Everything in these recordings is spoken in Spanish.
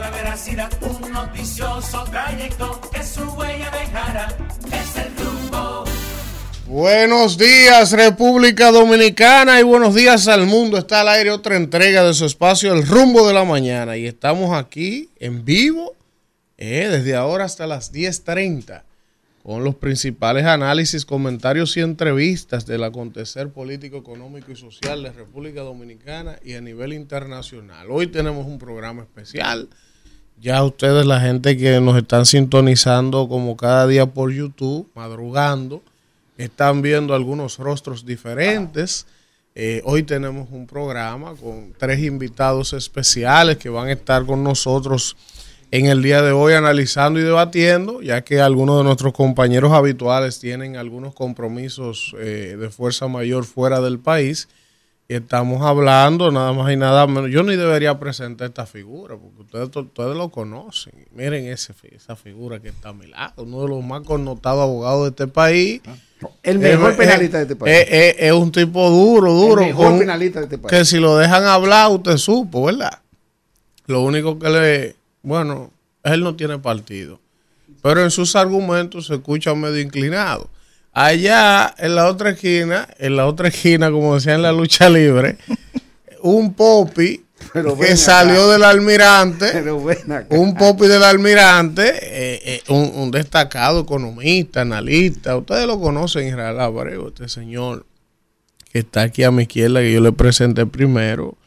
la veracidad, un noticioso trayecto que su huella. Es el rumbo. Buenos días República Dominicana y buenos días al mundo. Está al aire otra entrega de su espacio El rumbo de la mañana y estamos aquí en vivo eh, desde ahora hasta las 10.30 con los principales análisis, comentarios y entrevistas del acontecer político, económico y social de República Dominicana y a nivel internacional. Hoy tenemos un programa especial. Ya ustedes, la gente que nos están sintonizando como cada día por YouTube, madrugando, están viendo algunos rostros diferentes. Eh, hoy tenemos un programa con tres invitados especiales que van a estar con nosotros en el día de hoy analizando y debatiendo, ya que algunos de nuestros compañeros habituales tienen algunos compromisos eh, de fuerza mayor fuera del país. Y estamos hablando nada más y nada menos. Yo ni debería presentar esta figura, porque ustedes, ustedes lo conocen. Miren ese, esa figura que está a mi lado, uno de los más connotados abogados de este país. El mejor penalista de este país. Es, es, un tipo duro, duro. El mejor penalista de este país. Que si lo dejan hablar, usted supo, ¿verdad? Lo único que le bueno, él no tiene partido, pero en sus argumentos se escucha medio inclinado. Allá en la otra esquina, en la otra esquina, como decía en la lucha libre, un popi que salió del almirante, un popi del almirante, eh, eh, un, un, destacado economista, analista, ustedes lo conocen, Israel Álvarez, este señor que está aquí a mi izquierda, que yo le presenté primero.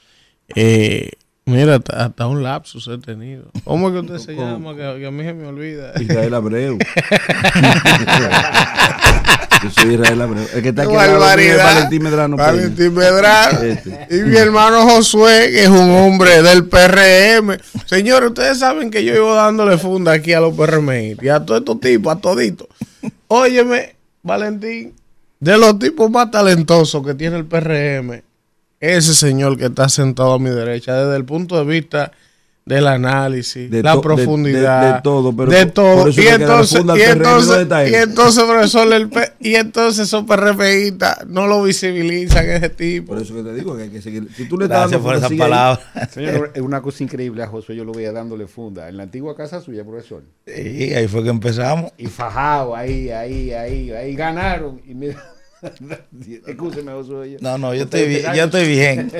Eh, Mira, hasta, un lapsus he tenido. ¿Cómo es que usted se llama? Que, a mí se me olvida. Israel Abreu. Yo soy Israel Abreu. El que está aquí es Valentín Medrano. Valentín Medrano. Este. Y mi hermano Josué, que es un hombre del PRM. Señores, ustedes saben que yo iba dándole funda aquí a los PRM y a todos estos tipos, a toditos. Óyeme, Valentín, de los tipos más talentosos que tiene el PRM, ese señor que está sentado a mi derecha, desde el punto de vista del análisis, de la profundidad, de, todo, pero de todo. y, entonces, y, entonces, y entonces, profesor, el y entonces esos PRPistas no lo visibilizan ese tipo. Por eso que te digo que hay que seguir. Si tú le estás dando por esa palabra. Señor, es una cosa increíble a Josué, yo lo veía dándole funda. En la antigua casa suya, profesor. Sí, ahí fue que empezamos. Y fajado, ahí, ahí, ahí, ahí ganaron. Y mira. Escúcheme, No, no, yo estoy, bien, yo estoy bien.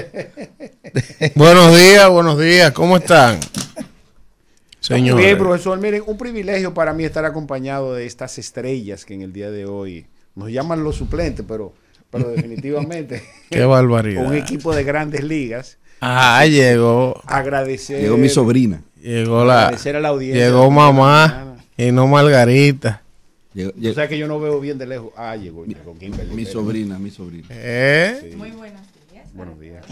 buenos días, buenos días, ¿cómo están? Señor. Bien, profesor, miren, un privilegio para mí estar acompañado de estas estrellas que en el día de hoy nos llaman los suplentes, pero, pero definitivamente. Qué barbaridad. Un equipo de grandes ligas. Ah, llegó. Agradecer. Llegó mi sobrina. Llegó la. Agradecer a la audiencia. Llegó mamá y no Margarita. O sea que yo no veo bien de lejos. Ah, llegó, llegó Kimberly. Mi sobrina, mi sobrina. ¿Eh? Muy buenos días. Buenos días,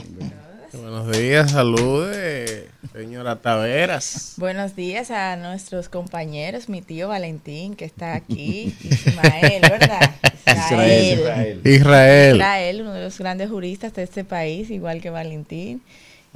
Buenos días, salude, señora Taveras. Buenos días a nuestros compañeros, mi tío Valentín, que está aquí, Ismael, ¿verdad? Israel. Israel. Israel. Israel, uno de los grandes juristas de este país, igual que Valentín.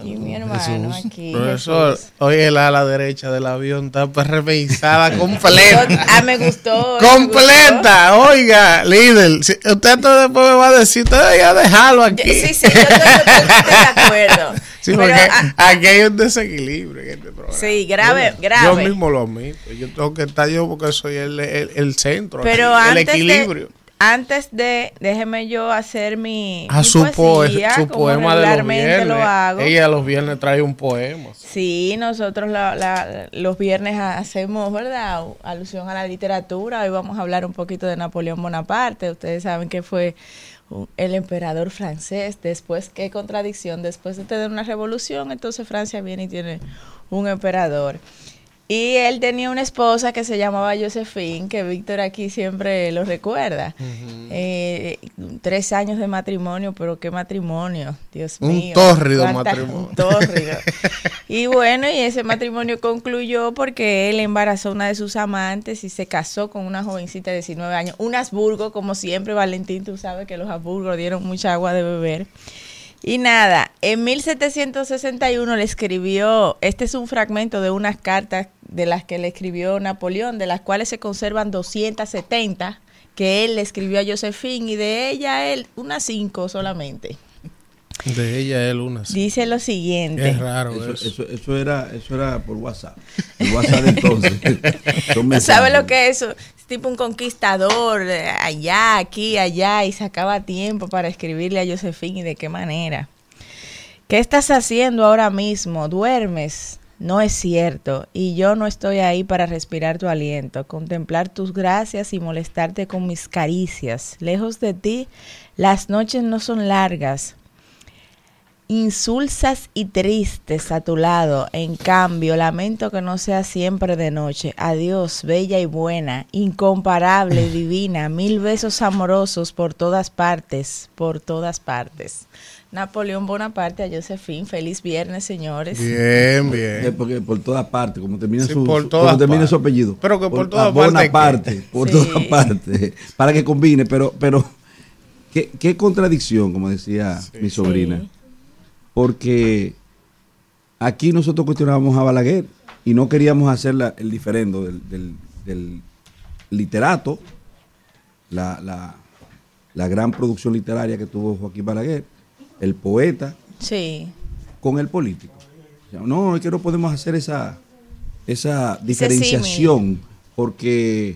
Y mi hermano aquí. Profesor, hoy el ala derecha del avión está revisada completa. ah, me gustó. Completa, oiga, líder. usted después me va a decir, usted debería dejarlo aquí. Sí, sí, yo estoy totalmente de acuerdo. Sí, porque aquí hay un desequilibrio en este programa. Sí, grave, grave. Yo mismo lo admito. Yo tengo que estar yo porque soy el, el, centro, Pero el equilibrio antes de, déjeme yo hacer mi, ah, su, poesía, su poema de los viernes. lo hago. Ella los viernes trae un poema. Sí, nosotros los viernes hacemos, ¿verdad? Alusión a la literatura. Hoy vamos a hablar un poquito de Napoleón Bonaparte. Ustedes saben que fue el emperador francés. Después, qué contradicción. Después de tener una revolución, entonces Francia viene y tiene un emperador. Y él tenía una esposa que se llamaba Josephine, que Víctor aquí siempre lo recuerda. Eh, tres años de matrimonio, pero qué matrimonio, Dios mío. Un tórrido matrimonio. Un tórrido. y bueno, y ese matrimonio concluyó porque él embarazó a una de sus amantes y se casó con una jovencita de 19 años. Un Habsburgo, como siempre, Valentín, tú sabes que los Habsburgos dieron mucha agua de beber. Y nada, en 1761 le escribió, este es un fragmento de unas cartas de las que le escribió Napoleón, de las cuales se conservan 270 que él le escribió a Josephine y de ella él unas cinco solamente. De ella es Luna. sí. Dice lo siguiente. Es raro Eso, eso. eso, eso era, eso era por WhatsApp. El WhatsApp de entonces. Son ¿No sabe lo que es eso? Es tipo un conquistador, eh, allá, aquí, allá, y sacaba tiempo para escribirle a Josefín y de qué manera. ¿Qué estás haciendo ahora mismo? ¿Duermes? No es cierto, y yo no estoy ahí para respirar tu aliento, contemplar tus gracias y molestarte con mis caricias. Lejos de ti, las noches no son largas, insulsas y tristes a tu lado. En cambio, lamento que no sea siempre de noche. Adiós, bella y buena, incomparable y divina. Mil besos amorosos por todas partes, por todas partes. Napoleón Bonaparte a Josephine. Feliz viernes, señores. Bien, Eh, bien. porque por todas partes, como termina, Sí, su, por todas como termina su apellido. Pero que por todas partes, Bonaparte, por Sí. todas partes. Para que combine, pero, pero qué, qué contradicción, como decía mi sobrina. Porque aquí nosotros cuestionábamos a Balaguer y no queríamos hacer la- el diferendo del, del- del literato, la, la- la gran producción literaria que tuvo Joaquín Balaguer, el poeta, Sí. con el político. O sea, No, es que no podemos hacer esa, diferenciación porque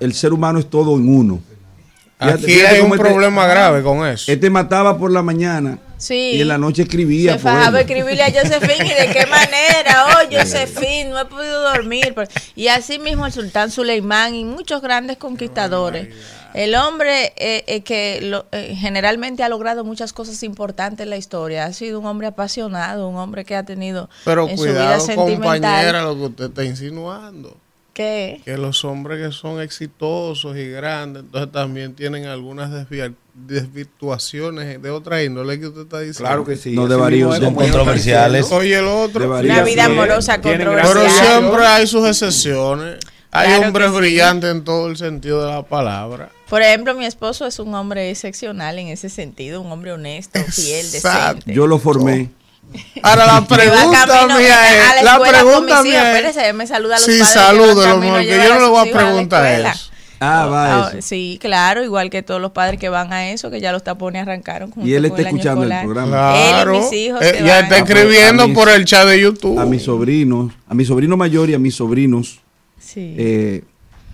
el ser humano es todo en uno. Aquí hay un este- problema grave con eso. Este mataba por la mañana Sí. y en la noche escribía. Se fajaba a poemas. escribirle a Josephine y de qué manera, oh Josephine, no he podido dormir. Pero- Y así mismo el sultán Suleimán y muchos grandes conquistadores. El hombre eh, eh, que lo- eh, generalmente ha logrado muchas cosas importantes en la historia, ha sido un hombre apasionado, un hombre que ha tenido Pero en su vida cuidado, compañera, lo que usted está insinuando. ¿Qué? Que los hombres que son exitosos y grandes, entonces también tienen algunas desvia- desvirtuaciones de otra índole que usted está diciendo. Claro que sí. No, de varios- de controversiales. Oye, el otro. Una vida amorosa Pero controversial. gracia. siempre hay sus excepciones. Hay Claro hombres sí. brillantes en todo el sentido de la palabra. Por ejemplo, mi esposo es un hombre excepcional en ese sentido, un hombre honesto, fiel, Exacto. decente. Yo lo formé. Ahora la pregunta mía a es, la pregunta mía Espérese, es, me saluda a los sí, padres que van saludo, lo camino a mejor que llevar yo no a le voy a a preguntar escuela. eso. Ah, va Ah, eso. sí, claro, igual que todos los padres que van a eso, que ya los tapones arrancaron junto Y él con está el escuchando el programa. Claro. Él y mis hijos Eh, ya van. está A- escribiendo a mis- por el chat de YouTube. A mis sobrinos, a mi sobrino mayor y a mis sobrinos, Sí, eh,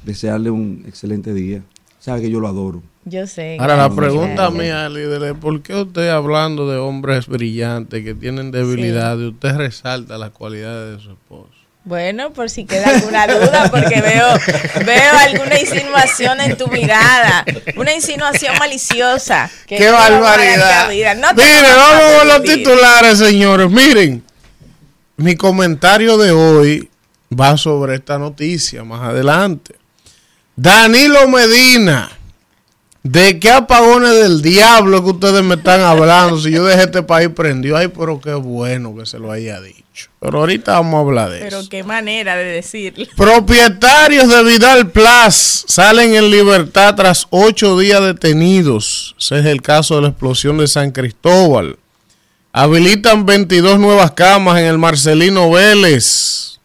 desearle un excelente día. Sabe que yo lo adoro. yo sé. Ahora la pregunta mía, líder, ¿por qué usted hablando de hombres brillantes que tienen debilidades, usted resalta las cualidades de su esposo? Bueno, por si queda alguna duda, porque veo, veo alguna insinuación en tu mirada, una insinuación maliciosa. que ¡Qué barbaridad! No Miren, vamos a con los titulares, señores. Miren, mi comentario de hoy va sobre esta noticia más adelante. Danilo Medina. ¿De qué apagones del diablo que ustedes me están hablando? Si yo dejé este país prendió, ay, pero qué bueno que se lo haya dicho. Pero ahorita vamos a hablar de Pero eso. qué manera de decirlo. Propietarios de Vidal Plus salen en libertad tras ocho días detenidos. Ese es el caso de la explosión de San Cristóbal. Habilitan 22 nuevas camas en el Marcelino Vélez.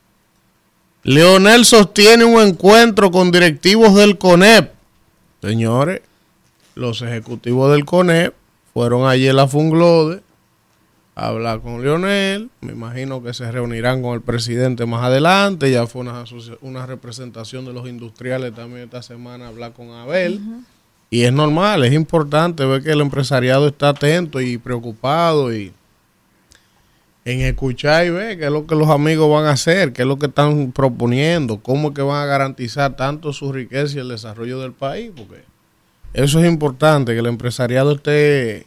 Leonel sostiene un encuentro con directivos del CONEP. Señores, los ejecutivos del CONEP fueron ayer a la Funglode hablar con Leonel. Me imagino que se reunirán con el presidente más adelante. Ya fue una, representación de los industriales también esta semana hablar con Abel. Y es normal, es importante ver que el empresariado está atento y preocupado y en escuchar y ver qué es lo que los amigos van a hacer, qué es lo que están proponiendo, cómo es que van a garantizar tanto su riqueza y el desarrollo del país, porque eso es importante, que el empresariado esté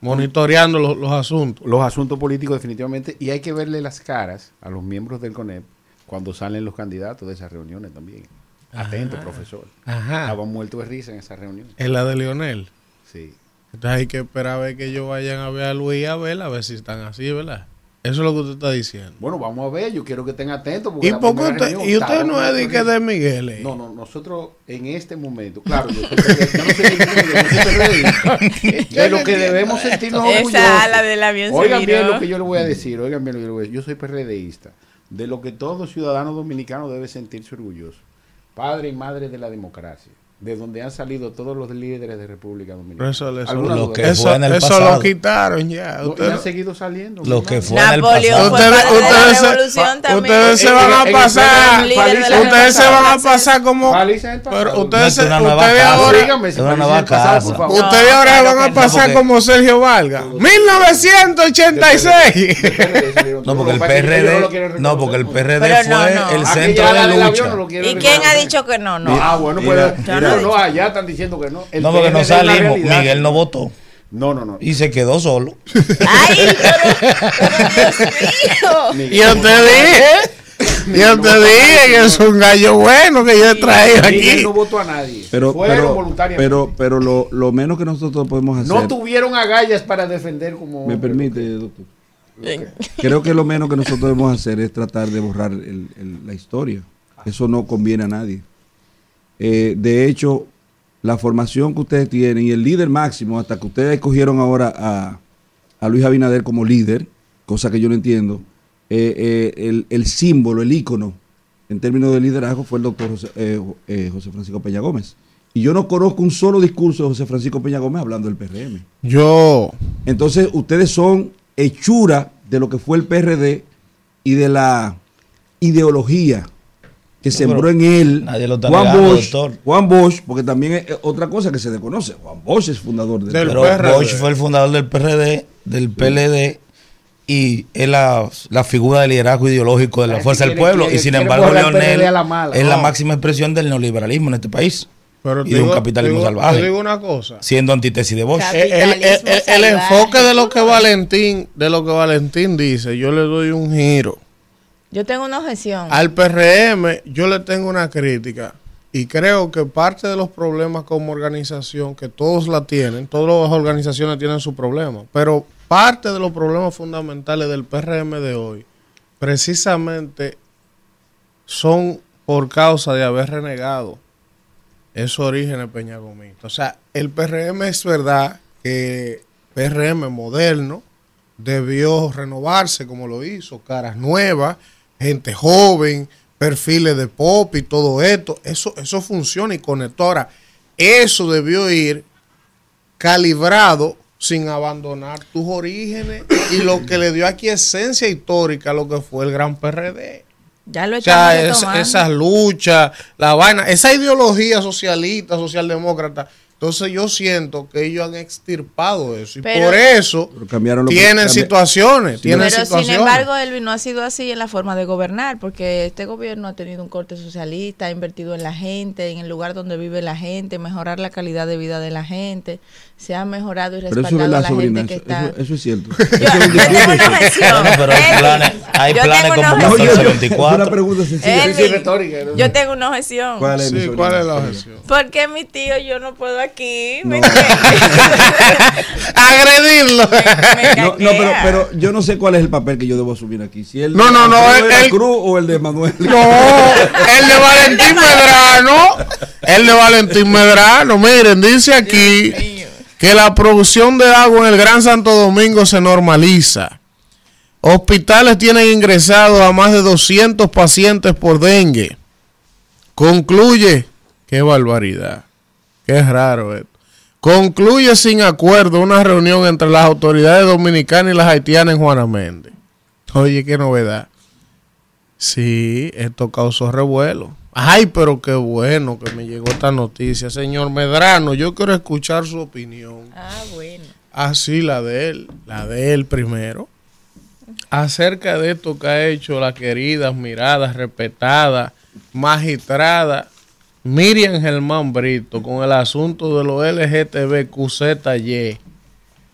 monitoreando los, los asuntos. Los asuntos políticos definitivamente. Y hay que verle las caras a los miembros del CONEP cuando salen los candidatos de esas reuniones también. Atento, profesor. Ajá. Estaban muertos de risa en esa reunión. Es la de Lionel. Sí. Entonces hay que esperar a ver que ellos vayan a ver a Luis y a ver, a ver si están así, ¿verdad? Eso es lo que usted está diciendo. Bueno, vamos a ver. Yo quiero que estén atentos. porque ¿Y primera usted, reunión y usted no es de que Miguel? eh? No, no, nosotros en este momento, claro, yo, yo no soy de de lo que debemos sentirnos orgullosos. Esa ala del avión Oigan bien lo que yo le voy a decir, oigan bien lo que yo le voy a decir. Yo soy PRDista, de lo que todo ciudadano dominicano debe sentirse orgulloso. Padre y madre de la democracia. De donde han salido todos los líderes de República Dominicana. eso, eso- ¿Alguna Lo que eso- fue en el eso lo quitaron ya. No, y Ustedes- han seguido saliendo. Lo que fue en el Napoleón pasado. fue Ustedes- ustedes se- la revolución también. ustedes se En- van a pasar. la Ustedes se van a pasar como. Pero ustedes, ustedes ahora. Ustedes ahora van a pasar como Sergio Vargas. 1986. No, porque el PRD, no, porque el. PRD fue el centro de avión lucha. ¿Y quién ha dicho que no? No. Ah, bueno, pues. No, no, allá están diciendo que no. El No, porque no salimos. Miguel no votó No, no, no. y se quedó solo. Ay, pero, pero Dios mío. Yo te dije. Yo te dije que es un gallo bueno que yo he traído Miguel aquí. no votó a nadie. Pero, Fueron pero, voluntariamente. pero, pero lo, lo menos que nosotros podemos hacer. no tuvieron agallas para defender como. Me permite, doctor. Creo que lo menos que nosotros debemos hacer es tratar de borrar el- el- la historia. Eso no conviene a nadie. Eh, de hecho, la formación que ustedes tienen y el líder máximo, hasta que ustedes escogieron ahora a, a Luis Abinader como líder, cosa que yo no entiendo, eh, eh, el, el símbolo, el ícono en términos de liderazgo fue el doctor José, eh, José Francisco Peña Gómez. Y yo no conozco un solo discurso de José Francisco Peña Gómez hablando del PRM. Yo. Entonces, ustedes son hechura de lo que fue el PRD y de la ideología que sembró en él nadie lo está Juan negando, Bosch. doctor. Juan Bosch, porque también es otra cosa que se desconoce. Juan Bosch es fundador del, Del Pero PRD. Bosch fue el fundador del PRD, del PLD y es la, la figura de liderazgo ideológico de la Fuerza del Pueblo. quiere- y sin embargo, Leonel la es la máxima expresión del neoliberalismo en este país Pero y de un capitalismo digo- salvaje, digo una cosa. siendo antítesis de Bosch. El, el- el- el Capitalismo enfoque de lo que. Valentín, de lo que Valentín dice, yo le doy un giro. Yo tengo una objeción. Al PRM yo le tengo una crítica y creo que parte de los problemas como organización, que todos la tienen, todas las organizaciones tienen su problema, pero parte de los problemas fundamentales del PRM de hoy precisamente son por causa de haber renegado esos orígenes peñagomistas. O sea, el PRM es verdad que PRM moderno debió renovarse como lo hizo, caras nuevas, gente joven, perfiles de pop y todo esto. Eso, eso funciona y conectó. Ahora, eso debió ir calibrado sin abandonar tus orígenes y lo que le dio aquí esencia histórica a lo que fue el gran PRD. Ya lo O sea, es- esas luchas, la vaina, esa ideología socialista, socialdemócrata. Entonces yo siento que ellos han extirpado eso y Pero- por eso cambiaron que- tienen situaciones, Sí, tienen Pero sin embargo, Elvin no ha sido así en la forma de gobernar, porque este gobierno ha tenido un corte socialista, ha invertido en la gente, en el lugar donde vive la gente, mejorar la calidad de vida de la gente, se ha mejorado y Pero eso es respaldado a verdad, la sobrina. gente que Eso, está... eso- eso es cierto. Yo, yo tengo una objeción. Bueno, pero hay planes, hay como una la No, yo- objeción. yo- 24. es una pregunta sencilla. Elvin. Yo tengo una objeción. ¿Cuál es, mi Sí? ¿cuál es la objeción? ¿Por qué mi tío yo no puedo aquí? Me, No. Agredirlo. me No, no, pero, pero yo no sé cuál es el papel que yo debo asumir aquí. Si el No, de no, no, el- de el- Cruz o el de Manuel. No, el de Valentín Medrano. El de Valentín Medrano. Miren, dice aquí que la producción de agua en el Gran Santo Domingo se normaliza. Hospitales tienen ingresados a más de 200 pacientes por dengue. Concluye, qué barbaridad, qué raro esto. Concluye sin acuerdo una reunión entre las autoridades dominicanas y las haitianas en Juana Méndez. Oye, qué novedad. Sí, esto causó revuelo. Ay, pero qué bueno que me llegó esta noticia. Señor Medrano, yo quiero escuchar su opinión. Ah, bueno. Así la de él, la de él primero. Acerca de esto que ha hecho la querida, admirada, respetada, magistrada Miriam Germán Brito con el asunto de los LGTBQZY.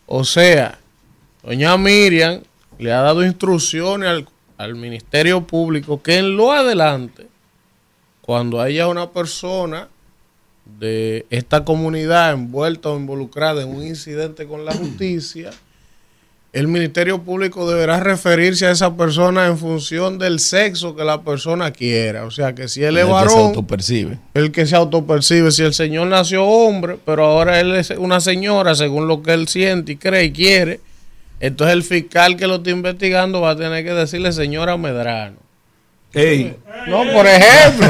O sea, doña Miriam le ha dado instrucciones al, al Ministerio Público que en lo adelante, cuando haya una persona de esta comunidad envuelta o involucrada en un incidente con la justicia, el Ministerio Público deberá referirse a esa persona en función del sexo que la persona quiera. O sea, que si él es El que se varón, autopercibe. el que se autopercibe. Si el señor nació hombre, pero ahora él es una señora, según lo que él siente y cree y quiere, entonces el fiscal que lo está investigando va a tener que decirle señora Medrano. Ey, No, por ejemplo,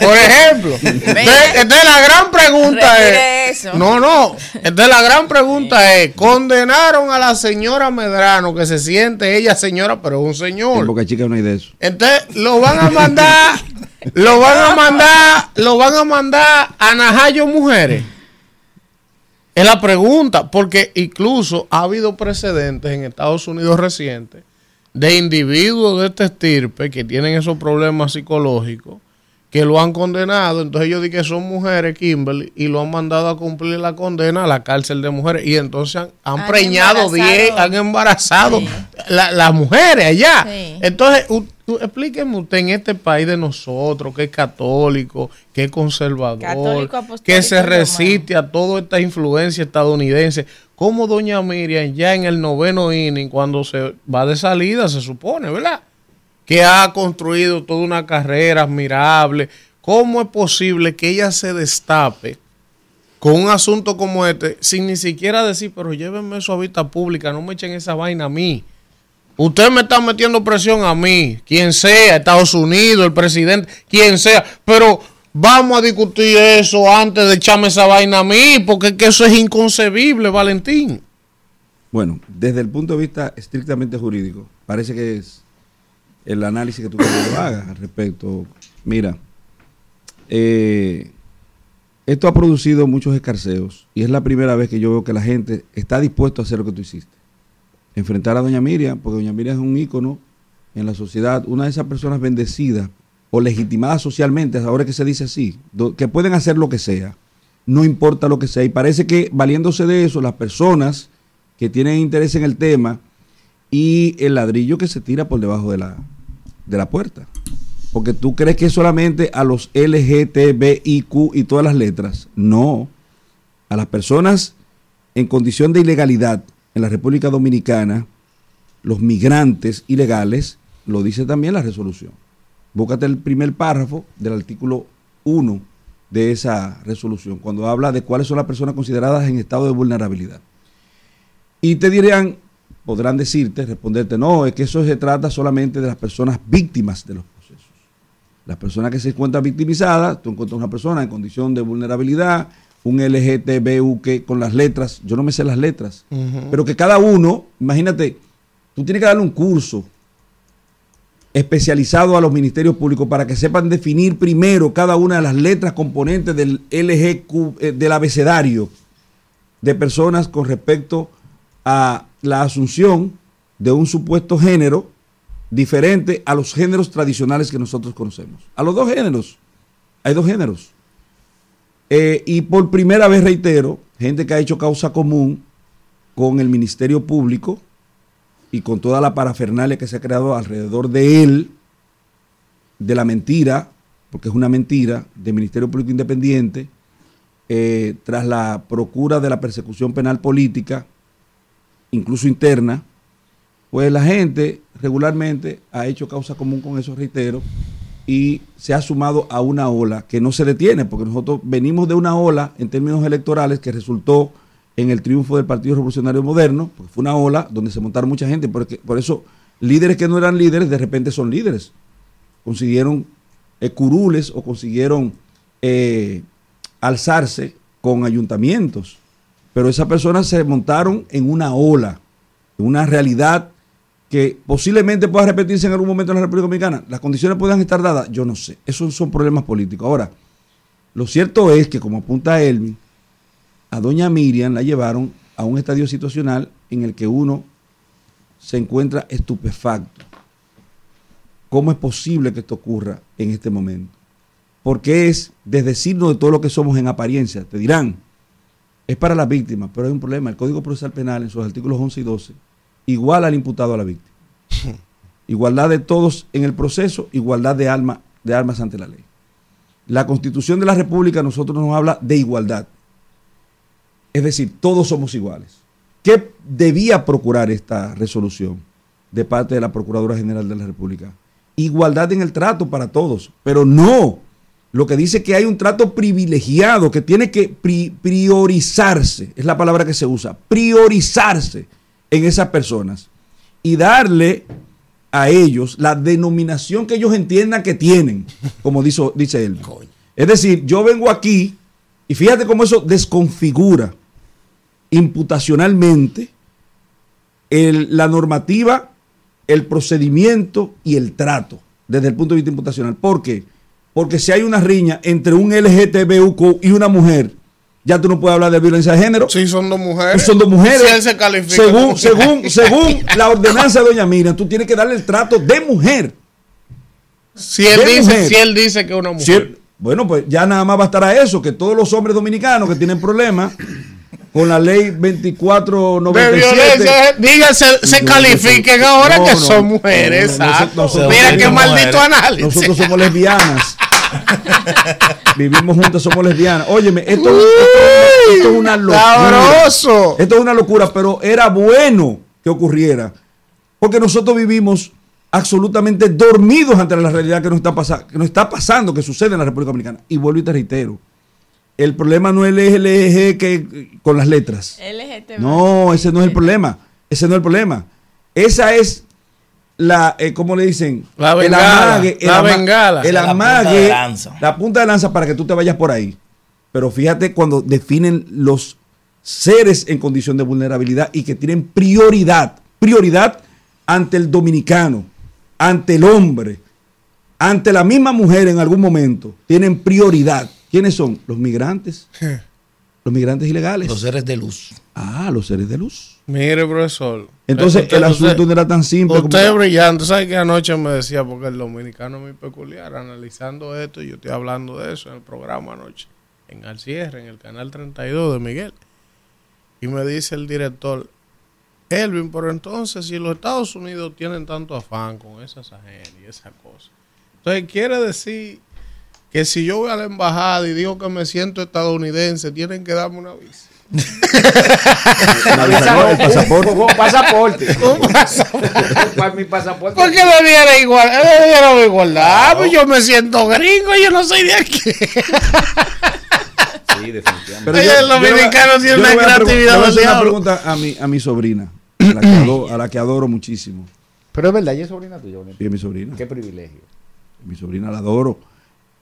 por ejemplo. De- Entonces la gran pregunta es. eso. No, no. Entonces la gran pregunta es: condenaron a la señora Medrano, que se siente ella señora, pero es un En señor. Boca Chica no hay de eso. Entonces lo van a mandar, lo van a mandar, lo van a mandar a Najayo mujeres. Es la pregunta, porque incluso ha habido precedentes en Estados Unidos recientes de individuos de este estirpe que tienen esos problemas psicológicos que lo han condenado. Entonces ellos dicen que son mujeres, Kimberly, y lo han mandado a cumplir la condena a la cárcel de mujeres. Y entonces han, han Han preñado 10, embarazado. han embarazado Sí. la- las mujeres allá. Sí. Entonces, u- tú- explíqueme usted en este país de nosotros, que es católico, que es conservador, Católico, que se romano. resiste a toda esta influencia estadounidense, como doña Miriam ya en el noveno inning, cuando se va de salida, se supone, ¿verdad? Que ha construido toda una carrera admirable. ¿Cómo es posible que ella se destape con un asunto como este sin ni siquiera decir, pero llévenme eso a vista pública, no me echen esa vaina a mí? Usted me está metiendo presión a mí, quien sea, Estados Unidos, el presidente, quien sea, pero vamos a discutir eso antes de echarme esa vaina a mí, porque es que eso es inconcebible, Valentín. Bueno, desde el punto de vista estrictamente jurídico, parece que es el análisis que tú lo hagas al respecto. Mira, eh, esto ha producido muchos escarceos y es la primera vez que yo veo que la gente está dispuesto a hacer lo que tú hiciste. Enfrentar a doña Miriam, porque doña Miriam es un ícono en la sociedad, una de esas personas bendecidas o legitimadas socialmente, ahora que se dice así, que pueden hacer lo que sea, no importa lo que sea. Y parece que valiéndose de eso, las personas que tienen interés en el tema y el ladrillo que se tira por debajo de la, de la puerta. Porque tú crees que es solamente a los LGTBIQ y todas las letras. No. A las personas en condición de ilegalidad en la República Dominicana, los migrantes ilegales, lo dice también la resolución. Búscate el primer párrafo del artículo 1 de esa resolución, cuando habla de cuáles son las personas consideradas en estado de vulnerabilidad. Y te dirían, podrán decirte, responderte, no, es que eso se trata solamente de las personas víctimas de los procesos. Las personas que se encuentran victimizadas, tú encuentras una persona en condición de vulnerabilidad, un LGTBU que con las letras, yo no me sé las letras, pero que cada uno, imagínate, tú tienes que darle un curso especializado a los ministerios públicos para que sepan definir primero cada una de las letras componentes del LGQ, eh, del abecedario de personas con respecto a la asunción de un supuesto género diferente a los géneros tradicionales que nosotros conocemos. A los dos géneros. Hay dos géneros. Eh, y por primera vez reitero, gente que ha hecho causa común con el Ministerio Público y con toda la parafernalia que se ha creado alrededor de él, de la mentira, porque es una mentira, del Ministerio Público Independiente, eh, tras la procura de la persecución penal política, incluso interna, pues la gente regularmente ha hecho causa común con eso, reitero, y se ha sumado a una ola que no se detiene, porque nosotros venimos de una ola en términos electorales que resultó en el triunfo del Partido Revolucionario Moderno, porque fue una ola donde se montaron mucha gente, porque, por eso líderes que no eran líderes de repente son líderes. Consiguieron eh, curules o consiguieron eh, alzarse con ayuntamientos, pero esas personas se montaron en una ola, en una realidad que posiblemente pueda repetirse en algún momento en la República Dominicana. Las condiciones puedan estar dadas, yo no sé. Esos son problemas políticos. Ahora, lo cierto es que, como apunta Elvin, a doña Miriam la llevaron a un estadio situacional en el que uno se encuentra estupefacto. ¿Cómo es posible que esto ocurra en este momento? Porque es desdecirnos de todo lo que somos en apariencia. Te dirán, es para las víctimas, pero hay un problema. El Código Procesal Penal, en sus artículos 11 y 12, igual al imputado a la víctima. Igualdad de todos en el proceso, igualdad de, alma, de armas ante la ley. La Constitución de la República a nosotros nos habla de igualdad. Es decir, todos somos iguales. ¿Qué debía procurar esta resolución de parte de la Procuradora General de la República? Igualdad en el trato para todos, pero no. Lo que dice que hay un trato privilegiado, que tiene que pri- priorizarse, es la palabra que se usa, priorizarse en esas personas y darle a ellos la denominación que ellos entiendan que tienen, como dice, dice él. Es decir, yo vengo aquí Y fíjate cómo eso desconfigura imputacionalmente el- la normativa, el procedimiento y el trato desde el punto de vista imputacional. ¿Por qué? Porque si hay una riña entre un LGTBUQ y una mujer, ya tú no puedes hablar de violencia de género. Sí, son dos mujeres. Son dos mujeres. Si él se califica según, según, según la ordenanza de Doña Miriam, tú tienes que darle el trato de mujer. Si él, de dice, mujer. si él dice que es una mujer. Si él- bueno, pues ya nada más bastará eso, que todos los hombres dominicanos que tienen problemas con la ley de 2497. violencia, dígase, se califiquen ahora no, que son mujeres. no, no, Mira qué maldito análisis. Nosotros somos lesbianas. Vivimos juntas, somos lesbianas. Óyeme, esto, esto- esto es una locura. Sabroso. Esto es una locura, pero era bueno que ocurriera. Porque nosotros vivimos absolutamente dormidos ante la realidad que nos está, pasa- que nos está pasando, que sucede en la República Dominicana. Y vuelvo y te reitero. El problema no es el LG que con las letras. LGTB. No, ese no es el problema. Ese no es el problema. Esa es la, eh, ¿cómo le dicen? La el bengala, amague. El la ama- bengala. El La punta amague. de lanza. La punta de lanza para que tú te vayas por ahí. Pero fíjate cuando definen los seres en condición de vulnerabilidad y que tienen prioridad, prioridad ante el dominicano, ante el hombre, ante la misma mujer en algún momento, tienen prioridad. ¿Quiénes son? Los migrantes. Los migrantes ilegales. Los seres de luz. Ah, los seres de luz. Mire, profesor. Entonces, Usted- el asunto no era tan simple. como- Usted es brillante. ¿Sabe que anoche me decía? Porque el dominicano es muy peculiar. Analizando esto, yo estoy hablando de eso en el programa anoche. En Al Cierre, en el canal 32 de Miguel. Y me dice el director, Elvin, pero entonces, si los Estados Unidos tienen tanto afán con esas agencias y esas cosas. Entonces, quiere decir que si yo voy a la embajada y digo que me siento estadounidense, tienen que darme una visa. El pasaporte. Un, un pasaporte. Para mi pasaporte. ¿Por qué debiera igual? Debiera igualdad. Pues yo me siento gringo, yo no soy de aquí. Sí, definitivamente. Pero Oye, el dominicano tiene yo una le voy a pregun- creatividad voy a hacer una pregunta a mi, a mi sobrina, a la, que adoro, a la que adoro muchísimo. Pero es verdad, ella es sobrina tuya. Sí, es mi sobrina. Qué privilegio. Mi sobrina la adoro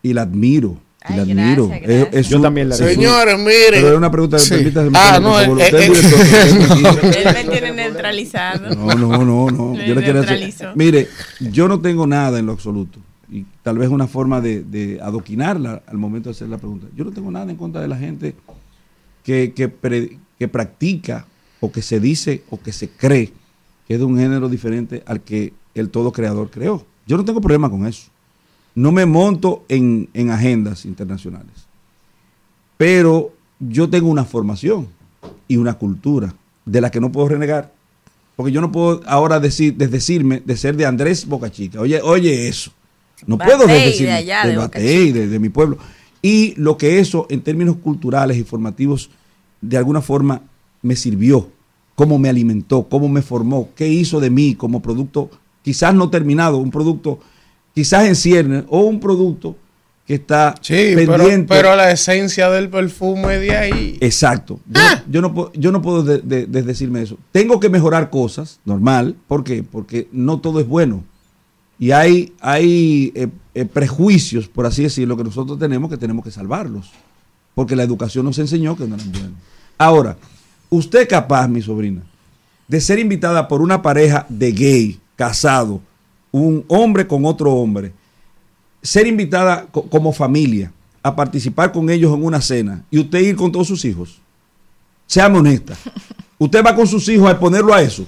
y la admiro. Ay, la admiro. gracias, Es- gracias. es Yo también la un- Señores, Pero es miren. una pregunta, Sí. permítame, Ah, no, eh, eh, Él me tiene neutralizado. No, no, no, no. Yo le quiero decir- neutralizó. Mire, yo no tengo nada en lo absoluto. Y tal vez una forma de, de adoquinarla al momento de hacer la pregunta. Yo no tengo nada en contra de la gente que, que, pre- que practica o que se dice o que se cree que es de un género diferente al que el todo creador creó. Yo no tengo problema con eso. No me monto en, en agendas internacionales. Pero yo tengo una formación y una cultura de la que no puedo renegar. Porque yo no puedo ahora decir, desdecirme de ser de Andrés Bocachica. Oye, oye eso. No Batey puedo de desdecirme allá, de de Batey, de, de mi pueblo. Y lo que eso en términos culturales y formativos de alguna forma me sirvió, cómo me alimentó, cómo me formó, qué hizo de mí como producto quizás no terminado, un producto quizás en ciernes o un producto que está Sí, pero, pendiente. pero la esencia del perfume de ahí. Exacto. Yo, no, yo no puedo, yo no puedo de- de- desdecirme eso. Tengo que mejorar cosas, normal. ¿Por qué? Porque no todo es bueno. Y hay, hay eh, eh, prejuicios, por así decirlo, que nosotros tenemos que tenemos que salvarlos. Porque la educación nos enseñó que no eran buenos. Ahora, usted es capaz, mi sobrina, de ser invitada por una pareja de gay, casado, un hombre con otro hombre, ser invitada co- como familia a participar con ellos en una cena y usted ir con todos sus hijos. Séame honesta. Usted va con sus hijos a exponerlo a eso.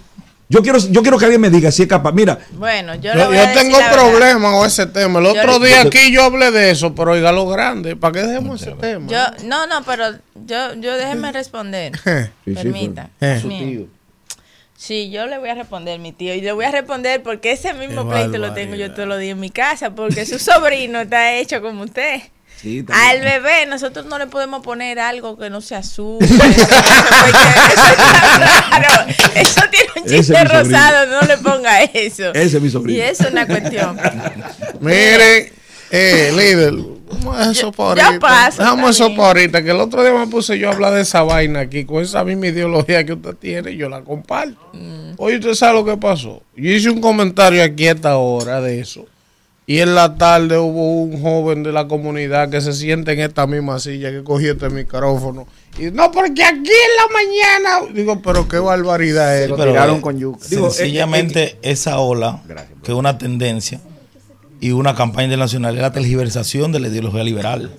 Yo quiero, yo quiero que alguien me diga si es capaz. Mira, Bueno, yo, Yo, le voy yo a decir tengo la verdad. problemas con ese tema. El otro Yo- día aquí yo hablé de eso, pero oiga lo grande. ¿Para qué dejemos ese tema? Yo, no, no, pero yo, yo déjeme responder. Eh, Sí, sí, Permita. tío. Sí, yo le voy a responder, mi tío. Y le voy a responder porque ese mismo pleito lo tengo yo todos los días en mi casa. Porque su sobrino está hecho como usted. Sí, Al bebé nosotros no le podemos poner algo que no sea azul. Eso, no se quedar- eso está raro. Eso tiene un es chiste rosado, no le ponga eso. Ese es mi sobrino. Y eso es una cuestión. Miren, eh, líder, vamos a eso Yo- por ya ahorita. paso, está eso por ahorita, que el otro día me puse yo a hablar de esa vaina aquí, con esa misma ideología que usted tiene, yo la comparto. Mm. Oye, ¿usted sabe lo que pasó? Yo hice un comentario aquí a esta hora de eso. Y en la tarde hubo un joven de la comunidad que se siente en esta misma silla que cogió este micrófono. Y no, porque aquí en la mañana. Digo, pero qué barbaridad es. Lo pero, tiraron eh, con yuca. Digo, Sencillamente esa ola, Gracias, bro. que es una tendencia y una campaña internacional, es la tergiversación de la ideología liberal.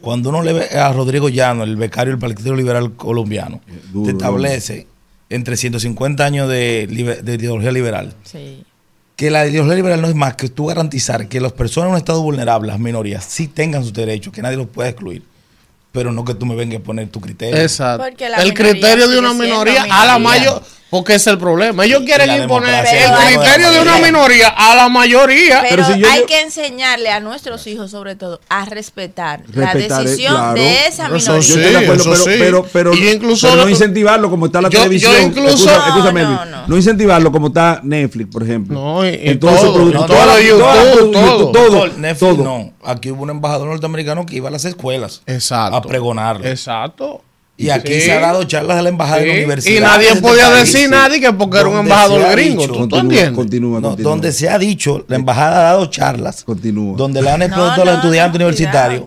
Cuando uno le ve a Rodrigo Llano, el becario del Partido Liberal Colombiano, duro, te establece entre 150 años de, ideología liberal, Sí. que la ideología liberal no es más que tú garantizar que las personas en un estado vulnerable, las minorías, sí tengan sus derechos, que nadie los pueda excluir, pero no que tú me vengas a poner tu criterio. Exacto. Porque la El criterio de una minoría a la mayor. Porque ese es el problema. Ellos quieren imponer el criterio de una minoría a la mayoría. Pero, si yo- hay yo- que enseñarle a nuestros hijos, sobre todo, a respetar, Respetar, la eh, decisión claro. de esa Eso minoría. Yo Sí, estoy de acuerdo, eso pero, sí. pero, pero, Y incluso pero no lo- incentivarlo como está la Yo- yo televisión. incluso- No, escúchame, no, Elvis. no. no incentivarlo como está Netflix, por ejemplo. No, y- y Entonces, todo, todo, YouTube, la- todo. todo, Doctor, Netflix todo. no. Aquí hubo un embajador norteamericano que iba a las escuelas Exacto. a pregonarlo. Exacto. Y aquí Sí. se ha dado charlas de la embajada de la Sí, universidad. Y nadie este podía país, decir sí. nadie que porque era un embajador gringo. dicho- ¿Tú, tú Continúa, entiendes? continúa, No, continúa. donde se ha dicho, la embajada ha dado charlas, Continúa. donde le han expuesto No, a los no, estudiantes no, universitarios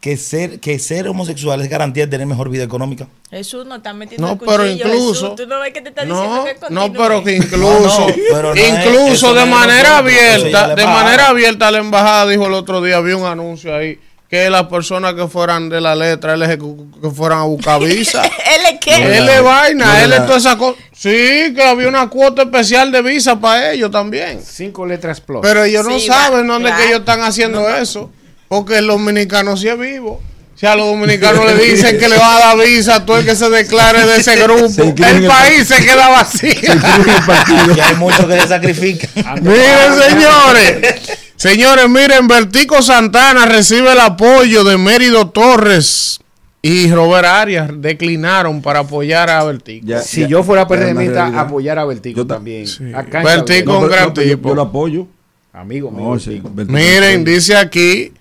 que ser, que ser homosexual es garantía de tener mejor vida económica. Jesús no está metiendo No, el pero incluso. Jesús. Tú no ves que te está diciendo No, que no, continúe. pero que incluso, No, pero no es- incluso eso de manera abierta, de manera abierta la embajada dijo el otro día, vi un anuncio ahí que las personas que fueran de la letra LG que fueran a buscar visa. ¿Él es qué? él es vaina, no, él es toda esa cosa. Sí, que había una cuota especial de visa para ellos también. Cinco letras plus. Pero ellos no Sí, saben va, dónde es que ellos están haciendo eso. Porque el dominicano sí es vivo. Si a los dominicanos le dicen que le va a dar visa a todo el que se declare de ese grupo, Se el el país se queda vacío. Y hay muchos que se sacrifican. Miren, señores. Señores, miren, Vertico Santana recibe el apoyo de Mérido Torres y Robert Arias. Declinaron para apoyar a Vertico. Ya- si ya- yo fuera es PRMista, apoyar a Vertico Yo también. Sí. Acá Vertico, Sabinas. un gran pero yo- tipo. Yo lo apoyo. Amigo mío. Sí. Miren, dice aquí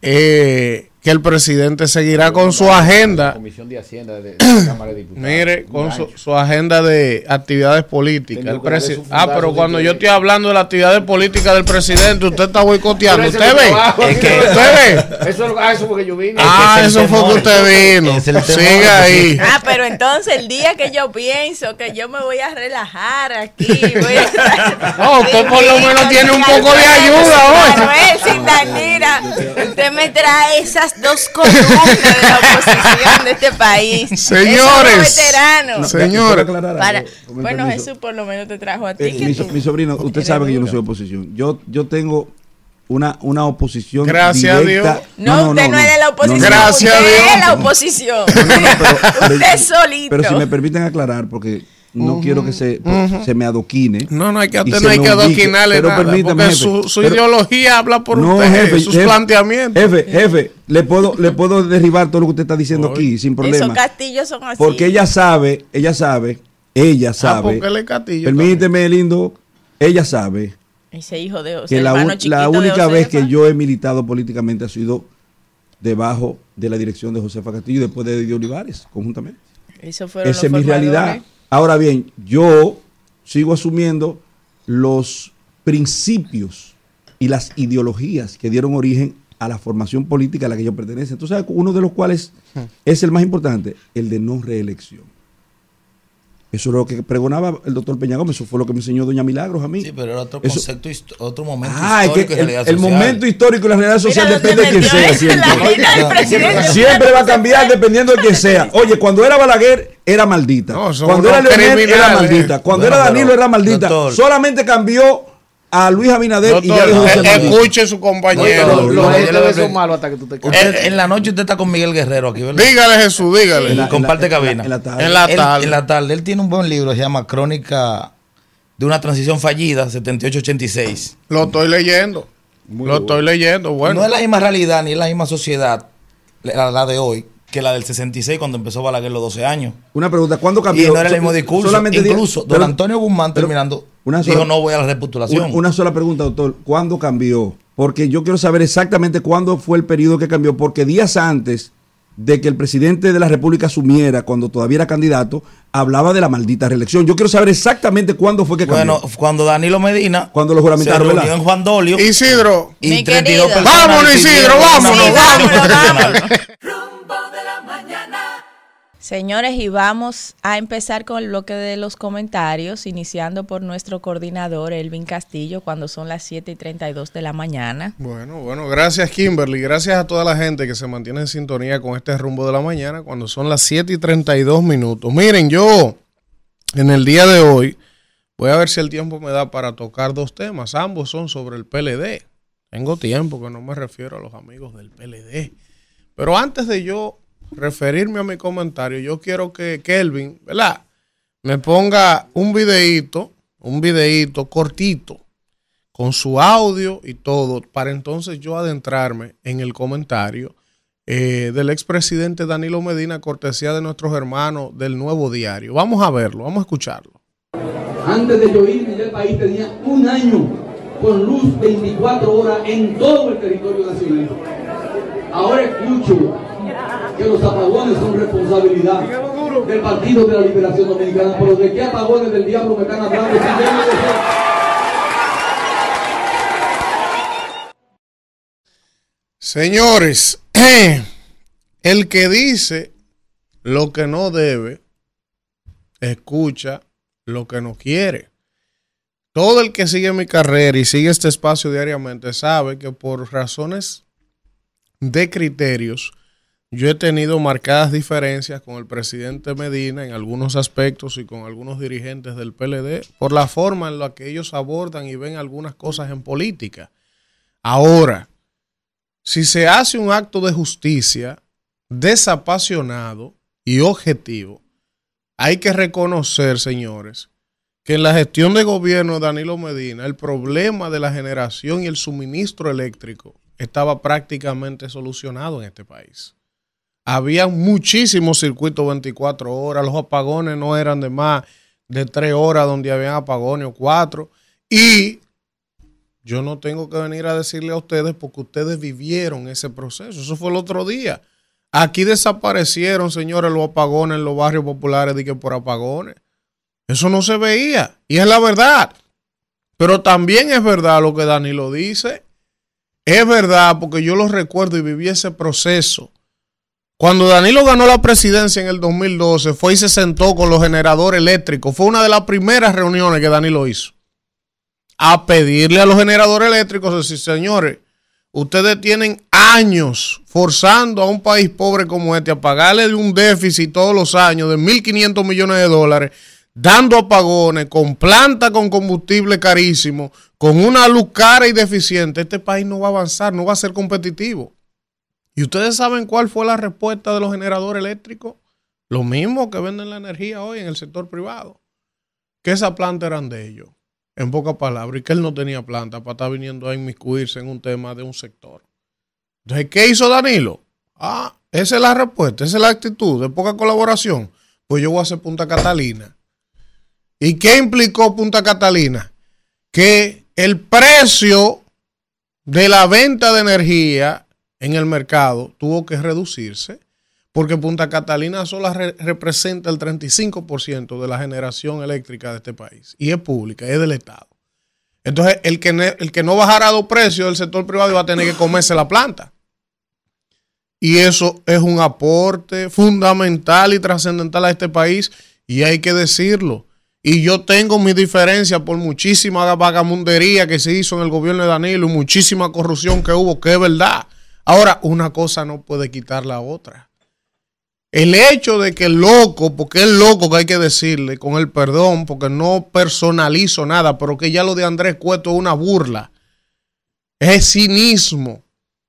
eh, que el presidente seguirá con su agenda. Comisión de Hacienda de, de la Cámara de Diputados. Mire, con su, su agenda de actividades políticas. El que presi- ah, pero cuando que- yo estoy hablando de las actividades políticas del presidente, usted está boicoteando. ¿Usted ve? Es que- ¿Usted ve? Eso, ah, eso porque yo vine. Ah, es eso fue que usted vino. Siga ahí. Ah, pero entonces el día que yo pienso que yo me voy a relajar aquí, voy a estar No, usted por lo menos tiene un poco de ayuda hoy. Manuel, sin Danira. Usted me trae esas dos columnas de la oposición de este país. Señores. Se- Señores. Bueno. Jesús por lo menos te trajo a ti. Eh, que mi, tú- so- mi sobrino, usted sabe que yo no soy oposición. Yo, yo tengo una, una oposición Gracias a directa. Dios. No, usted no, es de la oposición. Gracias a usted Dios. es la oposición. pero- usted solito. Pero si me permiten aclarar, porque no quiero que se, se me adoquine. No, no hay que, usted no hay que adoquinarle Pero nada, permítame, porque jefe, su, su pero- ideología habla por No, usted, jefe, sus jefe, planteamientos. Jefe, jefe, le puedo, le puedo derribar todo lo que usted está diciendo aquí sin Esos problema. castillos son así. Porque ella sabe, ella sabe, ella Ah, sabe. Castillo. Permíteme, lindo, ella sabe Ese hijo de José, que la, la única vez que yo he militado políticamente ha sido debajo de la dirección de Josefa Castillo y después de Eddie Olivares, conjuntamente. Eso Esa es mi realidad. Ahora bien, yo sigo asumiendo los principios y las ideologías que dieron origen a la formación política a la que yo pertenece. Entonces, uno de los cuales es el más importante, el de no reelección. Eso es lo que pregonaba el doctor Peña Gómez, eso fue lo que me enseñó doña Milagros a mí. Sí, pero era otro Eso- concepto, otro momento Ah, es histórico que y el, realidad el social. momento histórico y la realidad social Mira depende de metió sea. siempre. va a cambiar dependiendo de quién sea. Oye, cuando era Balaguer, era maldita. No, cuando era Leonel, era maldita. Cuando Bueno, era Danilo, pero, era maldita. doctor. Solamente cambió a Luis Abinader y ya dejó de eh, escuche su compañero. en la noche usted está con Miguel Guerrero aquí, ¿verdad? Dígale, Jesús, dígale. En la- comparte en la- cabina. En la tarde. En la Él- tarde. en la tarde. Él tiene un buen libro, se llama Crónica de una transición fallida, 78-86. Lo estoy leyendo. lo estoy leyendo. Bueno, No es la misma realidad ni es la misma sociedad, la, la de hoy, que la del 66 cuando empezó Balaguer los 12 años. Una pregunta, ¿cuándo Y cambió? no era el mismo discurso. solamente Incluso don pero- Antonio Guzmán terminando una dijo sola- no voy a la repostulación. Una, una sola pregunta, doctor. ¿Cuándo cambió? Porque yo quiero saber exactamente cuándo fue el periodo que cambió, porque días antes de que el presidente de la República asumiera cuando todavía era candidato, hablaba de la maldita reelección. Yo quiero saber exactamente cuándo fue que cambió. Bueno, cuando Danilo Medina cuando lo juramentaron, se en Juan Dolio. Isidro. Y 32 personas Vámonos, Isidro, vámonos, vámonos. vámonos. Señores, y vamos a empezar con el bloque de los comentarios, iniciando por nuestro coordinador, Elvin Castillo, cuando son las 7 y 32 de la mañana. Bueno, bueno, gracias Kimberly, gracias a toda la gente que se mantiene en sintonía con este rumbo de la mañana, cuando son las 7 y 32 minutos. Miren, yo en el día de hoy voy a ver si el tiempo me da para tocar dos temas, ambos son sobre el PLD. Tengo tiempo que no me refiero a los amigos del PLD. Pero antes de yo referirme a mi comentario, yo quiero que Kelvin, ¿verdad? Me ponga un videíto, un videíto cortito, con su audio y todo, para entonces yo adentrarme en el comentario eh, del expresidente Danilo Medina, cortesía de nuestros hermanos del Nuevo Diario. Vamos a verlo, vamos a escucharlo. Antes de yo irme, ya el país tenía un año con luz 24 horas en todo el territorio nacional. Ahora escucho que los apagones son responsabilidad del Partido de la Liberación Dominicana, pero de qué apagones del diablo me están hablando Señores, el que dice lo que no debe, escucha lo que no quiere. Todo el que sigue mi carrera y sigue este espacio diariamente sabe que por razones de criterios, yo he tenido marcadas diferencias con el presidente Medina en algunos aspectos y con algunos dirigentes del PLD por la forma en la que ellos abordan y ven algunas cosas en política. Ahora, si se hace un acto de justicia desapasionado y objetivo, hay que reconocer, señores, que en la gestión de gobierno de Danilo Medina el problema de la generación y el suministro eléctrico estaba prácticamente solucionado en este país había muchísimos circuitos 24 horas, los apagones no eran de más de 3 horas donde habían apagones o 4. Y yo no tengo que venir a decirle a ustedes porque ustedes vivieron ese proceso. Eso fue el otro día. Aquí desaparecieron, señores, los apagones en los barrios populares por apagones. Eso no se veía. Y es la verdad. Pero también es verdad lo que Danilo dice. Es verdad porque yo lo recuerdo y viví ese proceso. Cuando Danilo ganó la presidencia en el 2012, fue y se sentó con los generadores eléctricos. Fue una de las primeras reuniones que Danilo hizo. A pedirle a los generadores eléctricos, decir, señores, ustedes tienen años forzando a un país pobre como este a pagarle un déficit todos los años de 1.500 millones de dólares, dando apagones, con planta con combustible carísimo, con una luz cara y deficiente. Este país no va a avanzar, no va a ser competitivo. ¿Y ustedes saben cuál fue la respuesta de los generadores eléctricos? Lo mismo que venden la energía hoy en el sector privado. Que esa planta eran de ellos, en pocas palabras, y que él no tenía planta para estar viniendo a inmiscuirse en un tema de un sector. Entonces, ¿qué hizo Danilo? Ah, esa es la respuesta, esa es la actitud de poca colaboración. Pues yo voy a hacer Punta Catalina. ¿Y qué implicó Punta Catalina? Que el precio de la venta de energía en el mercado tuvo que reducirse porque Punta Catalina sola representa el 35% de la generación eléctrica de este país y es pública, es del Estado. Entonces, el que, el que no bajara los precios del sector privado iba a tener que comerse la planta. Y eso es un aporte fundamental y trascendental a este país y hay que decirlo. Y yo tengo mi diferencia por muchísima vagamundería que se hizo en el gobierno de Danilo y muchísima corrupción que hubo, que es verdad. Ahora, una cosa no puede quitar la otra. El hecho de que el loco, porque es loco que hay que decirle, con el perdón, porque no personalizo nada, pero que ya lo de Andrés Cueto es una burla, es cinismo,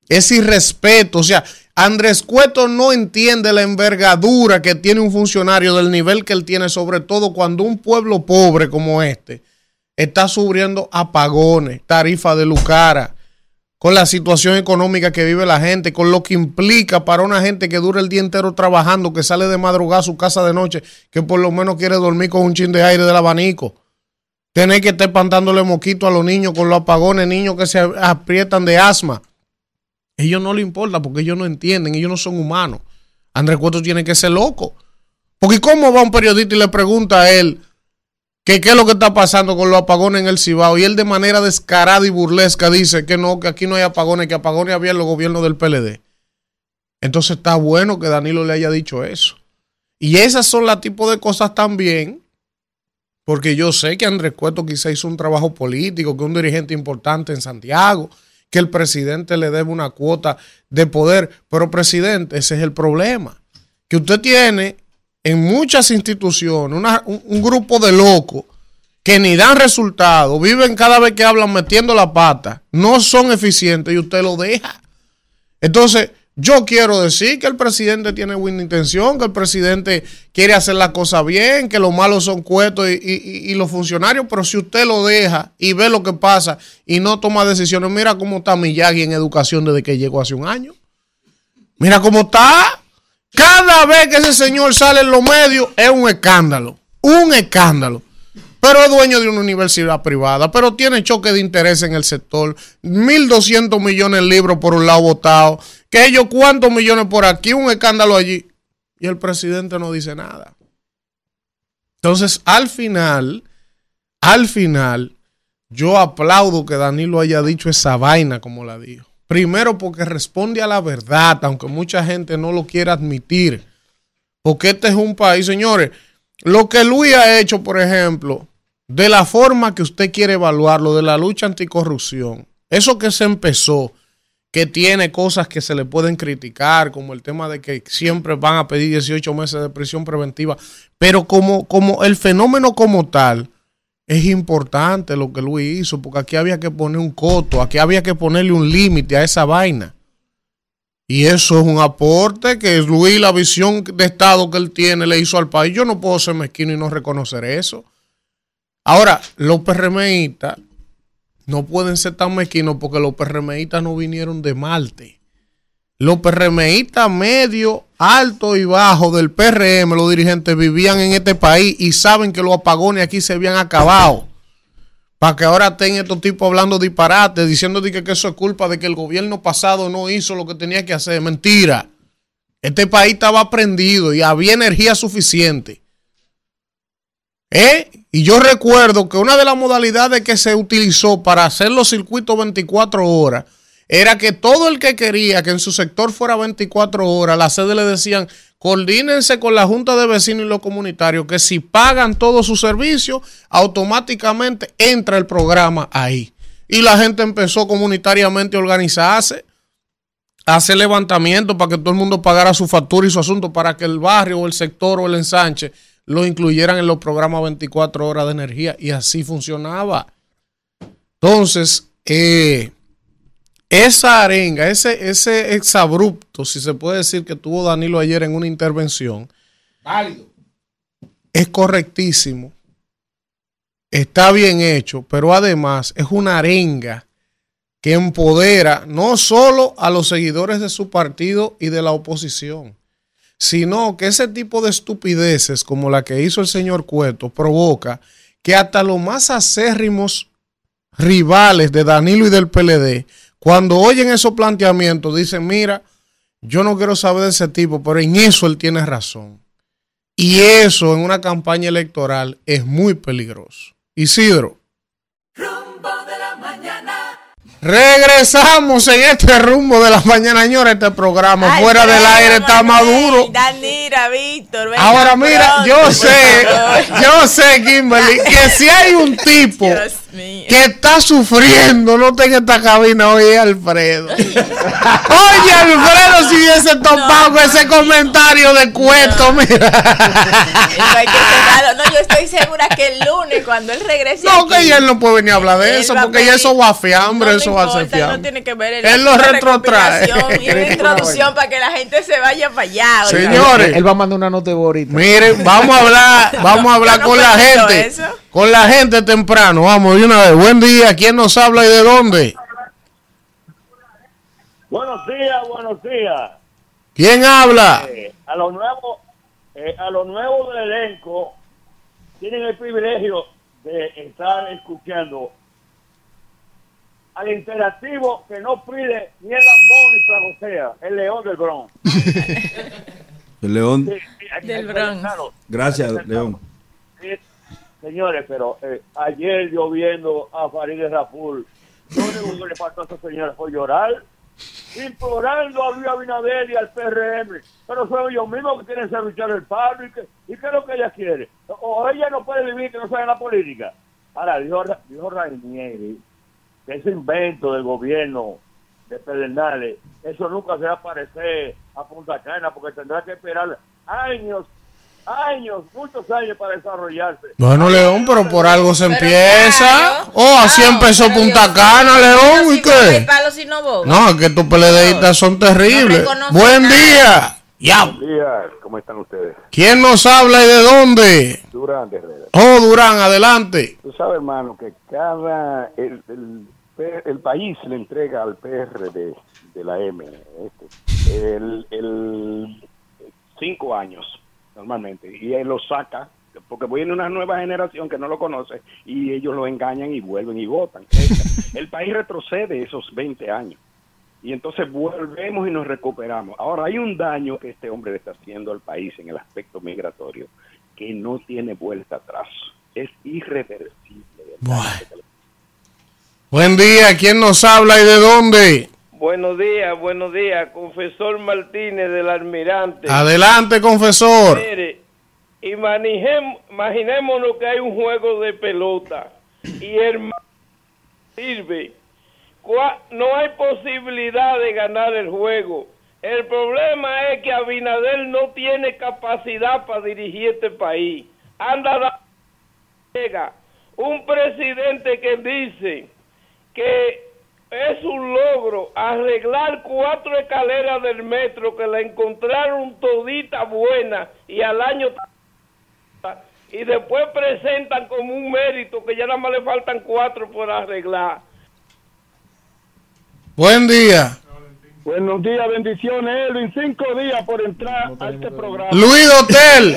es irrespeto. O sea, Andrés Cueto no entiende la envergadura que tiene un funcionario del nivel que él tiene, sobre todo cuando un pueblo pobre como este está sufriendo apagones, tarifa de Lucara, con la situación económica que vive la gente, con lo que implica para una gente que dura el día entero trabajando, que sale de madrugada a su casa de noche, que por lo menos quiere dormir con un chin de aire del abanico. Tener que estar espantándole moquito a los niños con los apagones, niños que se aprietan de asma. ellos no les importa porque ellos no entienden, ellos no son humanos. Andrés Cueto tiene que ser loco. Porque ¿cómo va un periodista y le pregunta a él qué es lo que está pasando con los apagones en el Cibao? Y él de manera descarada y burlesca dice que no, que aquí no hay apagones, que apagones había en los gobiernos del PLD. Entonces está bueno que Danilo le haya dicho eso. Y esas son las tipos de cosas también, porque yo sé que Andrés Cueto quizá hizo un trabajo político, que un dirigente importante en Santiago, que el presidente le debe una cuota de poder, pero presidente, ese es el problema, que usted tiene en muchas instituciones un, un, grupo de locos que ni dan resultados, viven cada vez que hablan metiendo la pata, no son eficientes y usted lo deja. Entonces, yo quiero decir que el presidente tiene buena intención, que el presidente quiere hacer la cosa bien, que los malos son cuetos y, los funcionarios, pero si usted lo deja y ve lo que pasa y no toma decisiones, mira cómo está Miyagi en educación desde que llegó hace un año. Mira cómo está. Cada vez que ese señor sale en los medios es un escándalo. Un escándalo pero es dueño de una universidad privada, pero tiene choque de interés en el sector, 1.200 millones de libros por un lado votado, que ellos cuántos millones por aquí, un escándalo allí, y el presidente no dice nada. Entonces, al final, al final, yo aplaudo que Danilo haya dicho esa vaina como la dijo. Primero porque responde a la verdad, aunque mucha gente no lo quiera admitir. Porque este es un país, señores, lo que Luis ha hecho, por ejemplo, de la forma que usted quiere evaluarlo, de la lucha anticorrupción, eso que se empezó, que tiene cosas que se le pueden criticar, como el tema de que siempre van a pedir 18 meses de prisión preventiva, pero como, como el fenómeno como tal, es importante lo que Luis hizo, porque aquí había que poner un coto, aquí había que ponerle un límite a esa vaina. Y eso es un aporte que Luis, la visión de Estado que él tiene, le hizo al país. Yo no puedo ser mezquino y no reconocer eso. Ahora, los PRMistas no pueden ser tan mezquinos porque los PRMistas no vinieron de Marte. Los PRMistas medio, alto y bajo del PRM, los dirigentes vivían en este país y saben que los apagones aquí se habían acabado para que ahora estén estos tipos hablando disparates, diciendo que, que eso es culpa de que el gobierno pasado no hizo lo que tenía que hacer. Mentira. Este país estaba prendido y había energía suficiente. ¿Eh? Y yo recuerdo que una de las modalidades que se utilizó para hacer los circuitos 24 horas era que todo el que quería que en su sector fuera 24 horas, la sede le decían, coordínense con la Junta de Vecinos y los comunitarios, que si pagan todos sus servicios, automáticamente entra el programa ahí. Y la gente empezó comunitariamente a organizarse, a hacer levantamiento para que todo el mundo pagara su factura y su asunto, para que el barrio o el sector o el ensanche lo incluyeran en los programas 24 horas de energía. Y así funcionaba. Entonces, eh, esa arenga, ese, ese exabrupto, si se puede decir que tuvo Danilo ayer en una intervención, válido. Es correctísimo. Está bien hecho, pero además es una arenga que empodera no solo a los seguidores de su partido y de la oposición, sino que ese tipo de estupideces como la que hizo el señor Cueto provoca que hasta los más acérrimos rivales de Danilo y del PLD cuando oyen esos planteamientos, dicen, mira, yo no quiero saber de ese tipo, pero en eso él tiene razón. Y eso en una campaña electoral es muy peligroso. Isidro. Regresamos en este rumbo de la mañana, señores. Este programa fuera del aire está maduro. Danira, Víctor. Ahora mira, yo sé, yo sé, Kimberly, que si hay un tipo que está sufriendo, no tenga esta cabina, oye, Alfredo. oye, Alfredo, si hubiese topado con ese comentario de cueto, mira. No, yo estoy segura que el lunes, cuando él regrese. No, que él no puede venir a hablar de eso, porque ya eso va a fiambre, eso va a ser fiambre. No tiene que ver él lo retrotrae. Y una introducción para que la gente se vaya para allá. Señores, él va a mandar una nota de ahorita. Miren, vamos a hablar, vamos a hablar con la gente. Con la gente temprano, vamos de una vez. Buen día, ¿quién nos habla y de dónde? Buenos días, buenos días. ¿Quién habla? Eh, a los nuevos, eh, a los nuevos del elenco tienen el privilegio de estar escuchando al interactivo que no pide ni el lambón ni sea el león del Bronx. El León. Sí, Del Bronx. Gracias, León. Señores, pero eh, ayer yo viendo a Farideh Raful, lo único que le pasó a esa señora fue llorar, implorando a Luis Abinader y al PRM. Pero son ellos mismos que quieren serviciar el paro y, que, y qué es lo que ella quiere. O, ella no puede vivir que no sabe la política. Ahora, dijo, dijo Rainieri que ese invento del gobierno de Pedernales, eso nunca se va a parecer a Punta Cana porque tendrá que esperar años, años, muchos años para desarrollarse. Bueno, León, pero por algo se Pero empieza. claro, Oh, así claro, empezó Punta Dios Cana, León, ¿y qué? palo si no es que tus peledeístas son terribles. Buen nada. día. Ya. días, ¿cómo están ustedes? ¿Quién nos habla y de dónde? Durán de Herrera. Oh, Durán, adelante. Tú sabes, hermano, que cada. El, el, el país le entrega al PR de, de la M este, el, el cinco años, normalmente, y él lo saca. Porque viene una nueva generación que no lo conoce y ellos lo engañan y vuelven y votan. El país retrocede esos 20 años. y entonces volvemos y nos recuperamos. Ahora, hay un daño que este hombre le está haciendo al país en el aspecto migratorio que no tiene vuelta atrás. Es irreversible. Buen día, ¿quién nos habla y de dónde? Buenos días, buenos días, confesor Martínez del Almirante. Adelante, confesor. Mire, imaginémonos que hay un juego de pelota y el sirve. No hay posibilidad de ganar el juego. El problema es que Abinader no tiene capacidad para dirigir este país. Anda da- llega un presidente que dice que es un logro arreglar cuatro escaleras del metro que la encontraron todita buena y al año y después presentan como un mérito que ya nada más le faltan cuatro por arreglar. Buen día. Buenos días, bendiciones, Edwin. Cinco días por entrar a este programa. Luis Hotel.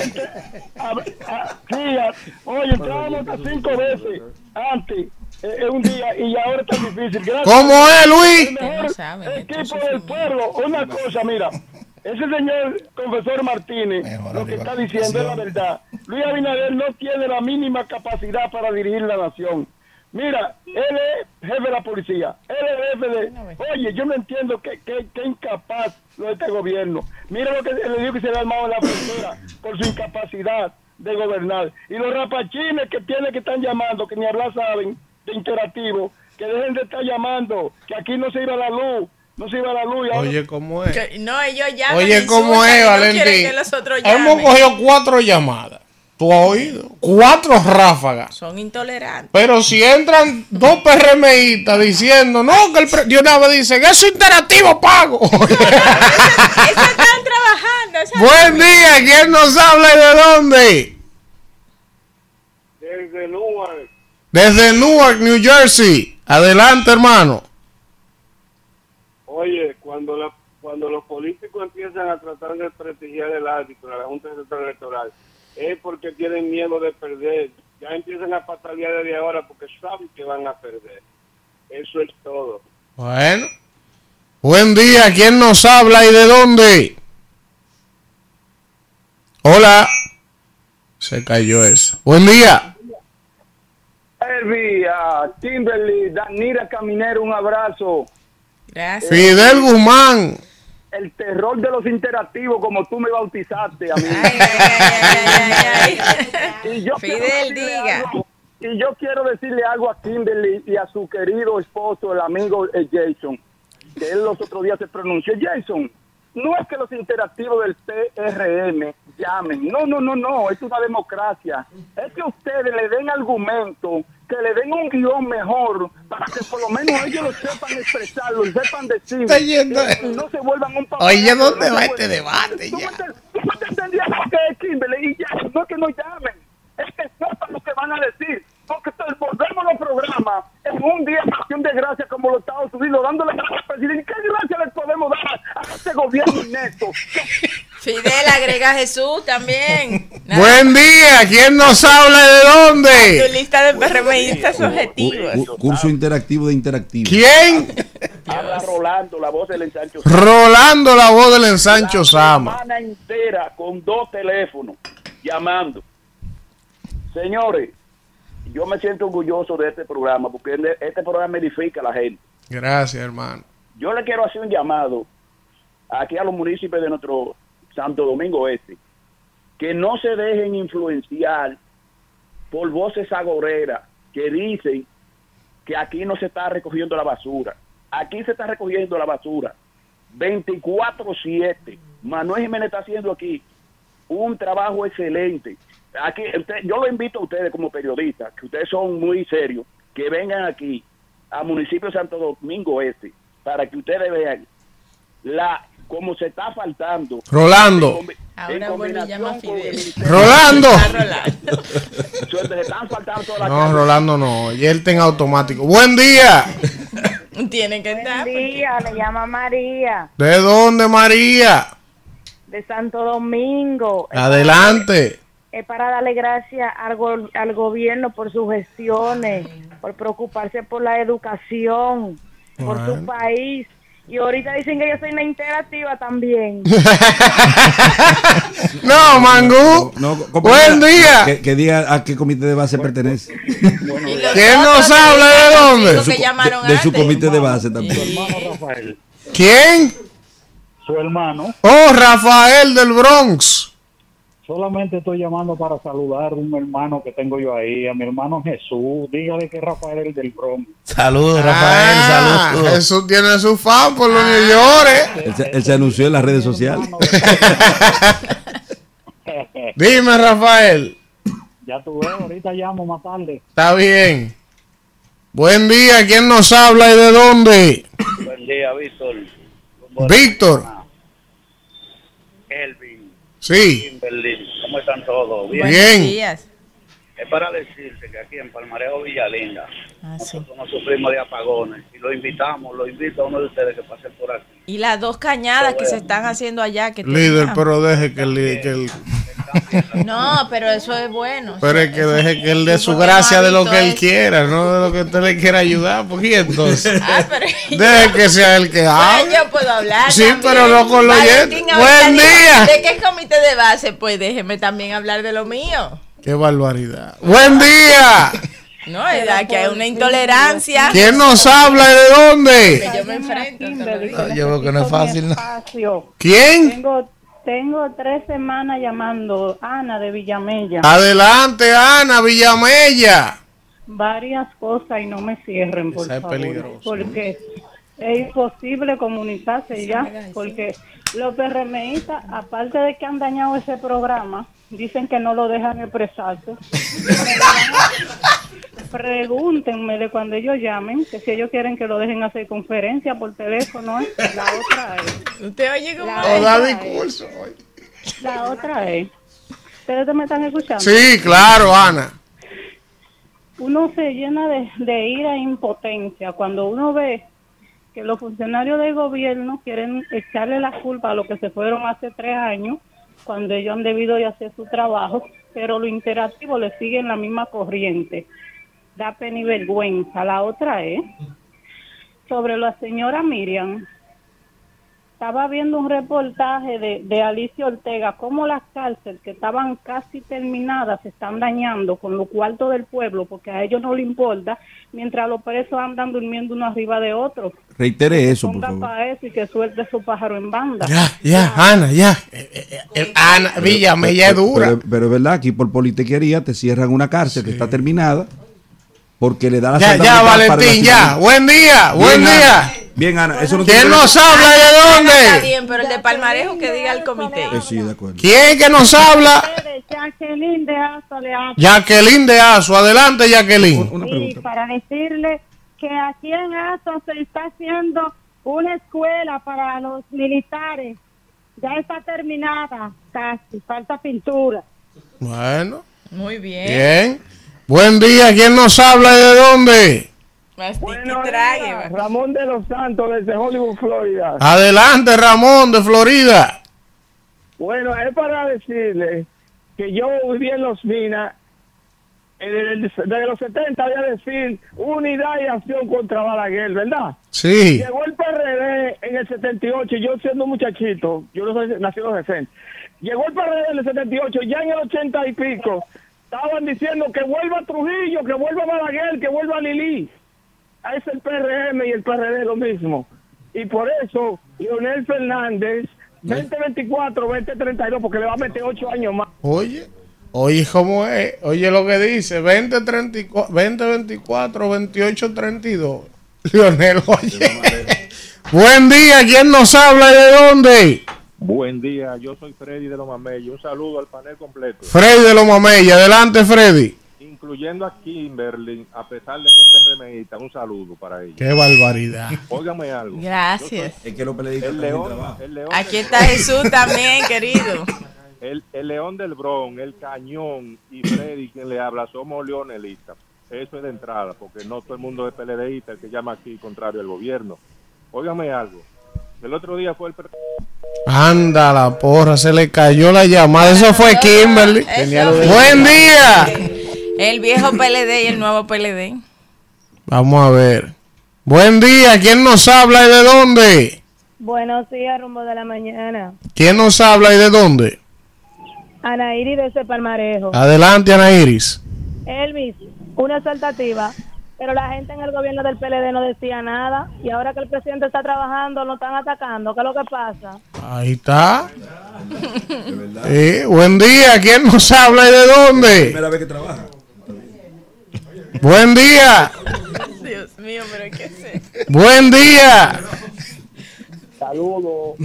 A ver, a- sí, a- oye, entrábamos hasta cinco veces antes, eh, un día, y ahora está difícil. Gracias. ¿Cómo es, Luis? El mejor equipo del pueblo. Una cosa, mira, ese señor confesor Martínez, lo que está diciendo es la verdad. Luis Abinader no tiene la mínima capacidad para dirigir la nación. Mira, él es jefe de la policía, él es jefe de... Oye, yo no entiendo qué, qué, qué incapaz lo de este gobierno. Mira lo que le digo que se le ha armado en la frontera por su incapacidad de gobernar. Y los rapachines que tiene que están llamando, que ni hablar saben, de interactivo, que dejen de estar llamando, que aquí no se iba la luz, no se iba la luz. Oye, ¿cómo es? Que- No, ellos llaman. Oye, ¿cómo es, no Valentín? Hemos cogido cuatro llamadas. ¿Tú has oído? Cuatro ráfagas. Son intolerantes. Pero si entran dos PRMistas diciendo, no, que el pre- de una vez dicen, eso es interactivo pago. Eso están trabajando. esa- Buen día, ¿quién nos habla y de dónde? Desde Newark. Desde Newark, New Jersey. Adelante, hermano. Oye, cuando la, cuando los políticos empiezan a tratar de prestigiar el árbitro, la Junta Central Electoral, es porque tienen miedo de perder. Ya empiezan a patalear desde ahora porque saben que van a perder. Eso es todo. Bueno. Buen día, ¿quién nos habla y de dónde? Hola. Se cayó eso. Buen día. Elvi, a Kimberly, Danira Caminero, un abrazo. Gracias. Fidel Guzmán. El terror de los interactivos, como tú me bautizaste a mí. Y yo quiero Fidel, decirle diga. algo- y yo quiero decirle algo a Kimberly y a su querido esposo, el amigo eh, Jason, que él los otros días se pronunció. Jason, no es que los interactivos del PRM llamen. No, no, no, no. Es una democracia. Es que ustedes le den argumento, que le den un guion mejor para que por lo menos ellos lo sepan expresar, lo sepan decir. Está yendo- y no se vuelvan un Oye, papagayo, ¿dónde no va este debate ¿Tú ya? ent- tú me entendías lo que es Kimberly y ya, no es que no llamen, es que sepan lo que van a decir, porque volvemos los programas en un día de acción de gracia como los Estados Unidos, dándole gracias al presidente. ¿Qué gracias le podemos dar a este gobierno inepto? Fidel agrega a Jesús también. Nada. Buen día, ¿quién nos habla de Tu dónde? lista de PRMistas objetivos. Cu- Curso interactivo de interactivo. ¿Quién? Habla Rolando, la voz del ensancho Rolando, la voz del ensancho Sama. semana entera con dos teléfonos llamando. Señores, yo me siento orgulloso de este programa porque este programa edifica a la gente. Gracias, hermano. Yo le quiero hacer un llamado aquí a los municipios de nuestro Santo Domingo Este, que no se dejen influenciar por voces agoreras que dicen que aquí no se está recogiendo la basura. Aquí se está recogiendo la basura 24/7. Manuel Jiménez está haciendo aquí un trabajo excelente. Aquí yo lo invito a ustedes como periodistas, que ustedes son muy serios, que vengan aquí a municipio de Santo Domingo Este para que ustedes vean la cómo se está faltando. Rolando. Ahora vuelve y llama a Fidel. Rolando. Se están faltando todas las No. Rolando no. Y él ten automático. Buen día. Tiene que estar. Buen día, me llama María, ¿De dónde, María? de Santo Domingo. Adelante. Es para darle gracias al, go- al gobierno por sus gestiones, por preocuparse por la educación, por su país. Y ahorita dicen que yo soy una interactiva también. No, Mangú. No, Buen día. Que, que diga a qué comité de base pertenece. ¿Quién nos habla de dónde? Que llamaron De su comité de base también. Rafael, ¿Quién? su hermano. Oh, Rafael del Bronx. Solamente estoy llamando para saludar a un hermano que tengo yo ahí, a mi hermano Jesús. Dígale que Rafael es el del Bronx. Saludos, Rafael, Ah, saludos. Jesús tiene su fan por los New York. Él se, él se anunció en las redes sociales. Dime, Rafael. Ya tú ves, ahorita llamo más tarde. Está bien. Buen día. ¿Quién nos habla y de dónde? Buen día, Víctor. Víctor. Sí. Kimberly, ¿cómo están todos? Bien. Buenos días. Es para decirte que aquí en Palmarejo Villalinda Ah, sí. nosotros no sufrimos de apagones y lo invitamos, lo invito a uno de ustedes que pase por aquí. Y las dos cañadas que se están haciendo allá. Que Líder, tenían. pero deje que el, que el- No, pero eso es bueno. pero es que deje que él dé su gracia de lo que él quiera, no de lo que usted le quiera ayudar. Porque ¿y entonces, Ah, pero deje que sea el que hable. yo puedo hablar. Sí, también. pero no con lo oyente. Buen día. ¿De qué comité de base? Pues déjeme también hablar de lo mío. Qué barbaridad. Buen día. No, es verdad que hay una intolerancia. ¿Quién nos habla y de dónde? Yo me enfrento. digo. Yo veo que no es fácil. ¿Quién? Tengo, tengo tres semanas llamando Ana de Villamella. Adelante, Ana Villamella. Varias cosas y no me cierren, por Esa es favor. peligroso. Porque es imposible comunicarse ya. Porque los PRMistas, aparte de que han dañado ese programa, dicen que no lo dejan expresarse. Pregúntenme de cuando ellos llamen, que si ellos quieren que lo dejen hacer conferencia por teléfono, ¿eh? la otra es. Usted oye como... La O da otra es. discurso. La otra es. ¿Ustedes me están escuchando? Sí, claro, Ana. Uno se llena de, de ira e impotencia cuando uno ve que los funcionarios del gobierno quieren echarle la culpa a los que se fueron hace tres años, cuando ellos han debido de hacer su trabajo, pero lo interactivo le sigue en la misma corriente. Da pena y vergüenza. La otra es sobre la señora Miriam. Estaba viendo un reportaje de, de Alicia Ortega, cómo las cárceles que estaban casi terminadas se están dañando con los cuartos del pueblo, porque a ellos no les importa, mientras los presos andan durmiendo uno arriba de otro. Reitere eso, por favor. para eso y que suelte su pájaro en banda. Ya, ya, Ana, ya. Eh, eh, eh, Ana Villamella es dura. Pero, pero es verdad, aquí por politiquería te cierran una cárcel que está terminada porque le da la Ya, ya, Valentín, ya. Buen día, buen Bien, día. Ana. Bien, Ana. Eso no ¿Quién tiene- nos habla y de Está dónde? bien, pero el de Palmarejo que diga el comité. Eh, sí, de acuerdo. ¿Quién que nos habla? Jacqueline de le habla. Jacqueline de Azo. Adelante, Jacqueline. Una Sí, pregunta. para decirle que aquí en Azo se está haciendo una escuela para los militares. Ya está terminada, casi, falta pintura. Bueno, Muy bien. bien. Buen día, ¿quién nos habla y de dónde? Trague. Ramón de los Santos desde Hollywood, Florida. Adelante, Ramón de Florida. Bueno, es para decirle que yo viví en Los Minas en el- desde los 70 había decir unidad y acción contra Balaguer, ¿verdad? Sí. Llegó el PRD en el 78, yo siendo un muchachito, yo no soy nacido en los 60. Llegó el PRD en el 78, ya en el 80 y pico, estaban diciendo que vuelva Trujillo, que vuelva Balaguer, que vuelva Lili. Es el PRM y el PRD lo mismo. Y por eso, Leonel Fernández, 2024, 2032, porque le va a meter 8 años más. Oye, oye, ¿cómo es? Oye lo que dice, 2024, 2024, 28, 32. Leonel, oye. Buen día, ¿quién nos habla y de dónde? Buen día, yo soy Freddy de los Mameyes. Un saludo al panel completo. Freddy de los Mameyes, adelante Freddy. Incluyendo a Kimberly, a pesar de que es PRMista, un saludo para ella. Qué barbaridad. Óigame algo. Gracias. Es que periodistas El también león, trabajan. el león Aquí está Jesús también, querido. El, el león del Bron, el cañón y Freddy quien le habla, somos leonelistas. Eso es de entrada, porque no todo el mundo es PLDista, el que llama aquí contrario al gobierno. Óigame algo. El otro día fue el... Anda la porra, se le cayó la llamada. Eso fue Kimberly. Eso. Buen día. El viejo PLD y el nuevo PLD. Vamos a ver. Buen día, ¿quién nos habla y de dónde? Buenos días, rumbo de la mañana. ¿Quién nos habla y de dónde? Ana Iris de ese palmarejo. Adelante, Ana Iris. Elvis, una exaltativa. Pero la gente en el gobierno del PLD no decía nada. Y ahora que el presidente está trabajando, lo están atacando. ¿Qué es lo que pasa? Ahí está. Sí, buen día, ¿quién nos habla y de dónde? Primera vez que trabaja. Buen día. Dios mío, pero ¿qué es esto? Buen día. Saludos.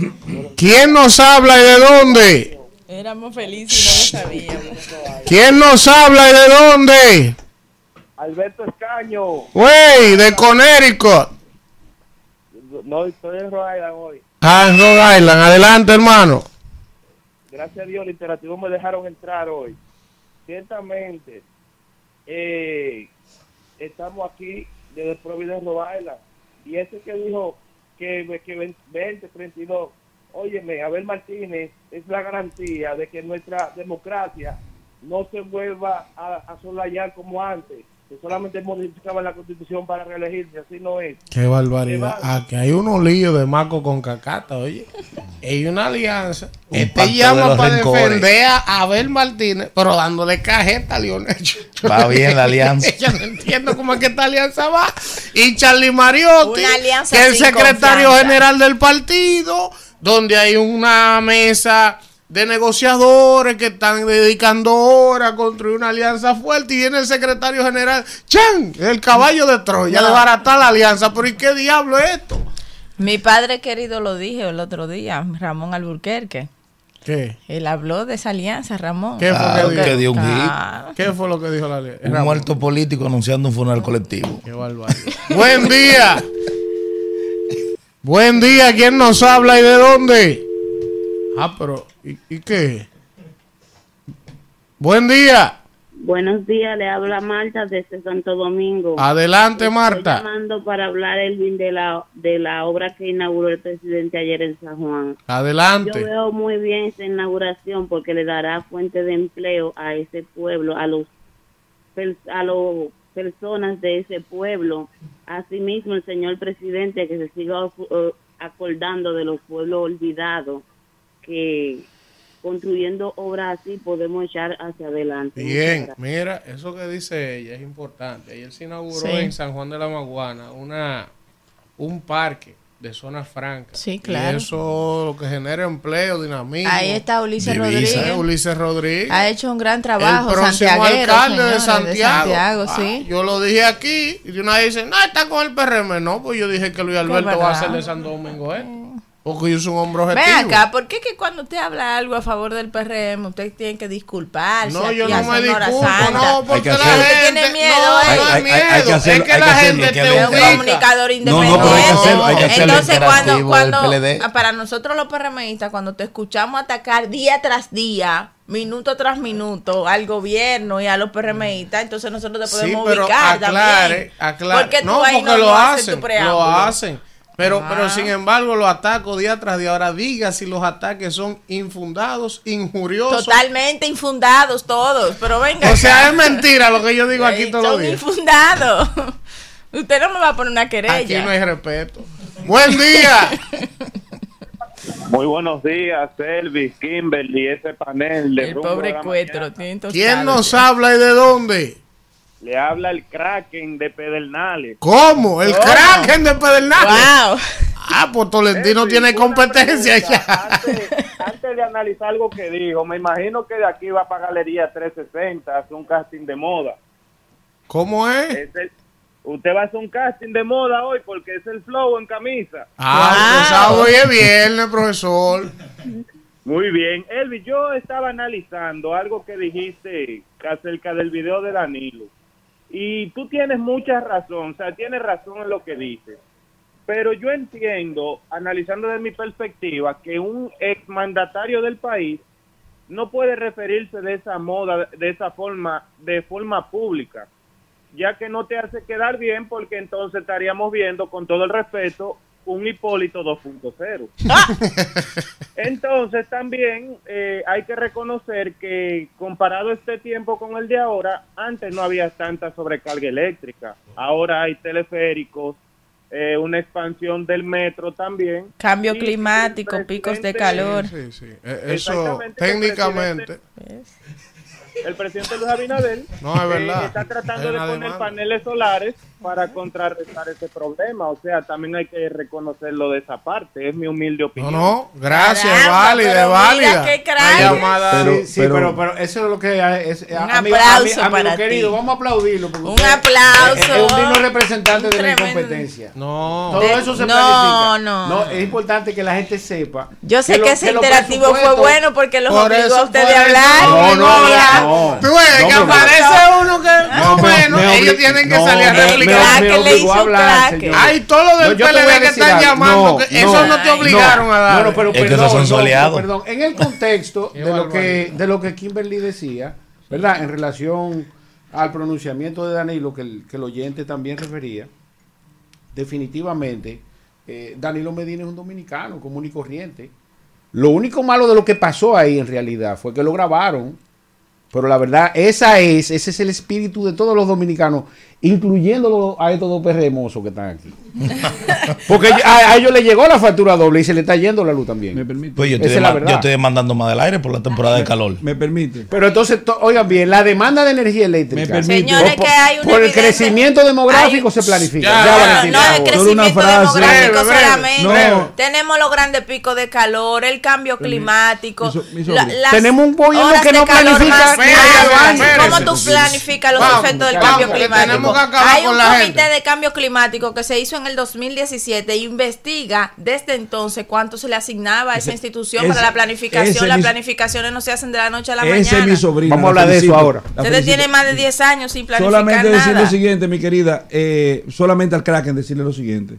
¿Quién nos habla y de dónde? Éramos felices y no lo sabíamos. ¿Quién nos habla y de dónde? Alberto Escaño. Wey, de Connecticut. No, estoy en Rhode Island hoy. Ah, en Rhode Island. Adelante, hermano. Gracias a Dios, el interactivo me dejaron entrar hoy. Ciertamente, eh, estamos aquí desde Providence, Rhode Island. Y ese que dijo que, que 20, 32, óyeme, Abel Martínez es la garantía de que nuestra democracia no se vuelva a, a como antes, que solamente modificaban la constitución para reelegirse, así no es. Qué barbaridad. Aquí hay unos líos de Marco con Cacata, oye. Hay una alianza. Un Este de llama para rencores. defender a Abel Martínez, pero dándole cajeta a Lionel. Va bien la alianza. Yo no entiendo cómo es que esta alianza va. Y Charlie Mariotti, que es el secretario confianza. general del partido, donde hay una mesa de negociadores que están dedicando horas a construir una alianza fuerte y viene el secretario general, ¡Chan! El caballo de Troya, No. de baratar la alianza. Pero ¿y qué diablo es esto? Mi padre querido lo dije el otro día, Ramón Alburquerque. ¿Qué? Él habló de esa alianza, Ramón. ¿Qué fue Claro, que dijo? que dio un Ah. ¿Qué fue lo que dijo la alianza? Un muerto político anunciando un funeral colectivo. Qué barbaridad. Buen día. Buen día, ¿quién nos habla y de dónde? Ah, pero, ¿y, y qué? Buen día. Buenos días, le habla Marta desde Santo Domingo. Adelante, Estoy Marta. llamando para hablar Elvin de la de la obra que inauguró el presidente ayer en San Juan. Yo Adelante. veo muy bien esa inauguración porque le dará fuente de empleo a ese pueblo, a los a las personas de ese pueblo. Asimismo, el señor presidente que se siga acordando de los pueblos olvidados, que construyendo obras así podemos echar hacia adelante. Bien, mira, eso que dice ella es importante. Ayer se inauguró Sí. en San Juan de la Maguana una, un parque de zonas francas. Sí, Y claro. eso lo que genera empleo, dinamismo. Ahí está Ulises Divisa. Rodríguez. Ulises Rodríguez. Ha hecho un gran trabajo, el próximo alcalde de Santiago. Santiago, Ah, sí. yo lo dije aquí y de una vez dicen, no, está con el PRM. No, pues yo dije que Luis Alberto va a ser de Santo Domingo, ¿eh? Porque yo soy un hombre Ven objetivo. acá, ¿por qué que cuando usted habla algo a favor del PRM, usted tiene que disculparse? No, yo no a me disculpo, Santa? no, porque que la gente... tiene miedo, no, ¿eh? Hay- hay- miedo, hay que es que hay la que gente que te le- Es un ubica. comunicador independiente. no, pero hay que hacerlo, hay que hacerlo. Entonces, cuando, cuando ah, para nosotros los PRMistas, cuando te escuchamos atacar día tras día, minuto tras minuto, al gobierno y a los PRMistas, entonces nosotros te Sí, podemos pero ubicar aclare, también. aclare. Porque tú no, ahí porque no, lo haces hacen, tu preámbulo. lo hacen. Pero, Ah. pero sin embargo, los atacos día tras día. Ahora diga si los ataques son infundados, injuriosos. Totalmente infundados todos, pero venga. O sea, es mentira lo que yo digo aquí todos los Son días. infundados. Usted no me va a poner una querella. Aquí no hay respeto. Buen día. Muy buenos días, Elvis, Kimberly, ese panel de El pobre Cuetro. ¿Quién nos habla y de dónde? Le habla el Kraken de Pedernales. ¿Cómo? El ¿Cómo? Kraken de Pedernales. Wow. Ah, pues Tolentino Elvis, tiene competencia pregunta. ya. Antes, antes de analizar algo que dijo, me imagino que de aquí va para Galería 360, hace un casting de moda. ¿Cómo es? Es el- usted va a hacer un casting de moda hoy porque es el flow en camisa. Ah, sabe, hoy es viernes, profesor. Muy bien. Elvis, yo estaba analizando algo que dijiste acerca del video de Danilo. Y tú tienes mucha razón, o sea, tienes razón en lo que dices. Pero yo entiendo, analizando desde mi perspectiva, que un exmandatario del país no puede referirse de esa moda, de esa forma, de forma pública, ya que no te hace quedar bien porque entonces estaríamos viendo, con todo el respeto, un Hipólito 2.0. Entonces también eh, hay que reconocer que comparado este tiempo con el de ahora, antes no había tanta sobrecarga eléctrica. Ahora hay teleféricos, eh, una expansión del metro también. Cambio Y climático, el picos de presidente- calor. Sí, sí. Eh, Eso, técnicamente. El presidente Luis Abinader No, es verdad. eh, está tratando de poner demanda. paneles solares para contrarrestar ese problema. O sea, también hay que reconocerlo de esa parte. Es mi humilde No, opinión. no, gracias, Caramba, válida, pero válida. mira qué llamada. Pero, Pero- sí, pero, pero- pero, eso es lo que hay, es, Un amigo, aplauso ami- amigo para querido, ti. vamos a aplaudirlo. porque Un usted aplauso. Es, es un digno representante de la incompetencia. No. Todo eso se no, planifica. no. Es importante que la gente sepa. Yo sé que, ese interactivo fue bueno porque los Por obligó a usted de hablar. No, no, no. Tú ves No, que aparece uno que más o Me- menos me ellos tienen que no, salir a replicar. Me- me que le obligó hizo a un hablar, crack. señor. Hay todo lo del No, PLD que están algo. llamando. No, que no, eso no te no, obligaron a dar. No, pero Es perdón, esos son no, soleados. perdón. En el contexto de lo que de lo que Kimberly decía, ¿verdad? En relación al pronunciamiento de Danilo que el, que el oyente también refería, definitivamente eh, Danilo Medina es un dominicano común y corriente. Lo único malo de lo que pasó ahí en realidad fue que lo grabaron. Pero la verdad, esa es, ese es el espíritu de todos los dominicanos, incluyendo a estos dos perremosos que están aquí. Porque a, a ellos les llegó la factura doble y se le está yendo la luz también. Me permite. Pues yo Esa estoy, es la dema- verdad. yo estoy demandando más del aire por la temporada de calor. Me permite. Pero entonces, to- oigan bien, la demanda de energía eléctrica. Me permite. Señores, por, que hay una por el crecimiento demográfico hay- se planifica. Ya, Ya, ya, Valentín, No, por el crecimiento frase. demográfico Breve, breve. solamente. No. Tenemos los grandes picos de calor, el cambio climático. mi so- mi la- sobrino. las Tenemos un gobierno que no planifica ¿Cómo tú planificas los efectos del cambio climático? Tenemos que acabar Hay con un la comité gente. de cambio climático que se hizo en el 2017 e investiga desde entonces cuánto se le asignaba a esa Ese- institución ese- para la planificación. Las mis- planificaciones no se hacen de la noche a la Ese es mañana. mi sobrino. Vamos a hablar de eso ahora. Ustedes tienen más de 10 años sin planificar Solamente decir nada. lo siguiente, mi querida. eh, solamente al Kraken decirle lo siguiente.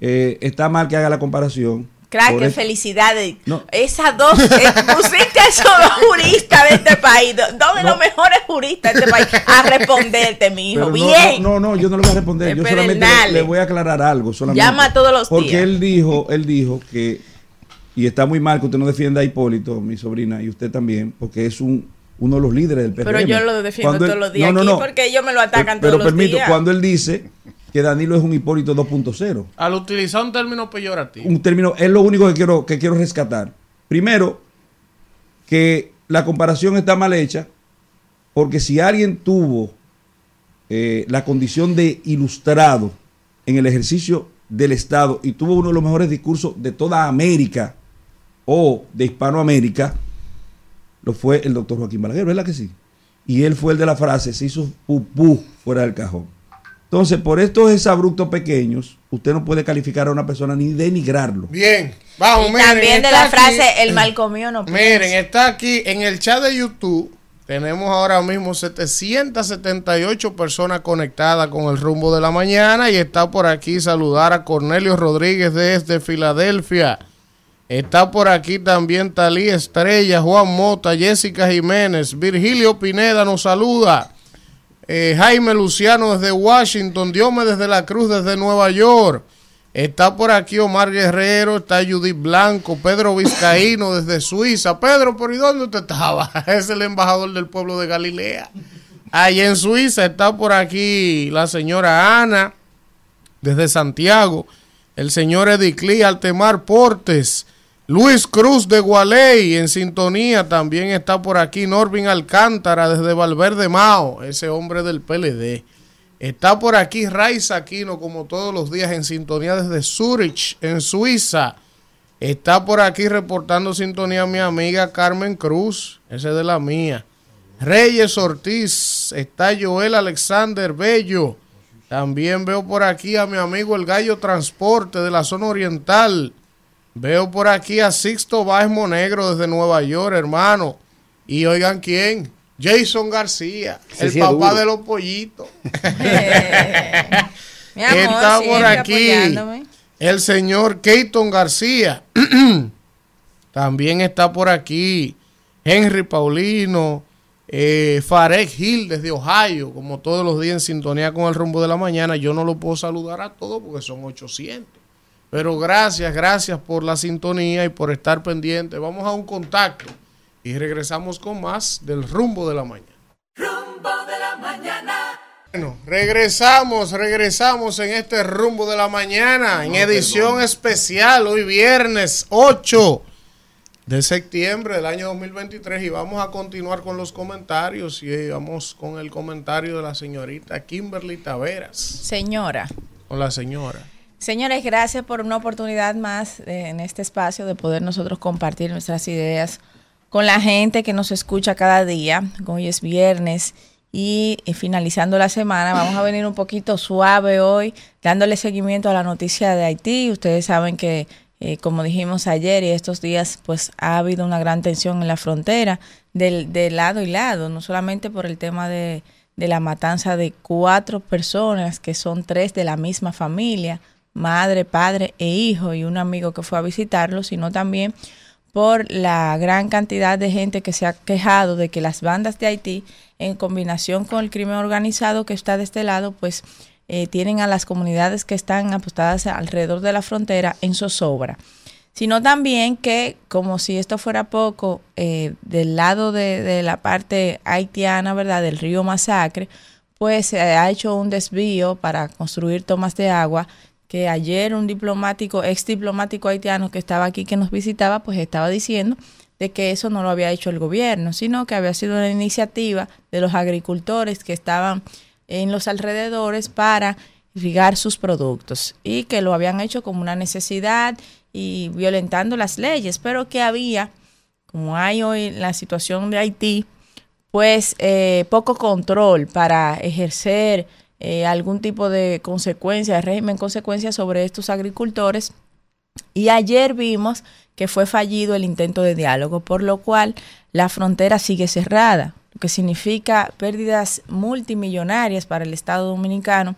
Eh, está mal que haga la comparación. Crack, qué es- felicidades. No. Esas dos, eh, pusiste a esos dos juristas de este país, do- dos de los mejores juristas de este país, a responderte, mi hijo. Pero Bien. No, no, no, yo no le voy a responder. De Yo solamente le, le voy a aclarar algo. Solamente. Llama todos los Porque días. él dijo, él dijo que, y está muy mal que usted no defienda a Hipólito, mi sobrina, y usted también, porque es un uno de los líderes del PRM. Pero yo lo defiendo él- todos los días no, no, aquí no. porque ellos me lo atacan Pero todos los permito, días. cuando él dice que Danilo es un Hipólito 2.0, Al utilizar un término peyorativo. un término, es lo único que quiero, que quiero rescatar. Primero, que la comparación está mal hecha, porque si alguien tuvo eh, la condición de ilustrado en el ejercicio del Estado y tuvo uno de los mejores discursos de toda América o de Hispanoamérica, lo fue el doctor Joaquín Balaguer, ¿verdad que sí? Y él fue el de la frase, se hizo pupú fuera del cajón. Entonces, por estos exabruptos pequeños, usted no puede calificar a una persona ni denigrarlo. Bien, vamos, Y miren, también de la aquí- frase, el mal comido no piensa". Miren, está aquí en el chat de YouTube. Tenemos ahora mismo 778 personas conectadas con el rumbo de la mañana y está por aquí saludar a Cornelio Rodríguez desde Filadelfia. Está por aquí también Talí Estrella, Juan Mota, Jessica Jiménez, Virgilio Pineda nos saluda. Eh, Jaime Luciano desde Washington, Diome desde la Cruz desde Nueva York. Está por aquí Omar Guerrero, está Judith Blanco, Pedro Vizcaíno desde Suiza. Pedro, ¿por y dónde usted estaba? Es el embajador del pueblo de Galilea. Allá en Suiza está por aquí la señora Ana desde Santiago. el señor Ediclí Altemar Portes, Luis Cruz de Gualey en sintonía, también está por aquí Norvin Alcántara desde Valverde Mao, ese hombre del PLD. Está por aquí Raiza Aquino, como todos los días, en sintonía desde Zurich, en Suiza. Está por aquí reportando sintonía mi amiga Carmen Cruz, ese de la mía. Reyes Ortiz, está Joel Alexander Bello. También veo por aquí a mi amigo el Gallo Transporte de la zona oriental. Veo por aquí a Sixto Baez Monegro desde Nueva York, hermano. Y oigan quién, Jason García, Sí, el sí, papá de los pollitos. Mi amor, Está por aquí apoyándome. el señor Keyton García. También está por aquí Henry Paulino, eh, Farek Hill desde Ohio, como todos los días en sintonía con el rumbo de la mañana. Yo no lo puedo saludar a todos porque son 800. Pero gracias, gracias por la sintonía y por estar pendiente. Vamos a un contacto y regresamos con más del rumbo de la mañana. Rumbo de la mañana. Bueno, regresamos, regresamos en este rumbo de la mañana, en edición especial, hoy viernes 8 de septiembre del año 2023 y vamos a continuar con los comentarios y vamos con el comentario de la señorita Kimberly Taveras, Señora. con la señora. Señores, gracias por una oportunidad más eh, en este espacio de poder nosotros compartir nuestras ideas con la gente que nos escucha cada día. Hoy es viernes y eh, finalizando la semana vamos a venir un poquito suave hoy, dándole seguimiento a la noticia de Haití. Ustedes saben que, eh, como dijimos ayer y estos días, pues ha habido una gran tensión en la frontera del, de lado y lado, no solamente por el tema de, de la matanza de cuatro personas que son tres de la misma familia, madre, padre e hijo y un amigo que fue a visitarlo, sino también por la gran cantidad de gente que se ha quejado de que las bandas de Haití, en combinación con el crimen organizado que está de este lado, pues eh, tienen a las comunidades que están apostadas alrededor de la frontera en zozobra. Sino también que, como si esto fuera poco, eh, del lado de, de la parte haitiana, ¿verdad?, del río Masacre, pues se ha hecho un desvío para construir tomas de agua que ayer un diplomático, ex diplomático haitiano que estaba aquí, que nos visitaba, pues estaba diciendo de que eso no lo había hecho el gobierno, sino que había sido una iniciativa de los agricultores que estaban en los alrededores para irrigar sus productos y que lo habían hecho como una necesidad y violentando las leyes, pero que había, como hay hoy la situación de Haití, pues eh, poco control para ejercer eh, algún tipo de consecuencia, de régimen consecuencia sobre estos agricultores. Y ayer vimos que fue fallido el intento de diálogo, por lo cual la frontera sigue cerrada, lo que significa pérdidas multimillonarias para el Estado dominicano.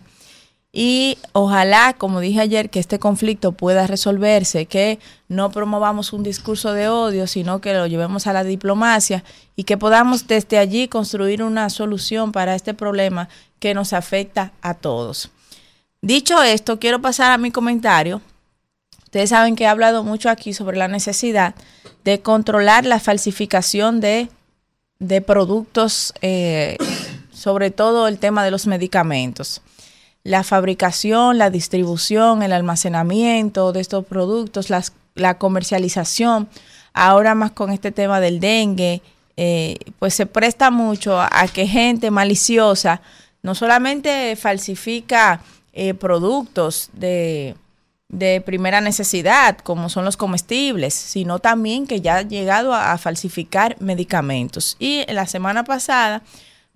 Y ojalá, como dije ayer, que este conflicto pueda resolverse, que no promovamos un discurso de odio, sino que lo llevemos a la diplomacia y que podamos desde allí construir una solución para este problema que nos afecta a todos. Dicho esto, quiero pasar a mi comentario. Ustedes saben que he hablado mucho aquí sobre la necesidad de controlar la falsificación de, de productos, eh, sobre todo el tema de los medicamentos la fabricación, la distribución, el almacenamiento de estos productos, la comercialización, ahora más con este tema del dengue, eh, pues se presta mucho a, que gente maliciosa no solamente falsifica eh, productos de, primera necesidad, como son los comestibles, sino también que ya ha llegado a falsificar medicamentos. Y la semana pasada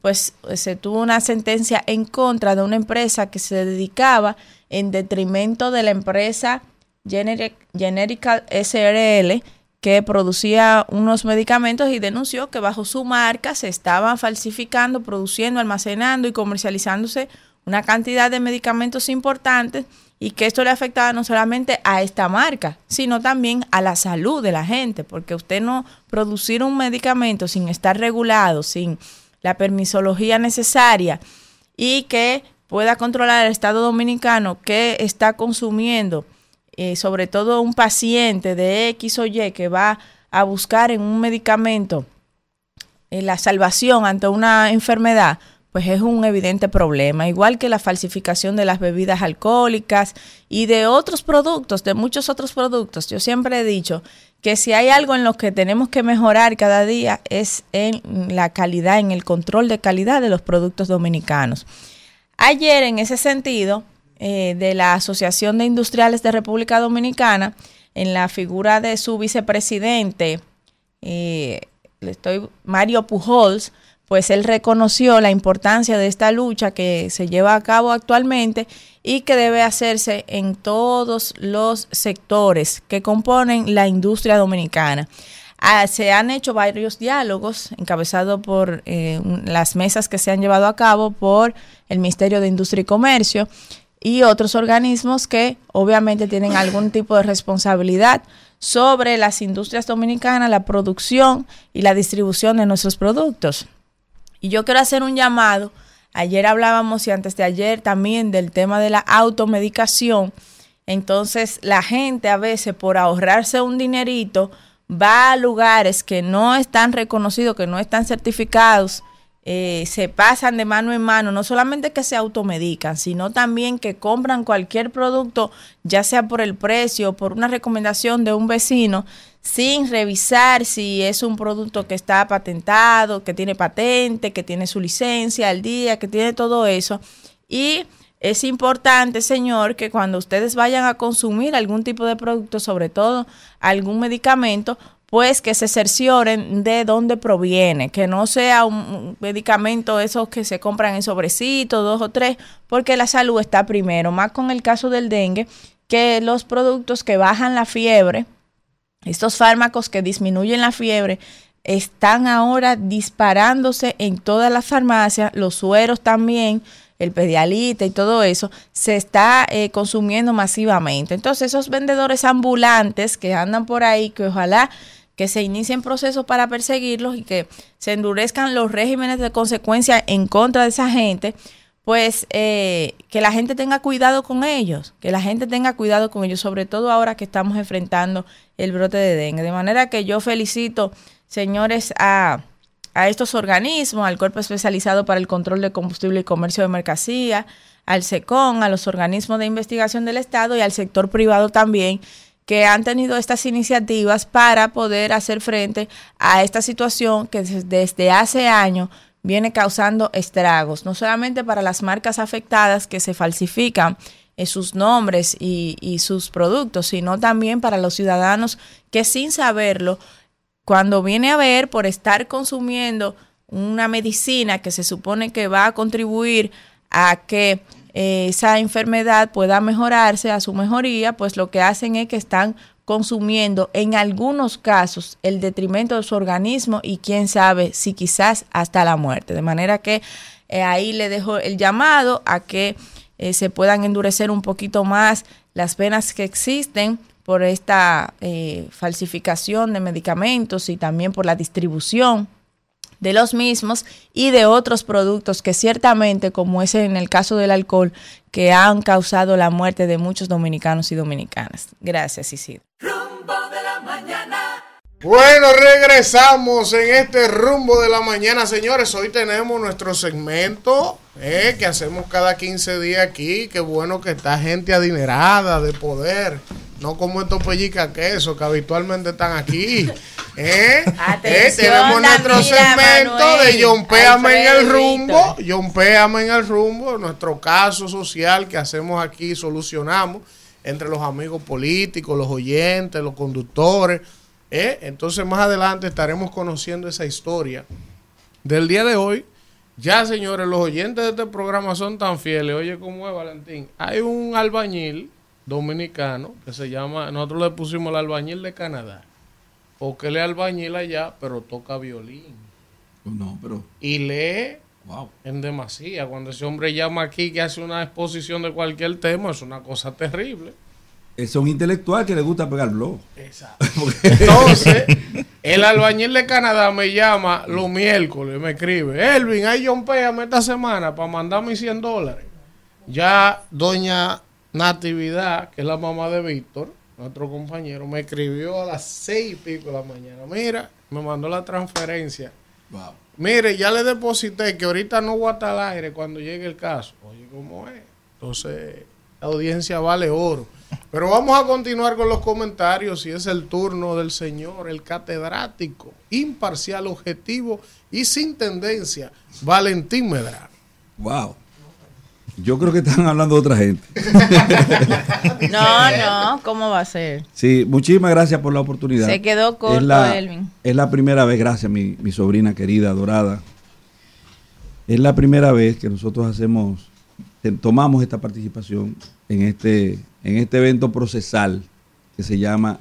pues se tuvo una sentencia en contra de una empresa que se dedicaba en detrimento de la empresa Generic, Generical SRL que producía unos medicamentos y denunció que bajo su marca se estaban falsificando, produciendo, almacenando y comercializándose una cantidad de medicamentos importantes y que esto le afectaba no solamente a esta marca, sino también a la salud de la gente, porque usted no producir un medicamento sin estar regulado, sin la permisología necesaria y que pueda controlar el Estado dominicano que está consumiendo, eh, sobre todo un paciente de X o Y que va a buscar en un medicamento eh, la salvación ante una enfermedad, pues es un evidente problema, igual que la falsificación de las bebidas alcohólicas y de otros productos, de muchos otros productos. Yo siempre he dicho que si hay algo en lo que tenemos que mejorar cada día es en la calidad, en el control de calidad de los productos dominicanos. Ayer, en ese sentido, eh, de la Asociación de Industriales de República Dominicana, en la figura de su vicepresidente, eh, estoy, Mario Pujols, pues él reconoció la importancia de esta lucha que se lleva a cabo actualmente y que debe hacerse en todos los sectores que componen la industria dominicana. Ah, se han hecho varios diálogos encabezados por eh, las mesas que se han llevado a cabo por el Ministerio de Industria y Comercio y otros organismos que obviamente tienen algún tipo de responsabilidad sobre las industrias dominicanas, la producción y la distribución de nuestros productos. Y yo quiero hacer un llamado. Ayer hablábamos y antes de ayer también del tema de la automedicación. Entonces la gente a veces por ahorrarse un dinerito va a lugares que no están reconocidos, que no están certificados, eh, se pasan de mano en mano, no solamente que se automedican, sino también que compran cualquier producto, ya sea por el precio, por una recomendación de un vecino, sin revisar si es un producto que está patentado, que tiene patente, que tiene su licencia al día, que tiene todo eso. Y es importante, señor, que cuando ustedes vayan a consumir algún tipo de producto, sobre todo algún medicamento, pues que se cercioren de dónde proviene, que no sea un medicamento esos que se compran en sobrecitos, dos o tres, porque la salud está primero, más con el caso del dengue, que los productos que bajan la fiebre, estos fármacos que disminuyen la fiebre están ahora disparándose en todas las farmacias, los sueros también, el pedialita y todo eso, se está eh, consumiendo masivamente. Entonces esos vendedores ambulantes que andan por ahí, que ojalá que se inicien procesos para perseguirlos y que se endurezcan los regímenes de consecuencia en contra de esa gente, pues eh, que la gente tenga cuidado con ellos, que la gente tenga cuidado con ellos, sobre todo ahora que estamos enfrentando el brote de dengue. De manera que yo felicito, señores, a, a estos organismos, al Cuerpo Especializado para el Control de Combustible y Comercio de Mercancía, al SECON, a los organismos de investigación del Estado y al sector privado también, que han tenido estas iniciativas para poder hacer frente a esta situación que desde hace años viene causando estragos, no solamente para las marcas afectadas que se falsifican en sus nombres y, sus productos, sino también para los ciudadanos que sin saberlo, cuando viene a ver por estar consumiendo una medicina que se supone que va a contribuir a que eh, esa enfermedad pueda mejorarse, a su mejoría, pues lo que hacen es que están consumiendo en algunos casos el detrimento de su organismo y quién sabe si quizás hasta la muerte. De manera que eh, ahí le dejo el llamado a que eh, se puedan endurecer un poquito más las penas que existen por esta eh, falsificación de medicamentos y también por la distribución de los mismos y de otros productos que ciertamente, como es en el caso del alcohol, que han causado la muerte de muchos dominicanos y dominicanas. Gracias, Isidro. Bueno, regresamos en este rumbo de la mañana, señores. Hoy tenemos nuestro segmento eh, que hacemos cada 15 días aquí. Qué bueno que está gente adinerada de poder. No como estos pellicas queso que habitualmente están aquí. ¿Eh? eh tenemos nuestro segmento de Yompeame en el rumbo. Yompeame en el rumbo. Nuestro caso social que hacemos aquí, solucionamos entre los amigos políticos, los oyentes, los conductores ¿Eh? Entonces más adelante estaremos conociendo esa historia del día de hoy. Ya, señores, los oyentes de este programa son tan fieles. Oye, ¿cómo es, Valentín? Hay un albañil dominicano que se llama, nosotros le pusimos el albañil de Canadá, porque él es albañil allá, pero toca violín. Oh, no, pero... Y lee en demasía. Cuando ese hombre llama aquí que hace una exposición de cualquier tema, es una cosa terrible es un intelectual que le gusta pegar blog. Exacto. Entonces, el albañil de Canadá me llama los miércoles, me escribe, Elvin, hay John Péame esta semana para mandarme 100 dólares. Ya doña Natividad, que es la mamá de Víctor, nuestro compañero, me escribió a las seis y pico de la mañana. Mira, me mandó la transferencia. Mire, ya le deposité que ahorita no voy a estar al aire cuando llegue el caso. Oye, ¿cómo es? Entonces, la audiencia vale oro. Pero vamos a continuar con los comentarios y es el turno del señor, el catedrático, imparcial, objetivo y sin tendencia, Valentín Medrano. Wow. Yo creo que están hablando de otra gente. No, no, ¿cómo va a ser? Sí, muchísimas gracias por la oportunidad. Se quedó corto, es la, Elvin. Es la primera vez, gracias mi, mi sobrina querida, adorada. Es la primera vez que nosotros hacemos, tomamos esta participación en este, en este evento procesal que se llama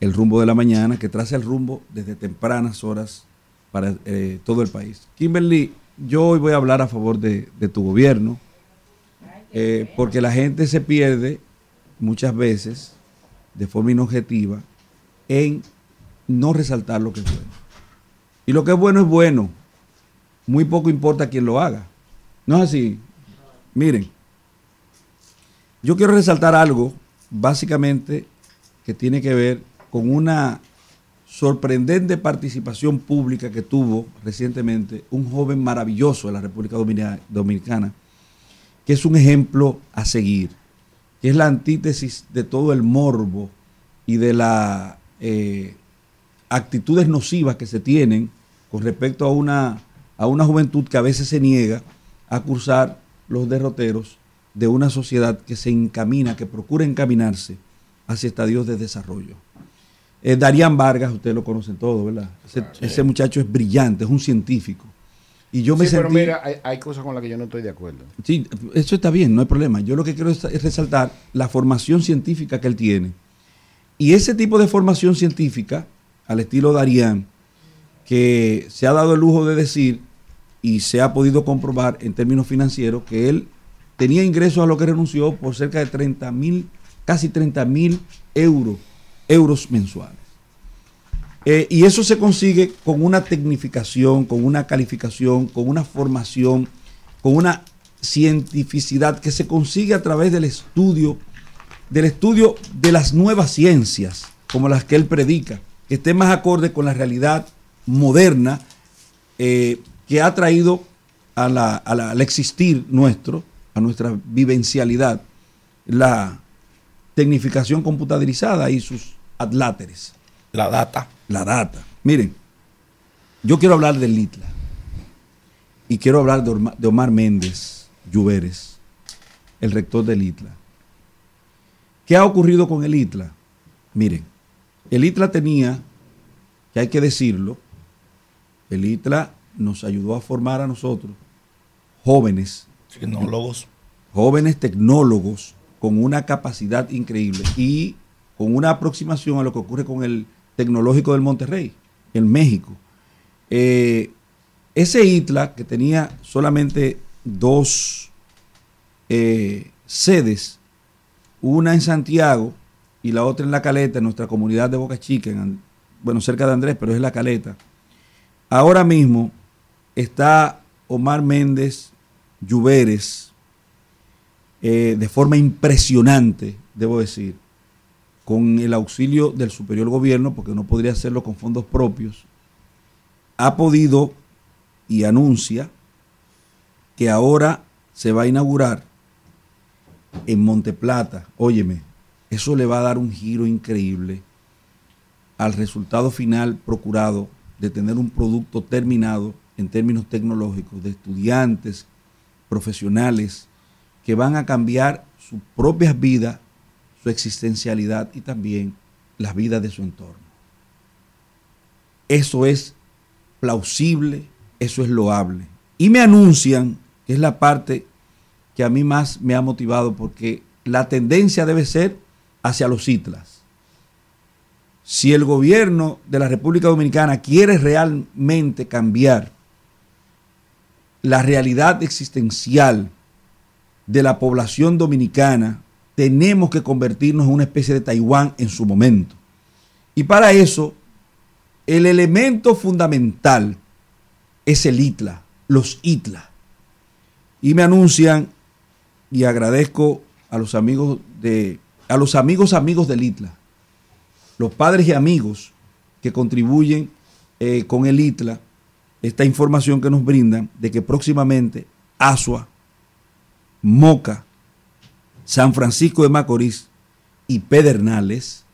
El Rumbo de la Mañana, que traza el rumbo desde tempranas horas para eh, todo el país. Kimberly, yo hoy voy a hablar a favor de, de tu gobierno, eh, porque la gente se pierde muchas veces de forma inobjetiva en no resaltar lo que es bueno. Y lo que es bueno es bueno. Muy poco importa quién lo haga. No es así. Miren, yo quiero resaltar algo básicamente que tiene que ver con una sorprendente participación pública que tuvo recientemente un joven maravilloso de la República Dominicana, que es un ejemplo a seguir, que es la antítesis de todo el morbo y de las actitudes nocivas que se tienen con respecto a una, a una juventud que a veces se niega a cursar los derroteros de una sociedad que se encamina, que procura encaminarse hacia estadios de desarrollo. Eh, Darían Vargas, ustedes lo conocen todo, ¿verdad? Ese, ese muchacho es brillante, es un científico. Y yo me Sí, pero sentí... mira, hay, hay cosas con las que yo no estoy de acuerdo. Sí, eso está bien, no hay problema. Yo lo que quiero es, es resaltar la formación científica que él tiene. Y ese tipo de formación científica, al estilo Darían, que se ha dado el lujo de decir y se ha podido comprobar en términos financieros que él tenía ingresos a lo que renunció por cerca de 30 mil, casi 30 mil euros, euros mensuales. Eh, y eso se consigue con una tecnificación, con una calificación, con una formación, con una cientificidad que se consigue a través del estudio, del estudio de las nuevas ciencias, como las que él predica, que esté más acorde con la realidad moderna eh, que ha traído al existir nuestro, a nuestra vivencialidad, la tecnificación computadorizada y sus adláteres. La data. La data. Miren, yo quiero hablar del ITLA. Y quiero hablar de, Omar Méndez Lluveres, el rector del ITLA. ¿Qué ha ocurrido con el ITLA? Miren, el ITLA tenía, que hay que decirlo, el ITLA nos ayudó a formar a nosotros, jóvenes, Tecnólogos. jóvenes tecnólogos con una capacidad increíble y con una aproximación a lo que ocurre con el tecnológico del Monterrey, en México. Eh, ese ITLA, que tenía solamente dos eh, sedes, una en Santiago y la otra en La Caleta, en nuestra comunidad de Boca Chica, en bueno, cerca de Andrés, pero es La Caleta. Ahora mismo está Omar Méndez Lluveres, eh, de forma impresionante, debo decir, con el auxilio del superior gobierno, porque no podría hacerlo con fondos propios, ha podido y anuncia que ahora se va a inaugurar en Monteplata. Óyeme, eso le va a dar un giro increíble al resultado final procurado de tener un producto terminado en términos tecnológicos de estudiantes, profesionales, que van a cambiar sus propias vidas, su existencialidad y también las vidas de su entorno. Eso es plausible, eso es loable. Y me anuncian, que es la parte que a mí más me ha motivado, porque la tendencia debe ser hacia los ITLAS. Si el gobierno de la República Dominicana quiere realmente cambiar la realidad existencial de la población dominicana, tenemos que convertirnos en una especie de Taiwán en su momento. Y para eso, el elemento fundamental es el ITLA, los ITLA. Y me anuncian, y agradezco a los amigos de, a los amigos amigos del ITLA, los padres y amigos que contribuyen eh, con el ITLA, esta información que nos brindan de que próximamente Asua, Moca, San Francisco de Macorís y Pedernales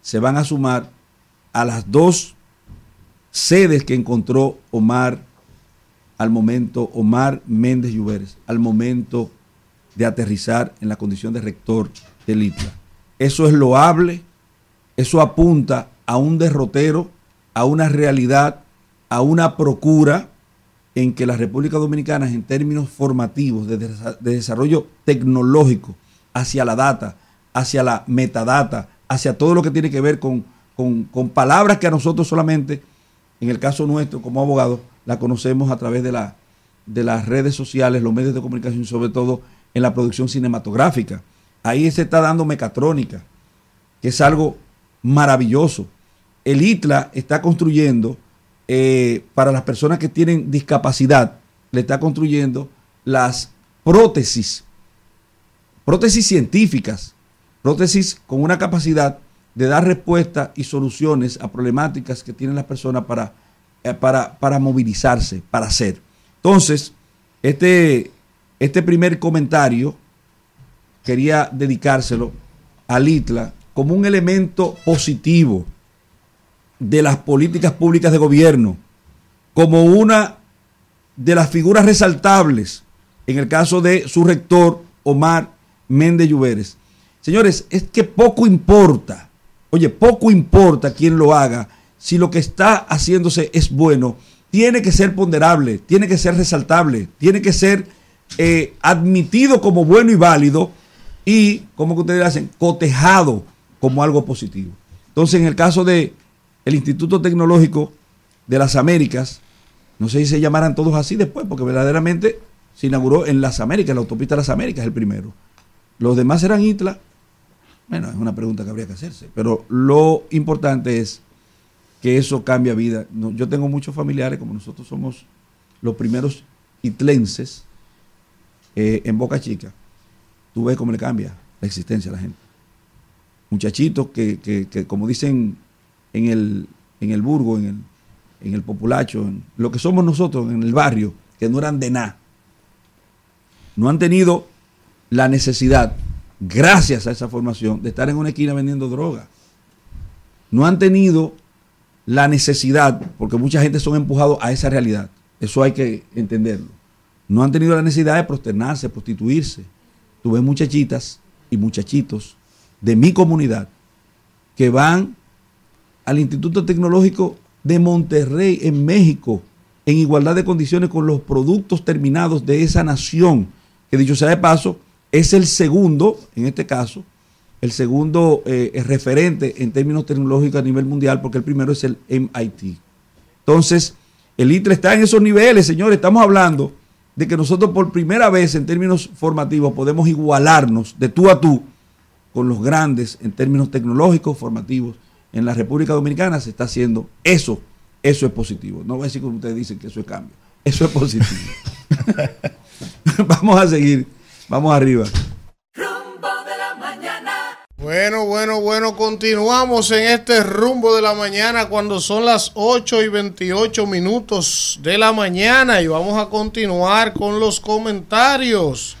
se van a sumar a las dos sedes que encontró Omar al momento, Omar Méndez Lluveres, al momento de aterrizar en la condición de rector del ITLA. Eso es loable, eso apunta a un derrotero, a una realidad, a una procura en que la República Dominicana, en términos formativos de, desa- de desarrollo tecnológico, hacia la data, hacia la metadata, hacia todo lo que tiene que ver con, con- con palabras que a nosotros solamente, en el caso nuestro como abogados, la conocemos a través de, la, de las redes sociales, los medios de comunicación, sobre todo en la producción cinematográfica. Ahí se está dando mecatrónica, que es algo maravilloso. El ITLA está construyendo eh, para las personas que tienen discapacidad, le está construyendo las prótesis, prótesis científicas, prótesis con una capacidad de dar respuesta y soluciones a problemáticas que tienen las personas para, eh, para, para movilizarse, para hacer. Entonces, este, este primer comentario quería dedicárselo al ITLA como un elemento positivo de las políticas públicas de gobierno, como una de las figuras resaltables en el caso de su rector Omar Méndez Lluveres. Señores, es que poco importa, oye, poco importa quién lo haga, si lo que está haciéndose es bueno, tiene que ser ponderable, tiene que ser resaltable, tiene que ser eh, admitido como bueno y válido y, como que ustedes hacen, cotejado como algo positivo. Entonces, en el caso de el Instituto Tecnológico de las Américas, no sé si se llamarán todos así después, porque verdaderamente se inauguró en las Américas, la autopista de las Américas, el primero. Los demás eran ITLA. Bueno, es una pregunta que habría que hacerse, pero lo importante es que eso cambia vida. Yo tengo muchos familiares, como nosotros somos los primeros itlenses eh, en Boca Chica. Tú ves cómo le cambia la existencia a la gente. Muchachitos que, como dicen en el, en el burgo, en el, en el populacho, en lo que somos nosotros en el barrio, que no eran de nada. No han tenido la necesidad, gracias a esa formación, de estar en una esquina vendiendo droga. No han tenido la necesidad, porque mucha gente son empujados a esa realidad. Eso hay que entenderlo. No han tenido la necesidad de prosternarse, prostituirse. Tú ves muchachitas y muchachitos de mi comunidad que van al Instituto Tecnológico de Monterrey, en México, en igualdad de condiciones con los productos terminados de esa nación, que dicho sea de paso, es el segundo, en este caso, el segundo eh, referente en términos tecnológicos a nivel mundial, porque el primero es el MIT. Entonces, el ITRE está en esos niveles, señores. Estamos hablando de que nosotros por primera vez en términos formativos podemos igualarnos de tú a tú con los grandes en términos tecnológicos, formativos. En la República Dominicana se está haciendo eso. Eso es positivo. No voy a decir como ustedes dicen que eso es cambio. Eso es positivo. Vamos a seguir. Vamos arriba. Bueno, bueno, bueno, continuamos en este rumbo de la mañana cuando son las 8 y 28 minutos de la mañana y vamos a continuar con los comentarios.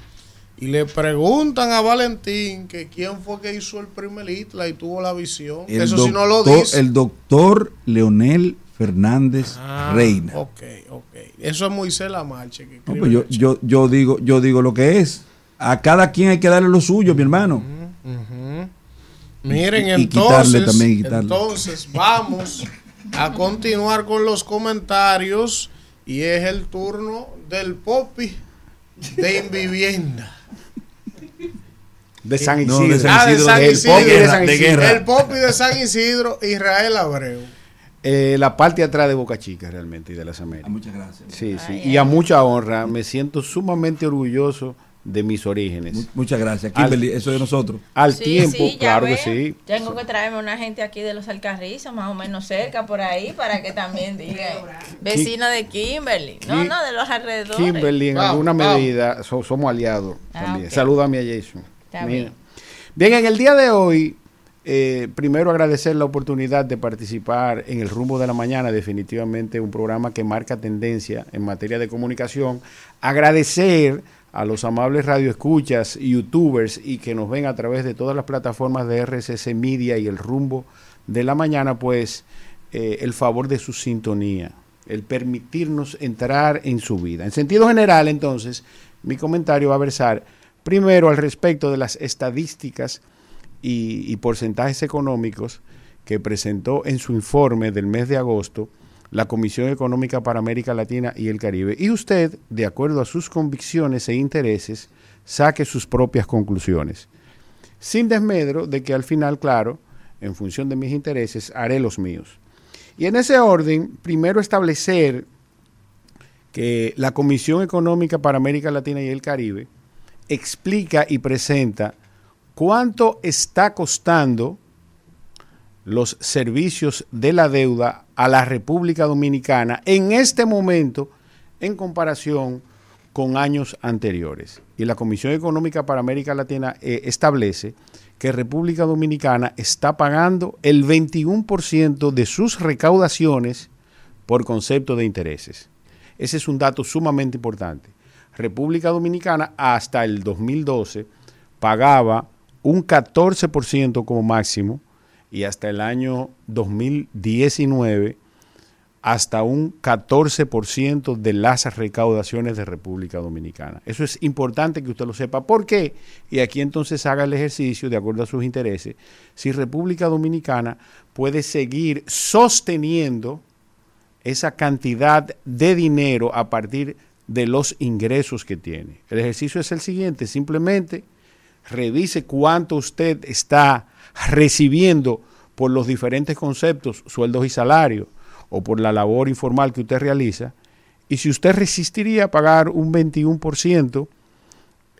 Y le preguntan a Valentín que quién fue que hizo el primer ITLA y tuvo la visión. El Eso sí no lo doctor- dice. El doctor Leonel Fernández Ah, Reina. Ok, ok. Eso es Moisés Lamarche. Que No, pues yo, yo, yo digo, yo digo lo que es. A cada quien hay que darle lo suyo, mi hermano. Miren, Y- y entonces, quitarle también, y quitarle. entonces vamos a continuar con los comentarios y es el turno del Popi de Invivienda. De San No, Isidro. de San Ah, de Isidro, San de San Isidro. guerra. El Popi de San Isidro, Israel Abreu. Eh, la parte de atrás de Boca Chica realmente y de las Américas. muchas gracias. Sí, sí. Ay, y a mucha honra. Me siento sumamente orgulloso de mis orígenes. Muchas gracias. Al- Kimberly, eso de nosotros. Al Sí, tiempo, sí, ya claro que ven. sí. Tengo que traerme una gente aquí de los Alcarrizos, más o menos cerca por ahí, para que también digan vecina de Kimberly. No, no, de los alrededores. Kimberly, en alguna medida, so- somos aliados Ah, también. ok. Salúdame a Jason. Está Mira. bien. Bien, en el día de hoy eh, primero agradecer la oportunidad de participar en el rumbo de la mañana, definitivamente un programa que marca tendencia en materia de comunicación. Agradecer a los amables radioescuchas, youtubers y que nos ven a través de todas las plataformas de RSS Media y el rumbo de la mañana, pues eh, el favor de su sintonía, el permitirnos entrar en su vida. En sentido general, entonces, mi comentario va a versar primero al respecto de las estadísticas y, porcentajes económicos que presentó en su informe del mes de agosto la Comisión Económica para América Latina y el Caribe. Y usted, de acuerdo a sus convicciones e intereses, saque sus propias conclusiones. Sin desmedro de que al final, claro, en función de mis intereses, haré los míos. Y en ese orden, primero establecer que la Comisión Económica para América Latina y el Caribe explica y presenta cuánto está costando los servicios de la deuda a la República Dominicana en este momento en comparación con años anteriores. Y la Comisión Económica para América Latina eh, establece que República Dominicana está pagando el 21% de sus recaudaciones por concepto de intereses. Ese es un dato sumamente importante. República Dominicana hasta el 2012 pagaba un 14% como máximo y hasta el año 2019 hasta un 14% de las recaudaciones de República Dominicana. Eso es importante que usted lo sepa. ¿Por qué? Y aquí entonces haga el ejercicio de acuerdo a sus intereses. Si República Dominicana puede seguir sosteniendo esa cantidad de dinero a partir de los ingresos que tiene. El ejercicio es el siguiente, simplemente revise cuánto usted está recibiendo por los diferentes conceptos, sueldos y salarios, o por la labor informal que usted realiza, y si usted resistiría a pagar un 21%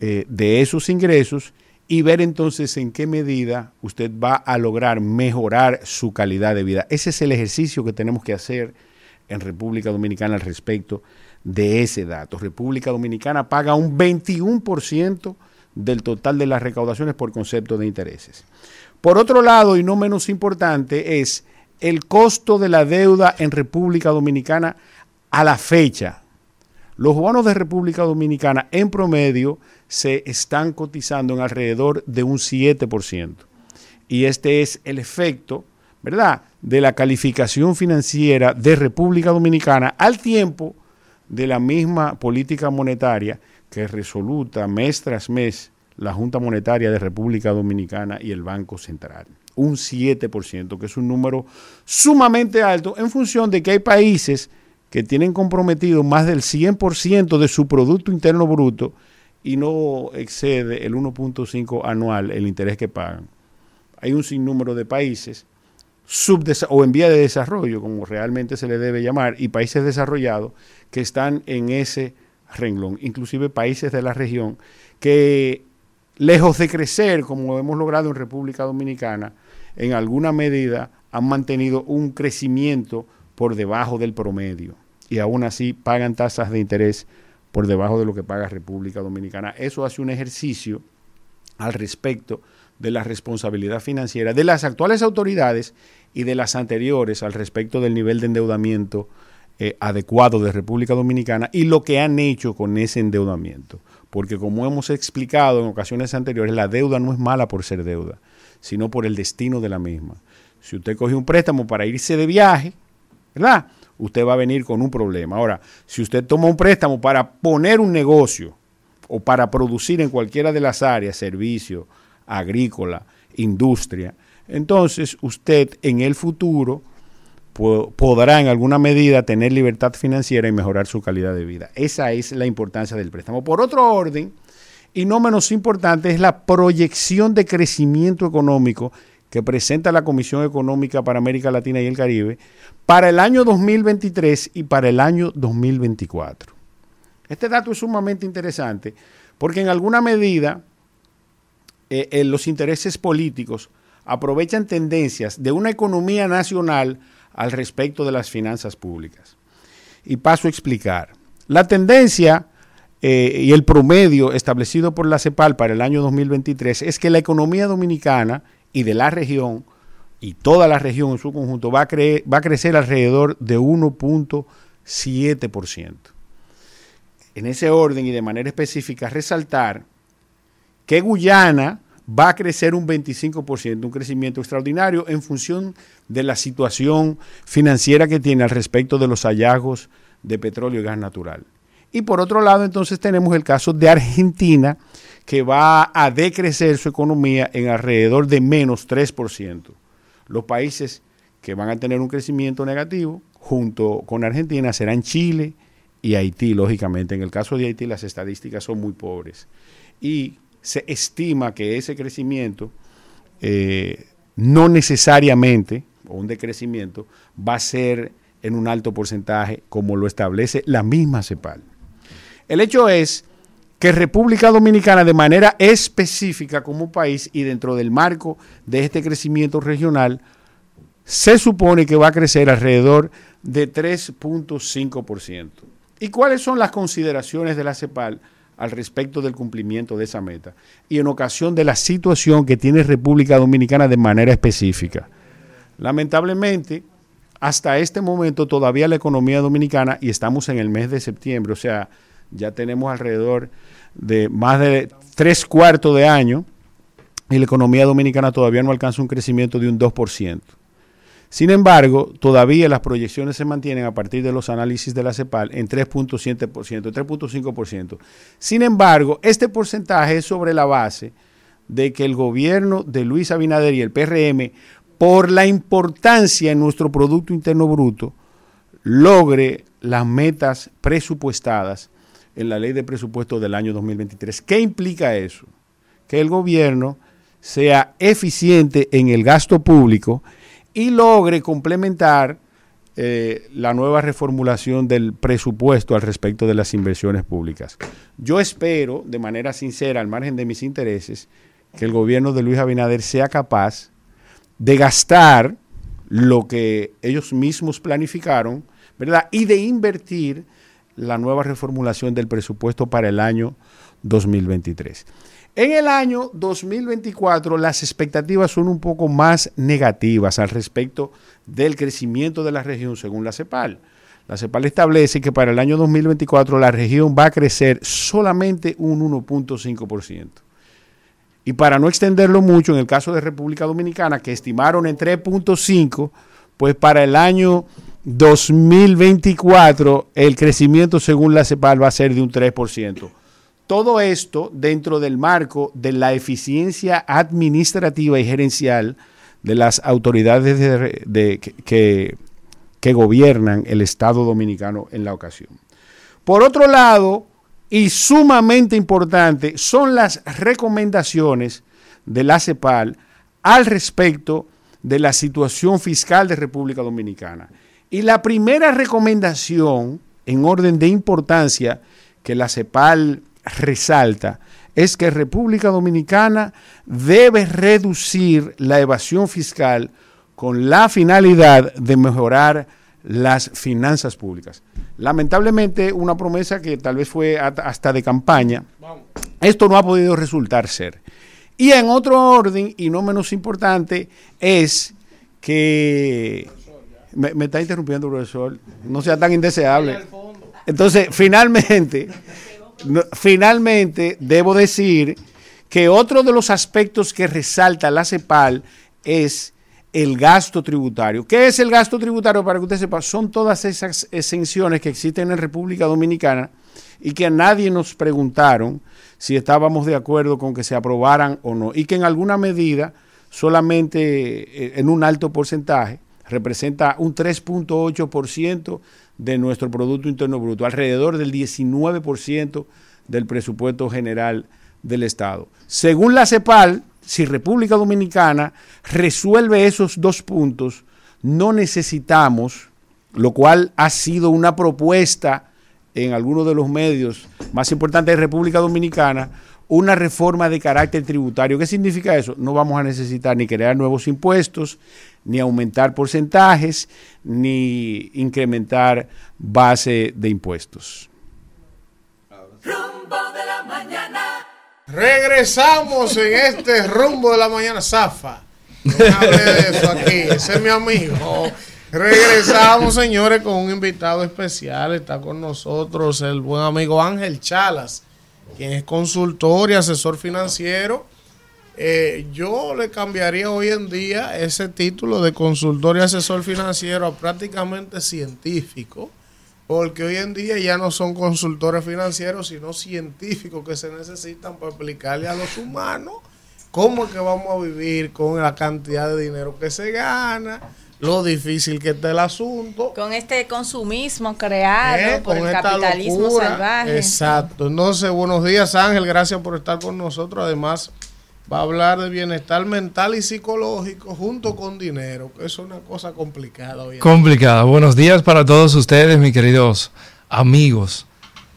eh, de esos ingresos y ver entonces en qué medida usted va a lograr mejorar su calidad de vida. Ese es el ejercicio que tenemos que hacer en República Dominicana al respecto de ese dato. República Dominicana paga un 21% del total de las recaudaciones por concepto de intereses. Por otro lado, y no menos importante, es el costo de la deuda en República Dominicana a la fecha. Los bonos de República Dominicana en promedio se están cotizando en alrededor de un 7%. Y este es el efecto, ¿verdad?, de la calificación financiera de República Dominicana al tiempo de la misma política monetaria que resoluta mes tras mes la Junta Monetaria de República Dominicana y el Banco Central. Un 7%, que es un número sumamente alto en función de que hay países que tienen comprometido más del 100% de su Producto Interno Bruto y no excede el 1.5 anual el interés que pagan. Hay un sinnúmero de países o en vía de desarrollo, como realmente se le debe llamar, y países desarrollados que están en ese renglón, inclusive países de la región que lejos de crecer como hemos logrado en República Dominicana, en alguna medida han mantenido un crecimiento por debajo del promedio y aún así pagan tasas de interés por debajo de lo que paga República Dominicana. Eso hace un ejercicio al respecto de la responsabilidad financiera de las actuales autoridades y de las anteriores al respecto del nivel de endeudamiento eh, adecuado de República Dominicana y lo que han hecho con ese endeudamiento porque como hemos explicado en ocasiones anteriores, la deuda no es mala por ser deuda, sino por el destino de la misma. Si usted coge un préstamo para irse de viaje, ¿verdad? Usted va a venir con un problema. Ahora, si usted toma un préstamo para poner un negocio o para producir en cualquiera de las áreas, servicio, agrícola, industria, entonces usted en el futuro podrá en alguna medida tener libertad financiera y mejorar su calidad de vida. Esa es la importancia del préstamo. Por otro orden, y no menos importante, es la proyección de crecimiento económico que presenta la Comisión Económica para América Latina y el Caribe para el año 2023 y para el año 2024. Este dato es sumamente interesante porque en alguna medida eh, eh, los intereses políticos aprovechan tendencias de una economía nacional al respecto de las finanzas públicas. Y paso a explicar. La tendencia eh, y el promedio establecido por la CEPAL para el año 2023 es que la economía dominicana y de la región, y toda la región en su conjunto, va a, cre- va a crecer alrededor de 1.7%. En ese orden y de manera específica, resaltar que Guyana va a crecer un 25%, un crecimiento extraordinario en función de la situación financiera que tiene al respecto de los hallazgos de petróleo y gas natural. Y por otro lado, entonces tenemos el caso de Argentina, que va a decrecer su economía en alrededor de menos 3%. Los países que van a tener un crecimiento negativo junto con Argentina serán Chile y Haití, lógicamente. En el caso de Haití las estadísticas son muy pobres. Y se estima que ese crecimiento eh, no necesariamente, o un decrecimiento, va a ser en un alto porcentaje como lo establece la misma CEPAL. El hecho es que República Dominicana de manera específica como país y dentro del marco de este crecimiento regional, se supone que va a crecer alrededor de 3.5%. ¿Y cuáles son las consideraciones de la CEPAL al respecto del cumplimiento de esa meta? Y en ocasión de la situación que tiene República Dominicana de manera específica. Lamentablemente, hasta este momento todavía la economía dominicana, y estamos en el mes de septiembre, o sea, ya tenemos alrededor de más de tres cuartos de año, y la economía dominicana todavía no alcanza un crecimiento de un 2%. Sin embargo, todavía las proyecciones se mantienen a partir de los análisis de la CEPAL en 3.7%, 3.5%. Sin embargo, este porcentaje es sobre la base de que el gobierno de Luis Abinader y el PRM, por la importancia en nuestro Producto Interno Bruto, logre las metas presupuestadas en la ley de presupuesto del año 2023. ¿Qué implica eso? Que el gobierno sea eficiente en el gasto público y logre complementar eh, la nueva reformulación del presupuesto al respecto de las inversiones públicas. Yo espero, de manera sincera, al margen de mis intereses, que el gobierno de Luis Abinader sea capaz de gastar lo que ellos mismos planificaron, ¿verdad? Y de invertir la nueva reformulación del presupuesto para el año 2023. En el año 2024 las expectativas son un poco más negativas al respecto del crecimiento de la región según la CEPAL. La CEPAL establece que para el año 2024 la región va a crecer solamente un 1.5%. Y para no extenderlo mucho, en el caso de República Dominicana, que estimaron en 3.5, pues para el año 2024 el crecimiento según la CEPAL va a ser de un 3%. Todo esto dentro del marco de la eficiencia administrativa y gerencial de las autoridades de, de, que, que gobiernan el Estado dominicano en la ocasión. Por otro lado, y sumamente importante, son las recomendaciones de la CEPAL al respecto de la situación fiscal de República Dominicana. Y la primera recomendación en orden de importancia que la CEPAL resalta es que República Dominicana debe reducir la evasión fiscal con la finalidad de mejorar las finanzas públicas. Lamentablemente, una promesa que tal vez fue hasta de campaña, esto no ha podido resultar ser. Y en otro orden, y no menos importante, es que... Me, me está interrumpiendo, profesor. No sea tan indeseable. Entonces, finalmente, finalmente, debo decir que otro de los aspectos que resalta la CEPAL es el gasto tributario. ¿Qué es el gasto tributario? Para que usted sepa, son todas esas exenciones que existen en República Dominicana y que a nadie nos preguntaron si estábamos de acuerdo con que se aprobaran o no, y que en alguna medida, solamente en un alto porcentaje, representa un 3.8% de nuestro Producto Interno Bruto, alrededor del 19% del presupuesto general del Estado. Según la CEPAL, si República Dominicana resuelve esos dos puntos, no necesitamos, lo cual ha sido una propuesta en algunos de los medios más importantes de República Dominicana, una reforma de carácter tributario. ¿Qué significa eso? No vamos a necesitar ni crear nuevos impuestos, ni aumentar porcentajes, ni incrementar base de impuestos. Rumbo de la mañana. Regresamos en este rumbo de la mañana, Zafa. No de eso aquí. Ese es mi amigo. Regresamos, señores, con un invitado especial. Está con nosotros el buen amigo Ángel Chalas, quien es consultor y asesor financiero. Eh, yo le cambiaría hoy en día ese título de consultor y asesor financiero a prácticamente científico, porque hoy en día ya no son consultores financieros, sino científicos que se necesitan para explicarle a los humanos cómo es que vamos a vivir con la cantidad de dinero que se gana, lo difícil que está el asunto. Con este consumismo creado ¿eh? por Con el capitalismo locura. salvaje. Exacto. Entonces, buenos días Ángel, gracias por estar con nosotros. Además, va a hablar de bienestar mental y psicológico junto con dinero, que es una cosa complicada hoy. Complicada. Buenos días para todos ustedes, mis queridos amigos.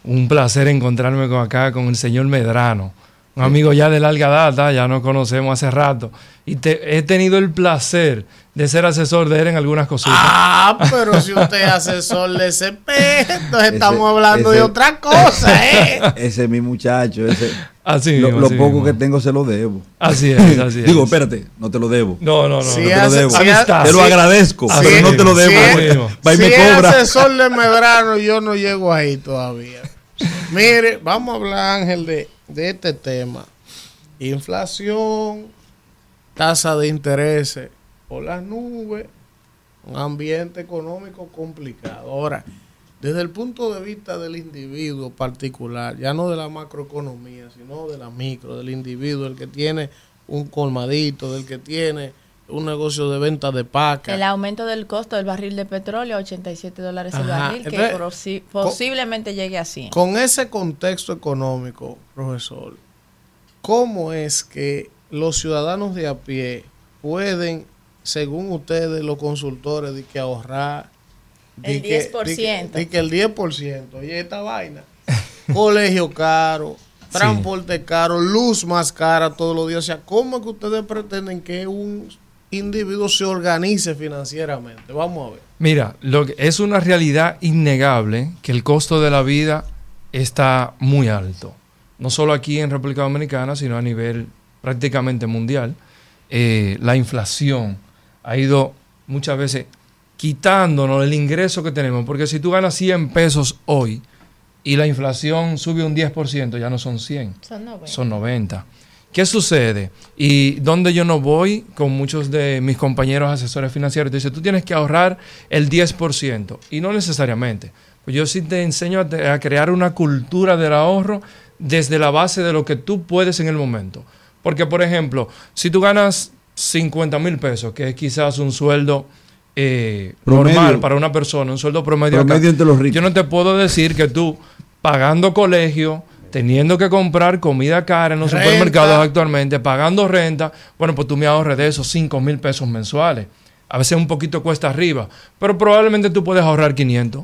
Un placer encontrarme con acá con el señor Medrano, un amigo ya de larga data, ya nos conocemos hace rato. Y te- he tenido el placer de ser asesor de él en algunas cositas. Ah, pero si usted es asesor de ese pez, entonces Ese- estamos hablando de otra cosa, ¿eh? Ese es mi muchacho. Ese, Así lo, mismo, lo así poco mismo. que tengo se lo debo. Así es, así Digo, es. espérate, no te lo debo. No, no, no. Si no te lo hace- debo. si ha- te lo si- agradezco, si- pero no te lo debo. es- Va y si es asesor de Medrano, yo no llego ahí todavía. Mire, vamos a hablar, Ángel, de, de este tema. Inflación, tasa de interés por las nubes, un ambiente económico complicado. Ahora, desde el punto de vista del individuo particular, ya no de la macroeconomía, sino de la micro, del individuo, el que tiene un colmadito, del que tiene un negocio de venta de paca. El aumento del costo del barril de petróleo a 87 dólares el barril, que Entonces, posiblemente llegue a 100. Con ese contexto económico, profesor, ¿cómo es que los ciudadanos de a pie pueden, según ustedes, los consultores, de que ahorrar El que- 10%. De que, de que el 10%, oye, esta vaina, colegio caro, transporte caro, luz más cara todos los días. O sea, ¿cómo es que ustedes pretenden que un individuo se organice financieramente? Vamos a ver. Mira, lo que es una realidad innegable que el costo de la vida está muy alto. No solo aquí en República Dominicana, sino a nivel prácticamente mundial. Eh, la inflación ha ido muchas veces quitándonos el ingreso que tenemos, porque si tú ganas 100 pesos hoy y la inflación sube un 10%, ya no son 100, Son 90. son 90. ¿Qué sucede? Y donde yo no voy con muchos de mis compañeros asesores financieros, te dice, tú tienes que ahorrar el 10%. Y no necesariamente. Pues yo sí te enseño a, te- a crear una cultura del ahorro desde la base de lo que tú puedes en el momento. Porque, por ejemplo, si tú ganas 50 mil pesos, que es quizás un sueldo eh, normal para una persona, un sueldo promedio, acá, Promedio entre los ricos. yo no te puedo decir que tú, pagando colegio, teniendo que comprar comida cara en los Renta. supermercados actualmente, pagando renta, bueno, pues tú me ahorres de esos 5 mil pesos mensuales. A veces un poquito cuesta arriba, pero probablemente tú puedes ahorrar 500.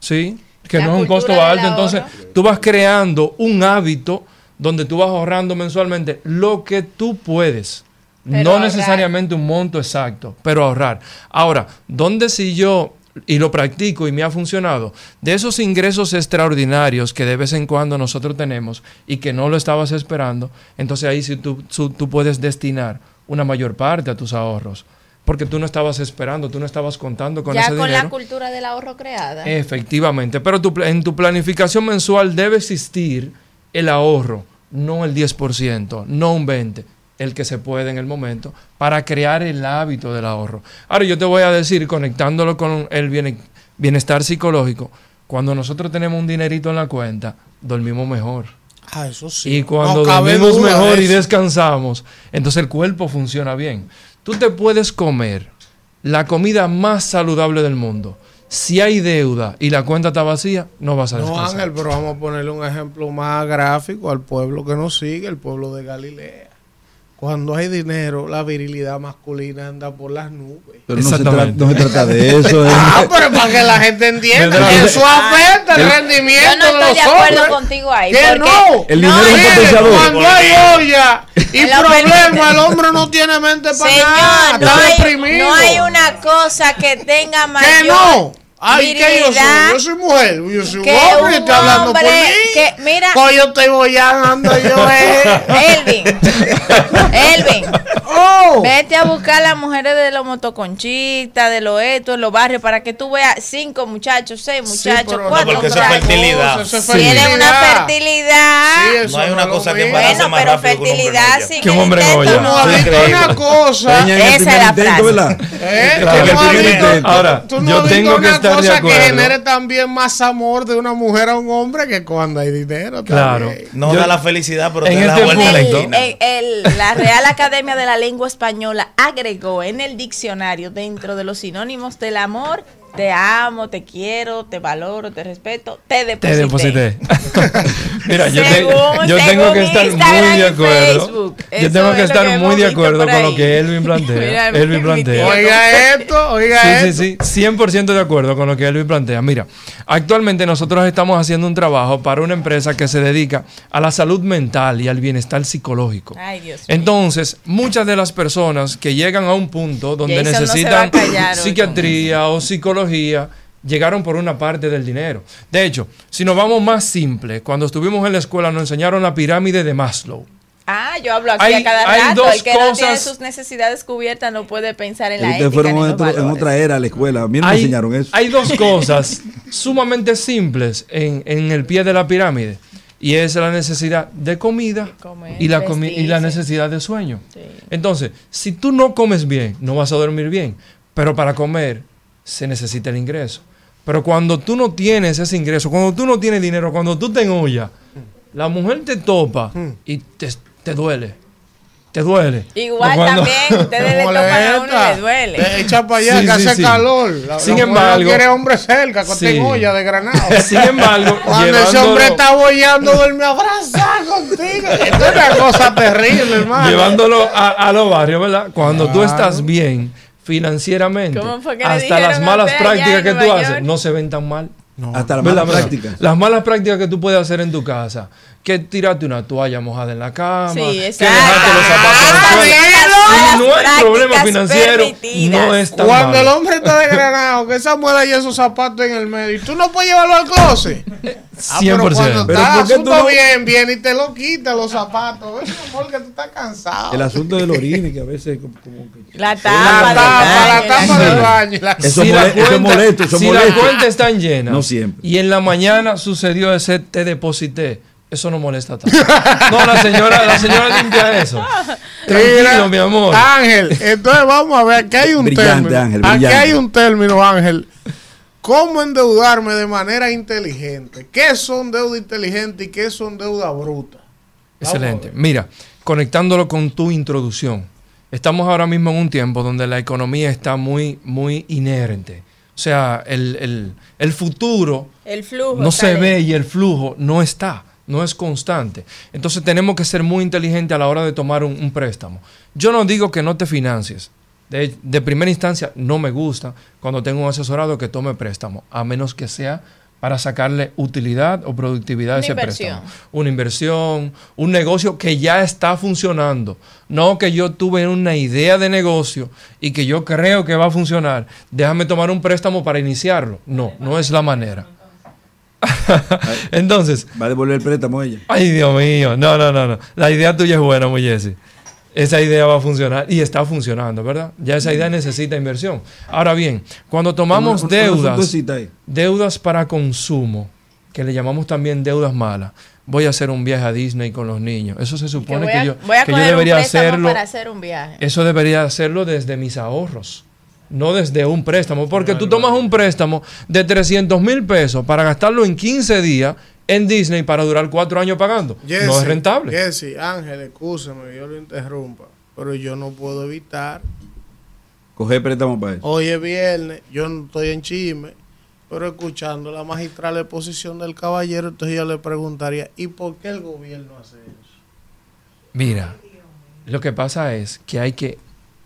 ¿Sí? Que La no es un costo alto. Entonces, tú vas creando un hábito donde tú vas ahorrando mensualmente lo que tú puedes. Pero no ahorrar. necesariamente un monto exacto, pero ahorrar. Ahora, ¿dónde si yo, y lo practico y me ha funcionado, de esos ingresos extraordinarios que de vez en cuando nosotros tenemos y que no lo estabas esperando, entonces ahí sí tú, tú, tú puedes destinar una mayor parte a tus ahorros. Porque tú no estabas esperando, tú no estabas contando con ya ese con dinero. la cultura del ahorro creada. Efectivamente, pero tu en tu planificación mensual debe existir el ahorro, no el 10%, no un 20%, el que se puede en el momento, para crear el hábito del ahorro. Ahora yo te voy a decir, conectándolo con el biene- bienestar psicológico, cuando nosotros tenemos un dinerito en la cuenta, dormimos mejor. Ah, eso sí. Y cuando No dormimos mejor y descansamos, entonces el cuerpo funciona bien. Tú te puedes comer la comida más saludable del mundo. Si hay deuda y la cuenta está vacía, no vas a No, descansar. Ángel, pero vamos a ponerle un ejemplo más gráfico al pueblo que nos sigue, el pueblo de Galilea. Cuando hay dinero, la virilidad masculina anda por las nubes. Pero no se, tra- no se trata de eso. eh. Ah, pero para que la gente entienda que eso afecta el El- rendimiento Yo no de estoy los de acuerdo hombres. contigo ahí. Que porque no. El dinero es potenciador. Cuando hay olla y En la problema, el hombre no tiene mente para Señor, nada. no Está hay, deprimido. no hay una cosa que tenga mayor Que no. Ay, ¿qué yo soy? Yo soy mujer, yo soy un Que hombre, un y estoy hablando por hombre mí. que- mira- Pues yo estoy bollando yo, eh. Elvin, Elvin, Oh. vete a buscar las mujeres de los motoconchitas, de los estos, de los barrios, para que tú veas cinco muchachos, seis muchachos, no, cuatro porque eso es muchachos. fertilidad. Es Sí. Una fertilidad. fertilidad. Sí, eso No hay no una cosa que embarace bueno, más pero rápido que un hombre fertilidad sin Que un hombre intento, no has no. visto Increíble. una cosa. Esa es la frase. ¿eh? No. Ahora, no yo tengo que estar de cosa que acuerdo. genere también más amor de una mujer a un hombre que cuando hay dinero. Claro. también. No Yo- da la felicidad, pero en te da este la vuelta a la punto-. El- el- la Real Academia de la Lengua Española agregó en el diccionario dentro de los sinónimos del amor, te amo, te quiero, te valoro, te respeto, te deposité. Te deposité. Mira, yo, te- Según- yo tengo que estar Instagram muy de acuerdo. Facebook. Yo tengo que estar que muy de acuerdo con lo que Elvin plantea. Mira, Elvin plantea. Oiga esto, oiga Sí, esto. sí, sí, 100% de acuerdo con lo que Elvin plantea. Mira, actualmente nosotros estamos haciendo un trabajo para una empresa que se dedica a la salud mental y al bienestar psicológico. Ay, Dios mío. Entonces, muchas de las personas que llegan a un punto donde Jason necesitan callar psiquiatría o psicología, llegaron por una parte del dinero. De hecho, si nos vamos más simple, cuando estuvimos en la escuela nos enseñaron la pirámide de Maslow. Ah, yo hablo aquí Hay- a cada hay rato. dos el que no tiene cosas- sus necesidades cubiertas no puede pensar en la Ustedes ética fueron ni en, otro- en otra era a la escuela. A mí no me enseñaron eso. hay dos cosas sumamente simples en, en el pie de la pirámide. Y es la necesidad de comida Comer, y, la comi- y la vestirse. necesidad de sueño. Entonces, si tú no comes bien, no vas a dormir bien. Pero para comer se necesita el ingreso. Pero cuando tú no tienes ese ingreso, cuando tú no tienes dinero, cuando tú te enollas, la mujer te topa y te, te duele. Te duele. Igual Cuando- también, ustedes le tocan a uno y le duele. Eh, Echa para allá, Sí, que sí, hace sí. calor. La, Sin la embargo- no quiere hombre cerca, con Sí. olla de granado. Sin embargo, Cuando ese hombre está bollando, duerme abrazado contigo. Esto es una cosa terrible, hermano. Llevándolo a, a los barrios, ¿verdad? Cuando tú Claro. estás bien financieramente, ¿Cómo fue que le hasta las malas prácticas en que tú haces no se ven tan mal. Hasta las malas prácticas. Las malas prácticas que tú puedes hacer en tu casa, que tirarte una toalla mojada en la cama, Sí, que dejarte los zapatos en el Ah, suelo. dilo. Si no hay Prácticas problema financiero, permitidas. no es tan Cuando el hombre está desgranado, que esa muela y esos zapatos en el medio, y tú no puedes llevarlo al closet. Ah, pero 100%. cuando Pero está el ¿por qué tú asunto no- bien, bien, y te lo quita los zapatos. Es amor que tú estás cansado. El asunto del orine, que a veces como, como que... La La tapa, tapa, la del tapa baño, del baño. la- Eso Si la mole- eso es cuenta- molesto, eso es si molesto. las cuentas están llenas No siempre. y en la mañana sucedió ese te deposité, eso no molesta tanto. No, la señora, la señora limpia eso. Tranquilo, Mira, mi amor. Ángel, entonces vamos a ver, aquí hay un Brillante, término. Ángel, aquí hay un término, Ángel. ¿Cómo endeudarme de manera inteligente? ¿Qué son deuda inteligente y qué son deuda bruta? Excelente. Mira, conectándolo con tu introducción, estamos ahora mismo en un tiempo donde la economía está muy, muy inherente. O sea, el, el- el futuro El flujo. no se ve y el flujo no está, no es constante. Entonces tenemos que ser muy inteligentes a la hora de tomar un, un préstamo. Yo no digo que no te financies. De, de primera instancia, no me gusta cuando tengo un asesorado que tome préstamo, a menos que sea para sacarle utilidad o productividad a ese inversión. préstamo. Una inversión, un negocio que ya está funcionando. No que yo tuve una idea de negocio y que yo creo que va a funcionar. Déjame tomar un préstamo para iniciarlo. No, no es la manera. Entonces, Va a devolver el préstamo ella. ay Dios mío, no, no, no, no. La idea tuya es buena, muy Jesse. Esa idea va a funcionar y está funcionando, ¿verdad? Ya esa idea necesita inversión. Ahora bien, cuando tomamos Una- una- una deudas, deudas para consumo, que le llamamos también deudas malas, voy a hacer un viaje a Disney con los niños. Eso se Que supone voy que, a, yo, voy a que yo debería hacerlo. para hacer un viaje. Eso debería hacerlo desde mis ahorros, no desde un préstamo. Porque tú tomas un préstamo de 300 mil pesos para gastarlo en 15 días en Disney para durar cuatro años pagando. no es rentable. Jesse, Ángel, escúchame, yo lo interrumpa. Pero yo no puedo evitar. Coger préstamo para eso. Hoy es viernes, yo no estoy en chisme, pero escuchando la magistral exposición del caballero, entonces yo le preguntaría, ¿y por qué el gobierno hace eso? Mira, lo que pasa es que hay que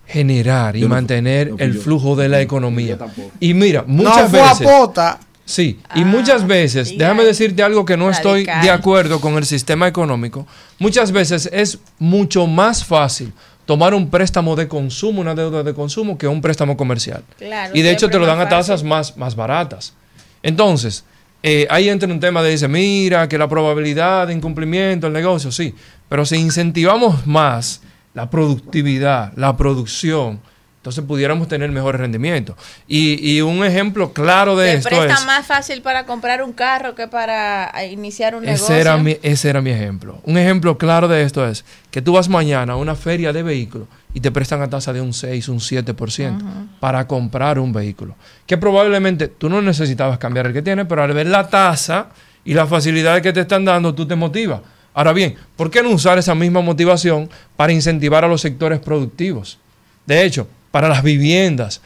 generar y Yo no- mantener no, el yo- flujo de la economía. Y mira, no muchas fue veces... a pota. Sí, y muchas veces, déjame decirte algo que no estoy de acuerdo con el sistema económico, muchas veces es mucho más fácil tomar un préstamo de consumo, una deuda de consumo, que un préstamo comercial. Claro, y de hecho te lo dan a tasas más, más baratas. Entonces, eh, ahí entra un tema de dice, mira, que la probabilidad de incumplimiento del negocio, sí, pero si incentivamos más la productividad, la producción, entonces pudiéramos tener mejores rendimientos. Y, y un ejemplo claro de Se esto presta es... más fácil para comprar un carro que para eh, iniciar un negocio. Ese era, mi, ese era mi ejemplo. Un ejemplo claro de esto es que tú vas mañana a una feria de vehículos y te prestan a tasa de un 6, un 7% Ujú. para comprar un vehículo. Que probablemente tú no necesitabas cambiar el que tienes, pero al ver la tasa y las facilidades que te están dando, tú te motivas. Ahora bien, ¿por qué no usar esa misma motivación para incentivar a los sectores productivos? De hecho, para las viviendas,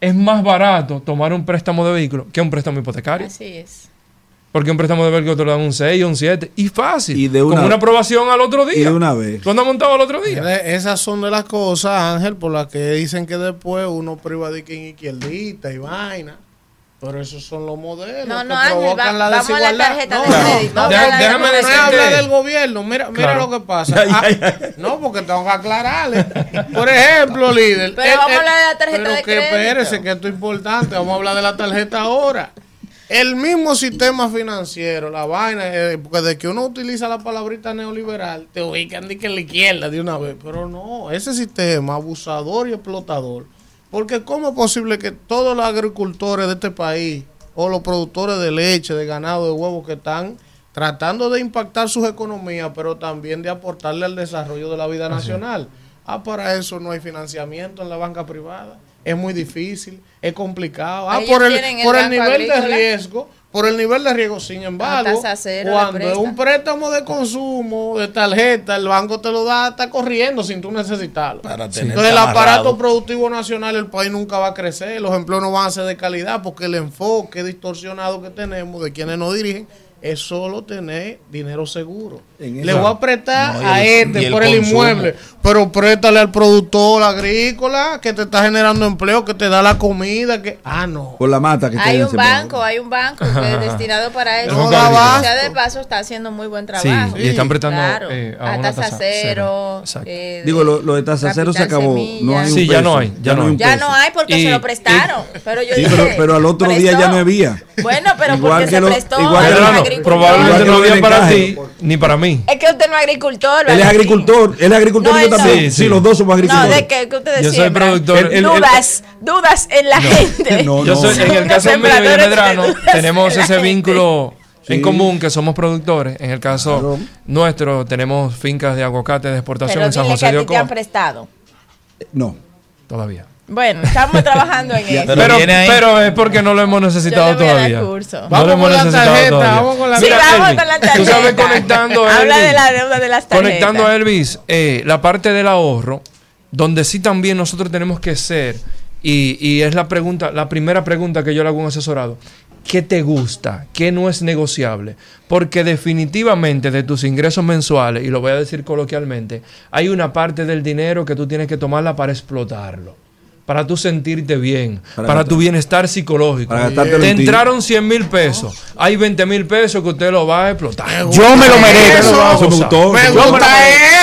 es más barato tomar un préstamo de vehículo que un préstamo hipotecario. Así es. Porque un préstamo de vehículo te lo dan un 6 o un 7 y fácil. Y de con una- una aprobación al otro día. Y de una vez. ¿Tú andas montado al otro día? Esas son de las cosas, Ángel, por las que dicen que después uno privadica en izquierdita y vaina. Pero esos son los modelos No, que no, Ángel, provocan va- la vamos a la desigualdad. tarjeta no, de no, crédito. no, a déjame, hablar del gobierno. Mira, mira Claro. lo que pasa. Ah, no, porque tengo que aclararle. Por ejemplo, líder. Pero vamos a hablar de la tarjeta pero de que crédito. espérese, que esto es importante. Vamos a hablar de la tarjeta ahora. El mismo sistema financiero, la vaina, eh, porque de que uno utiliza la palabrita neoliberal, te ubican de que en la izquierda de una vez. Pero no, ese sistema abusador y explotador. Porque ¿cómo es posible que todos los agricultores de este país, o los productores de leche, de ganado, de huevos, que están tratando de impactar sus economías, pero también de aportarle al desarrollo de la vida nacional? Ah, para eso no hay financiamiento en la banca privada. Es muy difícil, es complicado. Ah, Ellos por el, por el nivel de riesgo, por el nivel de riesgo, sin embargo, cero cuando es un préstamo de consumo, de tarjeta, el banco te lo da, está corriendo sin tú necesitarlo. Entonces el amarrado. aparato productivo nacional, el país nunca va a crecer, los empleos no van a ser de calidad, porque el enfoque distorsionado que tenemos de quienes nos dirigen es solo tener dinero seguro. En Le voy a prestar No, a el- este el por el inmueble, pero préstale al productor agrícola que te está generando empleo, que te da la comida, que ah no. Por la mata que Hay un banco, hay un banco que es destinado para eso. No sea, de paso está haciendo muy buen Sí, trabajo. y están prestando Claro, eh, a, a tasa tasa cero. Eh, Digo, lo, lo de tasa cero se acabó. semilla. No hay un Sí, ya no hay, ya no un hay. Ya peso. no hay porque Y- se lo prestaron. pero yo Sí, dije, pero, pero al otro día ya no había. Bueno, pero Igual porque que se prestó. igual no agricultor. probablemente no bien para ti ni para mí. Es que usted no es agricultor, Él es agricultor, él es agricultor No, y yo no. también. Sí, los dos somos No, agricultores. de que, que ustedes Yo soy productor. Dudas, dudas en la gente. No, Yo no. soy, en el caso mío y de Medrano, tenemos ese vínculo en Sí. común que somos productores. En el caso Claro. nuestro, tenemos fincas de aguacate de exportación Pero en San dile que José a de ti te han Ocoa. prestado. No. Todavía. Bueno, estamos trabajando en eso. Pero Pero, es porque no lo hemos necesitado todavía. curso. Vamos con la necesitado tarjeta, todavía. vamos con la Sí, Mira, vamos Elvis, con la Tú sabes, tarjeta. conectando a Habla de la deuda de las tarjetas. Conectando a Elvis, eh, la parte del ahorro, donde sí también nosotros tenemos que ser, y, y es la pregunta, la primera pregunta que yo le hago a un asesorado. ¿Qué te gusta? ¿Qué no es negociable? Porque definitivamente de tus ingresos mensuales, y lo voy a decir coloquialmente, hay una parte del dinero que tú tienes que tomarla para explotarlo. Para tú sentirte bien, Para tu bienestar psicológico. para Te entraron 100 mil pesos. Hay 20 mil pesos que usted lo va a explotar. Yo me lo merezco. Eso me gustó. Me Yo me lo gusta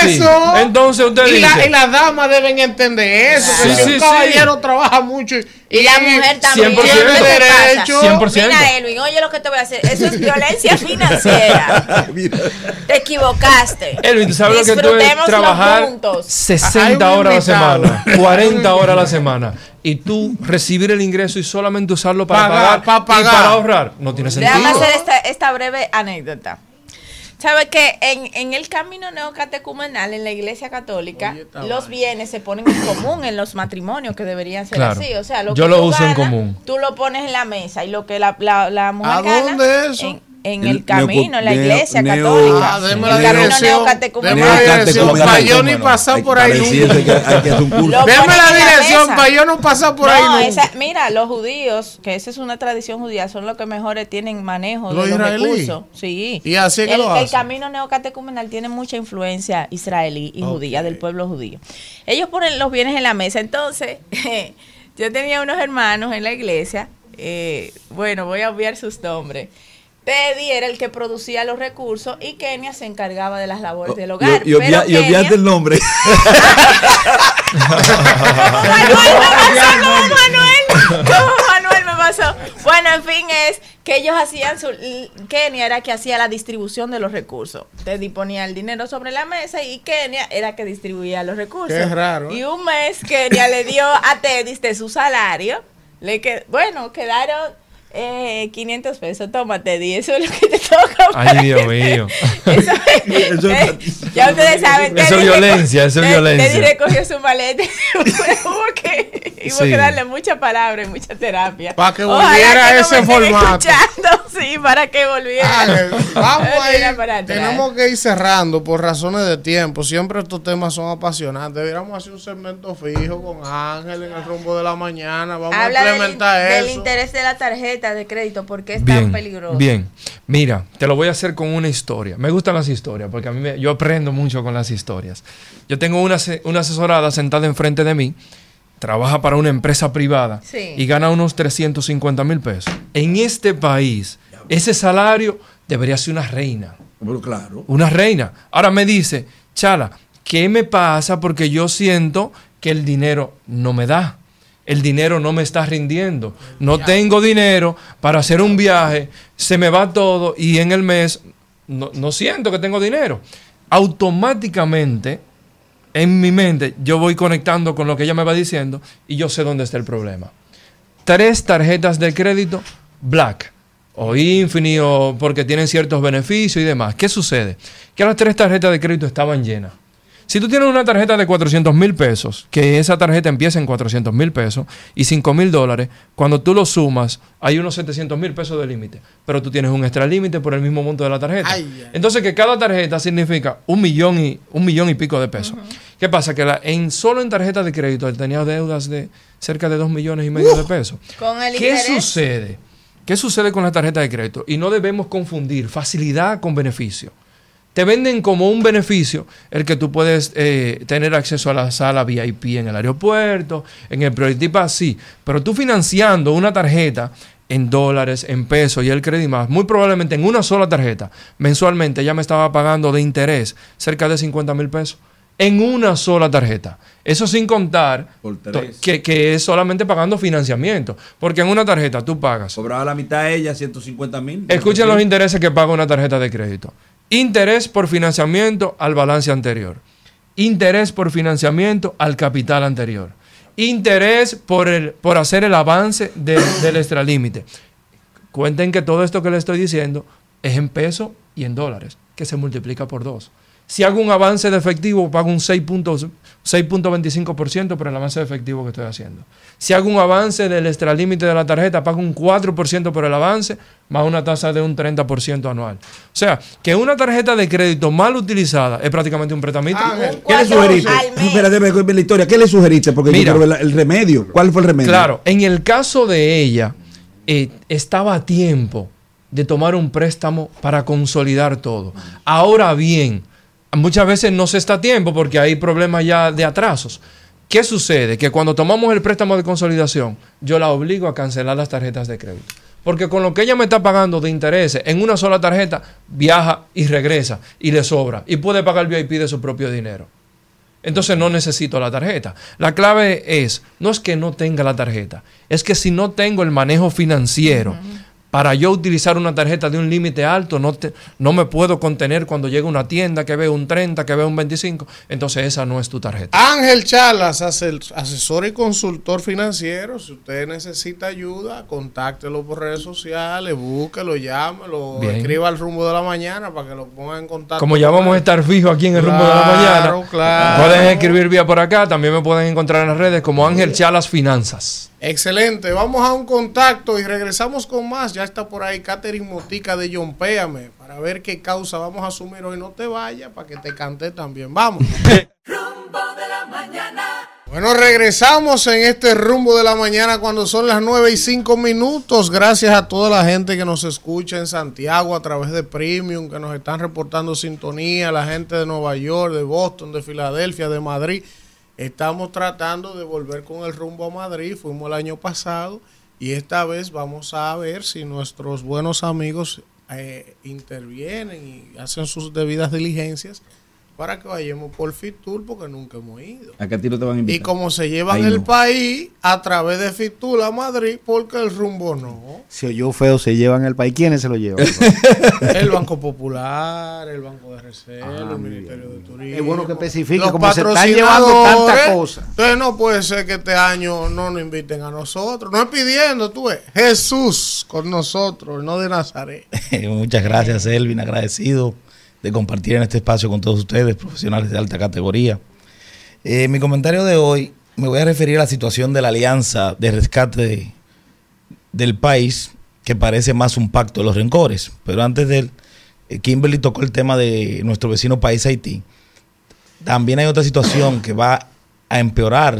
Sí. eso. Entonces usted y, la- dice- y las damas deben entender eso. que Sí, si sí, un sí. caballero trabaja mucho y, Y la mujer también. 100%. ¿Qué te pasa? Derecho. 100%. Mira, Elvin, oye lo que te voy a hacer. Eso es violencia financiera. Te equivocaste. Elvin, ¿tú sabes lo que tú es trabajar juntos. 60 Hay un horas a la semana, 40 horas a la semana, y tú recibir el ingreso y solamente usarlo para Pagar, pagar, pa' y pagar. para ahorrar? No tiene sentido. Déjame hacer esta, esta breve anécdota. ¿Sabes que en, en el camino neocatecumenal, en la iglesia católica, Oye, los bienes se ponen en común en los matrimonios, que deberían ser Claro. así? O sea, lo Yo que lo tú uso en común. Tú lo pones en la mesa y lo que la, la, la mujer ¿A gana dónde eso? En, en El el camino, en la iglesia neo- católica. Ah, en la el camino dirección. neocatecumenal. Deme la Neocatecumenal. dirección para yo ni pasar por ahí nunca. Deme la dirección para yo no pasar por ahí nunca. esa- mira, los judíos, que esa es una tradición judía, son los que mejores tienen manejo Los de los recursos. Sí. Y así que el, lo el hacen. camino neocatecumenal tiene mucha influencia israelí y judía, del pueblo judío. Ellos ponen los bienes en la mesa. Entonces, yo tenía unos hermanos en la iglesia, eh, bueno, voy a obviar sus nombres. Teddy era el que producía los recursos y Kenia se encargaba de las labores del Y, hogar. y obvia- obviaste el nombre. como Manuel, como Manuel me pasó. Bueno, en fin, es que ellos hacían su. Kenia era que hacía la distribución de los recursos. Teddy ponía el dinero sobre la mesa y Kenia era que distribuía los recursos. Qué raro, ¿eh? Y un mes Kenia le dio a Teddy de su salario. Le que, bueno, quedaron eh, 500 pesos. Toma, Teddy, eso es lo que te toca. Ay, para Dios mío. Eso, eh, ya ustedes saben. Eso es violencia, eso es Teddy- violencia. Teddy recogió su maleta y hubo que, hubo Sí. que darle mucha palabra y mucha terapia. Pa' que Ojalá volviera que ese formato. escuchando, sí, para que volviera. Ale, vamos a ir, para tenemos que ir cerrando por razones de tiempo. Siempre estos temas son apasionantes. Deberíamos hacer un segmento fijo con Ángel en el rumbo de la mañana. Vamos Habla a del, implementar del eso. interés de la tarjeta de crédito, porque es tan Bien, peligroso. bien. Mira, te lo voy a hacer con una historia. Me gustan las historias porque a mí me- yo aprendo mucho con las historias. Yo tengo una, una asesorada sentada enfrente de mí, trabaja para una empresa privada Sí. y gana unos 350 mil pesos. En este país, ese salario debería ser una reina. Pero claro. Una reina. Ahora me dice, Chala, ¿qué me pasa? Porque yo siento que el dinero no me da. El dinero no me está rindiendo. No tengo dinero para hacer un viaje. Se me va todo y en el mes no, no siento que tengo dinero. Automáticamente, en mi mente, yo voy conectando con lo que ella me va diciendo y yo sé dónde está el problema. Tres tarjetas de crédito Black o Infinity o porque tienen ciertos beneficios y demás. ¿Qué sucede? Que las tres tarjetas de crédito estaban llenas. Si tú tienes una tarjeta de 400 mil pesos, que esa tarjeta empieza en 400 mil pesos y 5 mil dólares, cuando tú lo sumas, hay unos 700 mil pesos de límite, pero tú tienes un extra límite por el mismo monto de la tarjeta. Entonces, que cada tarjeta significa un millón y, un millón y pico de pesos. ¿Qué pasa? Que la- en, solo en tarjeta de crédito él tenía deudas de cerca de 2 millones y medio de pesos. Con el ¿Qué interés. sucede? ¿Qué sucede con la tarjeta de crédito? Y no debemos confundir facilidad con beneficio. Te venden como un beneficio el que tú puedes eh, tener acceso a la sala VIP en el aeropuerto, en el Priority Pass, sí. Pero tú financiando una tarjeta en dólares, en pesos y el crédito más, muy probablemente en una sola tarjeta, mensualmente ya me estaba pagando de interés cerca de 50 mil pesos. En una sola tarjeta. Eso sin contar que, que es solamente pagando financiamiento. Porque en una tarjeta tú pagas. Cobraba la mitad ella, 150 mil. Escuchen los intereses que paga una tarjeta de crédito. Interés por financiamiento al balance anterior. Interés por financiamiento al capital anterior. Interés por, el, por hacer el avance de- del extralímite. Cuenten que todo esto que les estoy diciendo es en pesos y en dólares, que se multiplica por dos. Si hago un avance de efectivo, pago un 6 puntos- 6.25% por el avance de efectivo que estoy haciendo. Si hago un avance del extralímite de la tarjeta, pago un 4% por el avance, más una tasa de un 30% anual. O sea, que una tarjeta de crédito mal utilizada es prácticamente un pretamito. ¿Qué le sugeriste? Espérate, la historia. ¿Qué le sugeriste? Porque Mira. yo creo el remedio. ¿Cuál fue el remedio? Claro, en el caso de ella, eh, estaba a tiempo de tomar un préstamo para consolidar todo. Ahora bien, muchas veces no se está a tiempo porque hay problemas ya de atrasos. ¿Qué sucede? Que cuando tomamos el préstamo de consolidación, yo la obligo a cancelar las tarjetas de crédito. Porque con lo que ella me está pagando de intereses en una sola tarjeta, viaja y regresa y le sobra. Y puede pagar el VIP de su propio dinero. Entonces no necesito la tarjeta. La clave es, no es que no tenga la tarjeta, es que si no tengo el manejo financiero para yo utilizar una tarjeta de un límite alto, no, te- no me puedo contener cuando llega a una tienda que ve un 30, que ve un 25, entonces esa no es tu tarjeta. Ángel Chalas, ase- asesor y consultor financiero. Si usted necesita ayuda, contáctelo por redes sociales, búsquelo, llámelo, Bien. escriba al rumbo de la mañana para que lo ponga en contacto. Como ya vamos a estar fijos aquí en el rumbo de la mañana, claro. pueden escribir vía por acá, también me pueden encontrar en las redes como Ángel Chalas Finanzas. Excelente, vamos a un contacto y regresamos con más. Ya está por ahí Catherine Motica de John Péame para ver qué causa vamos a asumir hoy. No te vayas para que te cante también. Vamos. Rumbo de la mañana. Bueno, regresamos en este rumbo de la mañana cuando son las 9 y 5 minutos. Gracias a toda la gente que nos escucha en Santiago a través de Premium, que nos están reportando sintonía, la gente de Nueva York, de Boston, de Filadelfia, de Madrid. Estamos tratando de volver con el rumbo a Madrid. Fuimos el año pasado y esta vez vamos a ver si nuestros buenos amigos eh, intervienen y hacen sus debidas diligencias para que vayamos por Fitur porque nunca hemos ido. ¿A qué a ti no te van a invitar? Y como se llevan Ahí el no. país a través de Fitur a Madrid porque el rumbo no. Si oyó feo, se llevan el país. ¿Quiénes se lo llevan? El Banco Popular, el Banco de Reserva, Ah, el Ministerio de Turismo. Es bueno que especifique los cómo se están llevando tantas cosas. Entonces no puede ser que este año no nos inviten a nosotros. No es pidiendo, tú ves. Jesús con nosotros, no de Nazaret. Muchas gracias, Elvin. Agradecido de compartir en este espacio con todos ustedes, profesionales de alta categoría. Eh, mi comentario de hoy me voy a referir a la situación de la alianza de rescate de- del país, que parece más un pacto de los rencores. Pero antes de él, eh, Kimberly tocó el tema de nuestro vecino país Haití. También hay otra situación que va a empeorar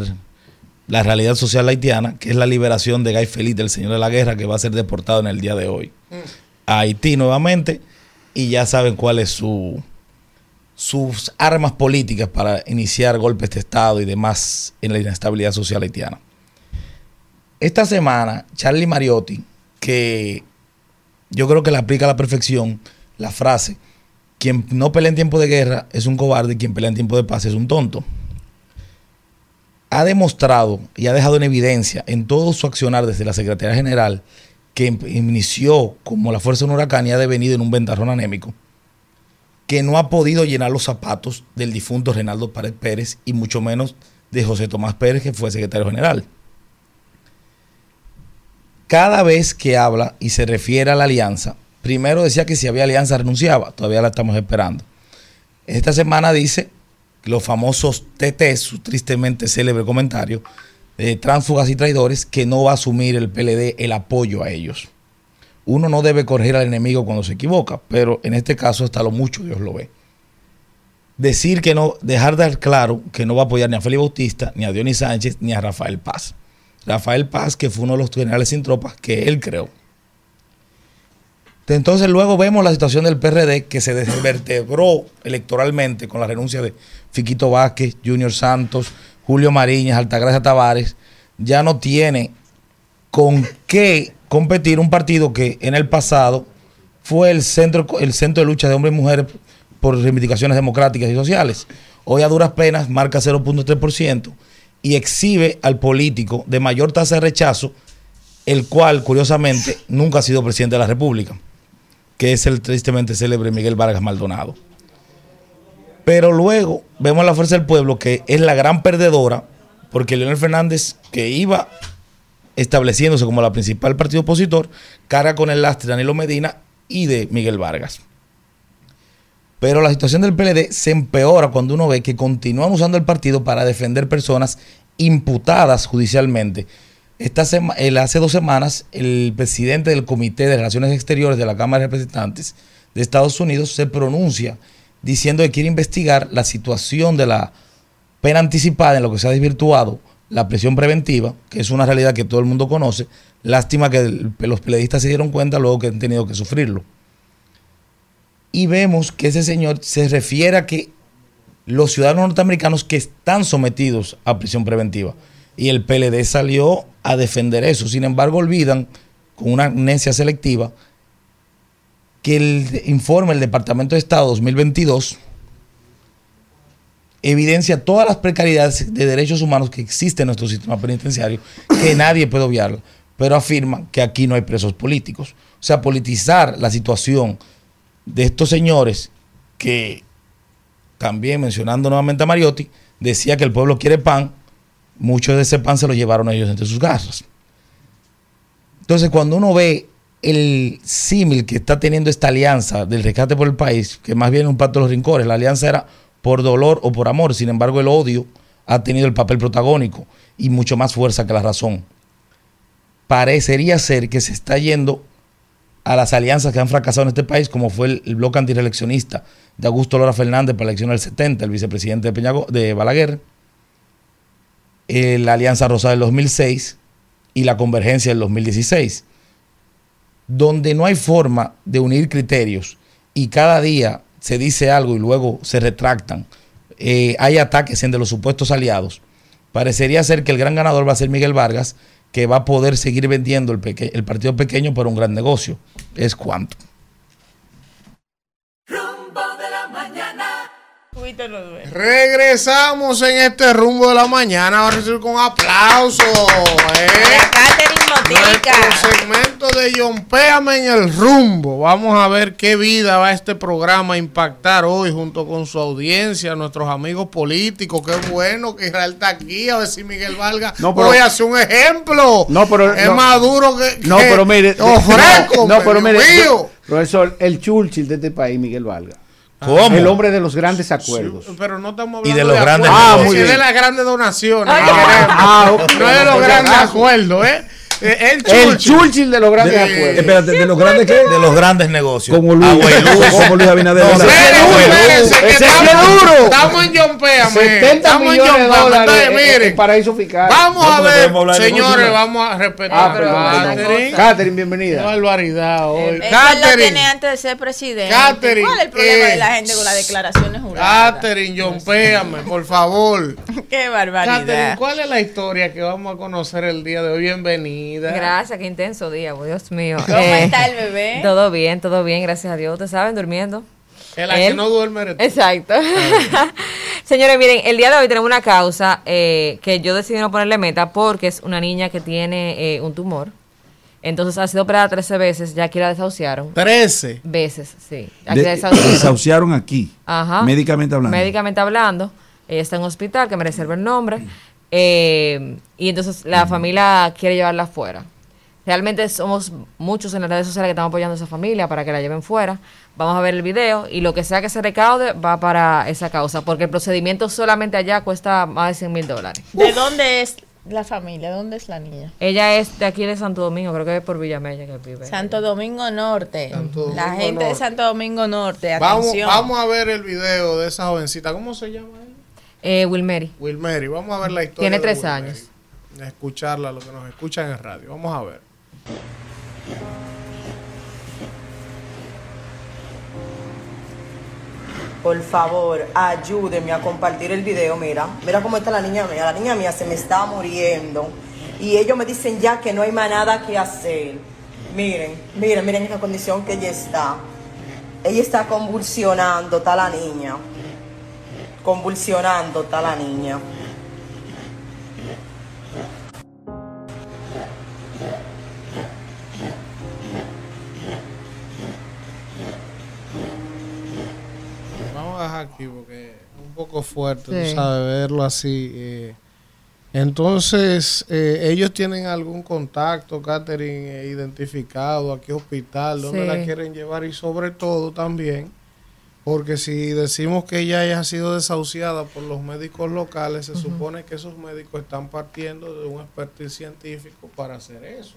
la realidad social haitiana, que es la liberación de Guy Feliz, del señor de la guerra, que va a ser deportado en el día de hoy a Haití nuevamente y ya saben cuáles su, sus armas políticas para iniciar golpes de Estado y demás en la inestabilidad social haitiana. Esta semana, Charlie Mariotti, que yo creo que le aplica a la perfección la frase, quien no pelea en tiempo de guerra es un cobarde quien pelea en tiempo de paz es un tonto. Ha demostrado y ha dejado en evidencia en todo su accionar desde la Secretaría General que em- inició como la fuerza de un huracán y ha devenido en un ventarrón anémico, que no ha podido llenar los zapatos del difunto Reinaldo Pérez y mucho menos de José Tomás Pérez, que fue secretario general. Cada vez que habla y se refiere a la alianza, primero decía que si había alianza renunciaba, todavía la estamos esperando. Esta semana dice los famosos TT, su tristemente célebre comentario, de tránsfugas y traidores, que no va a asumir el PLD el apoyo a ellos. Uno no debe corregir al enemigo cuando se equivoca, pero en este caso hasta lo mucho Dios lo ve. Decir que no, dejar de dar claro que no va a apoyar ni a Félix Bautista, ni a Dionis Sánchez, ni a Rafael Paz. Rafael Paz, que fue uno de los generales sin tropas que él creó. Entonces luego vemos la situación del PRD que se desvertebró electoralmente con la renuncia de Fiquito Vázquez, Junior Santos, Julio Mariñas, Altagracia Tavares. Ya no tiene con qué competir un partido que en el pasado fue el centro, el centro de lucha de hombres y mujeres por reivindicaciones democráticas y sociales. Hoy a duras penas marca 0.3% y exhibe al político de mayor tasa de rechazo, el cual curiosamente nunca ha sido presidente de la República que es el tristemente célebre Miguel Vargas Maldonado. Pero luego vemos a la Fuerza del Pueblo, que es la gran perdedora, porque Leonel Fernández, que iba estableciéndose como la principal partido opositor, carga con el lastre de Danilo Medina y de Miguel Vargas. Pero la situación del PLD se empeora cuando uno ve que continúan usando el partido para defender personas imputadas judicialmente. Esta el- hace dos semanas, el presidente del Comité de Relaciones Exteriores de la Cámara de Representantes de Estados Unidos se pronuncia diciendo que quiere investigar la situación de la pena anticipada en lo que se ha desvirtuado la presión preventiva, que es una realidad que todo el mundo conoce. Lástima que los periodistas se dieron cuenta luego que han tenido que sufrirlo. Y vemos que ese señor se refiere a que los ciudadanos norteamericanos que están sometidos a prisión preventiva. Y el PLD salió a defender eso. Sin embargo, olvidan, con una amnesia selectiva, que el informe del Departamento de Estado 2022 evidencia todas las precariedades de derechos humanos que existen en nuestro sistema penitenciario, que nadie puede obviarlo, pero afirma que aquí no hay presos políticos. O sea, politizar la situación de estos señores que, también mencionando nuevamente a Mariotti, decía que el pueblo quiere pan, mucho de ese pan se lo llevaron ellos entre sus garras. Entonces, cuando uno ve el símil que está teniendo esta alianza del rescate por el país, que más bien es un pacto de los rincones, la alianza era por dolor o por amor, sin embargo el odio ha tenido el papel protagónico y mucho más fuerza que la razón. Parecería ser que se está yendo a las alianzas que han fracasado en este país, como fue el, bloque antireeleccionista de Augusto Lora Fernández para la elección del 70, el vicepresidente de, Peñago- de Balaguer, eh, la Alianza Rosa del 2006 y la Convergencia del 2016, donde no hay forma de unir criterios y cada día se dice algo y luego se retractan, eh, hay ataques entre los supuestos aliados, parecería ser que el gran ganador va a ser Miguel Vargas, que va a poder seguir vendiendo el, el partido pequeño para un gran negocio. Es cuanto. Rumbo de la mañana. Regresamos en este rumbo de la mañana. Vamos a recibir con aplausos. ¿eh? Nuestro segmento de John Péame en el rumbo. Vamos a ver qué vida va este programa a impactar hoy junto con su audiencia, nuestros amigos políticos. Qué bueno que Israel está aquí. A ver si Miguel Valga No, pero- voy a hacer un ejemplo. No, pero es no. más duro que. No, que- pero mire. ¡Oh, fresco! No, pero mire. Profesor, el Churchill de este país, Miguel Valga. ¿Cómo? El hombre de los grandes acuerdos. Pero no estamos Y hablando de los grandes acuerdos, negocios. es de las grandes donaciones. Ah, ah, ok. no es de los grandes acuerdos, ¿eh? Eh, El El Churchill. Churchill de los grandes De- acuerdos. Espérate, ¿de los grandes qué? De los grandes negocios. Como Luis, como Luis Abinader. No. Espérense, duro. Estamos en John Péame. 70 Estamos en millones John de Péame. dólares miren, paraíso fiscal. Vamos a ver, señores, vamos a respetar Ah, a Catherine. Catherine, bienvenida. Qué barbaridad hoy. Él ya lo Catherine. tiene antes de ser presidente. Catherine, ¿Cuál es el problema eh, de la gente con las declaraciones juradas? Catherine, John Péame, por favor. Qué barbaridad. Catherine, ¿cuál es la historia que vamos a conocer el día de hoy? Bienvenida. Gracias, qué intenso día, oh, Dios mío. ¿Cómo está el bebé? Todo bien, todo bien, gracias a Dios. Ustedes saben, durmiendo. Que la que no duerme eres tú. Exacto. Señores, miren, el día de hoy tenemos una causa eh, que yo decidí no ponerle meta porque es una niña que tiene eh, un tumor. Entonces ha sido operada 13 veces, ya aquí la desahuciaron. 13 veces, sí. Aquí la De- desahuciaron. desahuciaron aquí. Ajá. Médicamente hablando. Médicamente hablando. Ella está en un hospital que me reserva el nombre. Eh, y entonces la familia quiere llevarla fuera. Realmente somos muchos en las redes sociales que estamos apoyando a esa familia para que la lleven fuera. Vamos a ver el video y lo que sea que se recaude va para esa causa, porque el procedimiento solamente allá cuesta más de 100 mil dólares. ¿De dónde es la familia? ¿De dónde es la niña? Ella es de aquí de Santo Domingo, creo que es por Villamella que vive. Santo Domingo Norte. la Domingo gente de. Santo Domingo Norte. Vamos, Atención. vamos a ver el video de esa jovencita. ¿Cómo se llama ella? Eh, Wilmeri. Wilmeri. Vamos a ver la historia. Tiene de tres Wilmeri. años. A escucharla, lo que nos escuchan en radio. Vamos a ver. Por favor, ayúdenme a compartir el video. Mira, mira cómo está la niña mía. La niña mía se me está muriendo. Y ellos me dicen ya que no hay más nada que hacer. Miren, miren, miren en la condición que ella está. Ella está convulsionando, está la niña. Convulsionando, está la niña. Vamos a dejar aquí porque es un poco fuerte, Sí. tú sabes, verlo así. eh. Entonces, eh, ellos tienen algún contacto, Catherine, eh, identificado a qué hospital, dónde Sí. la quieren llevar y sobre todo también, porque si decimos que ella haya sido desahuciada por los médicos locales, se supone que esos médicos están partiendo de un expertise científico para hacer eso,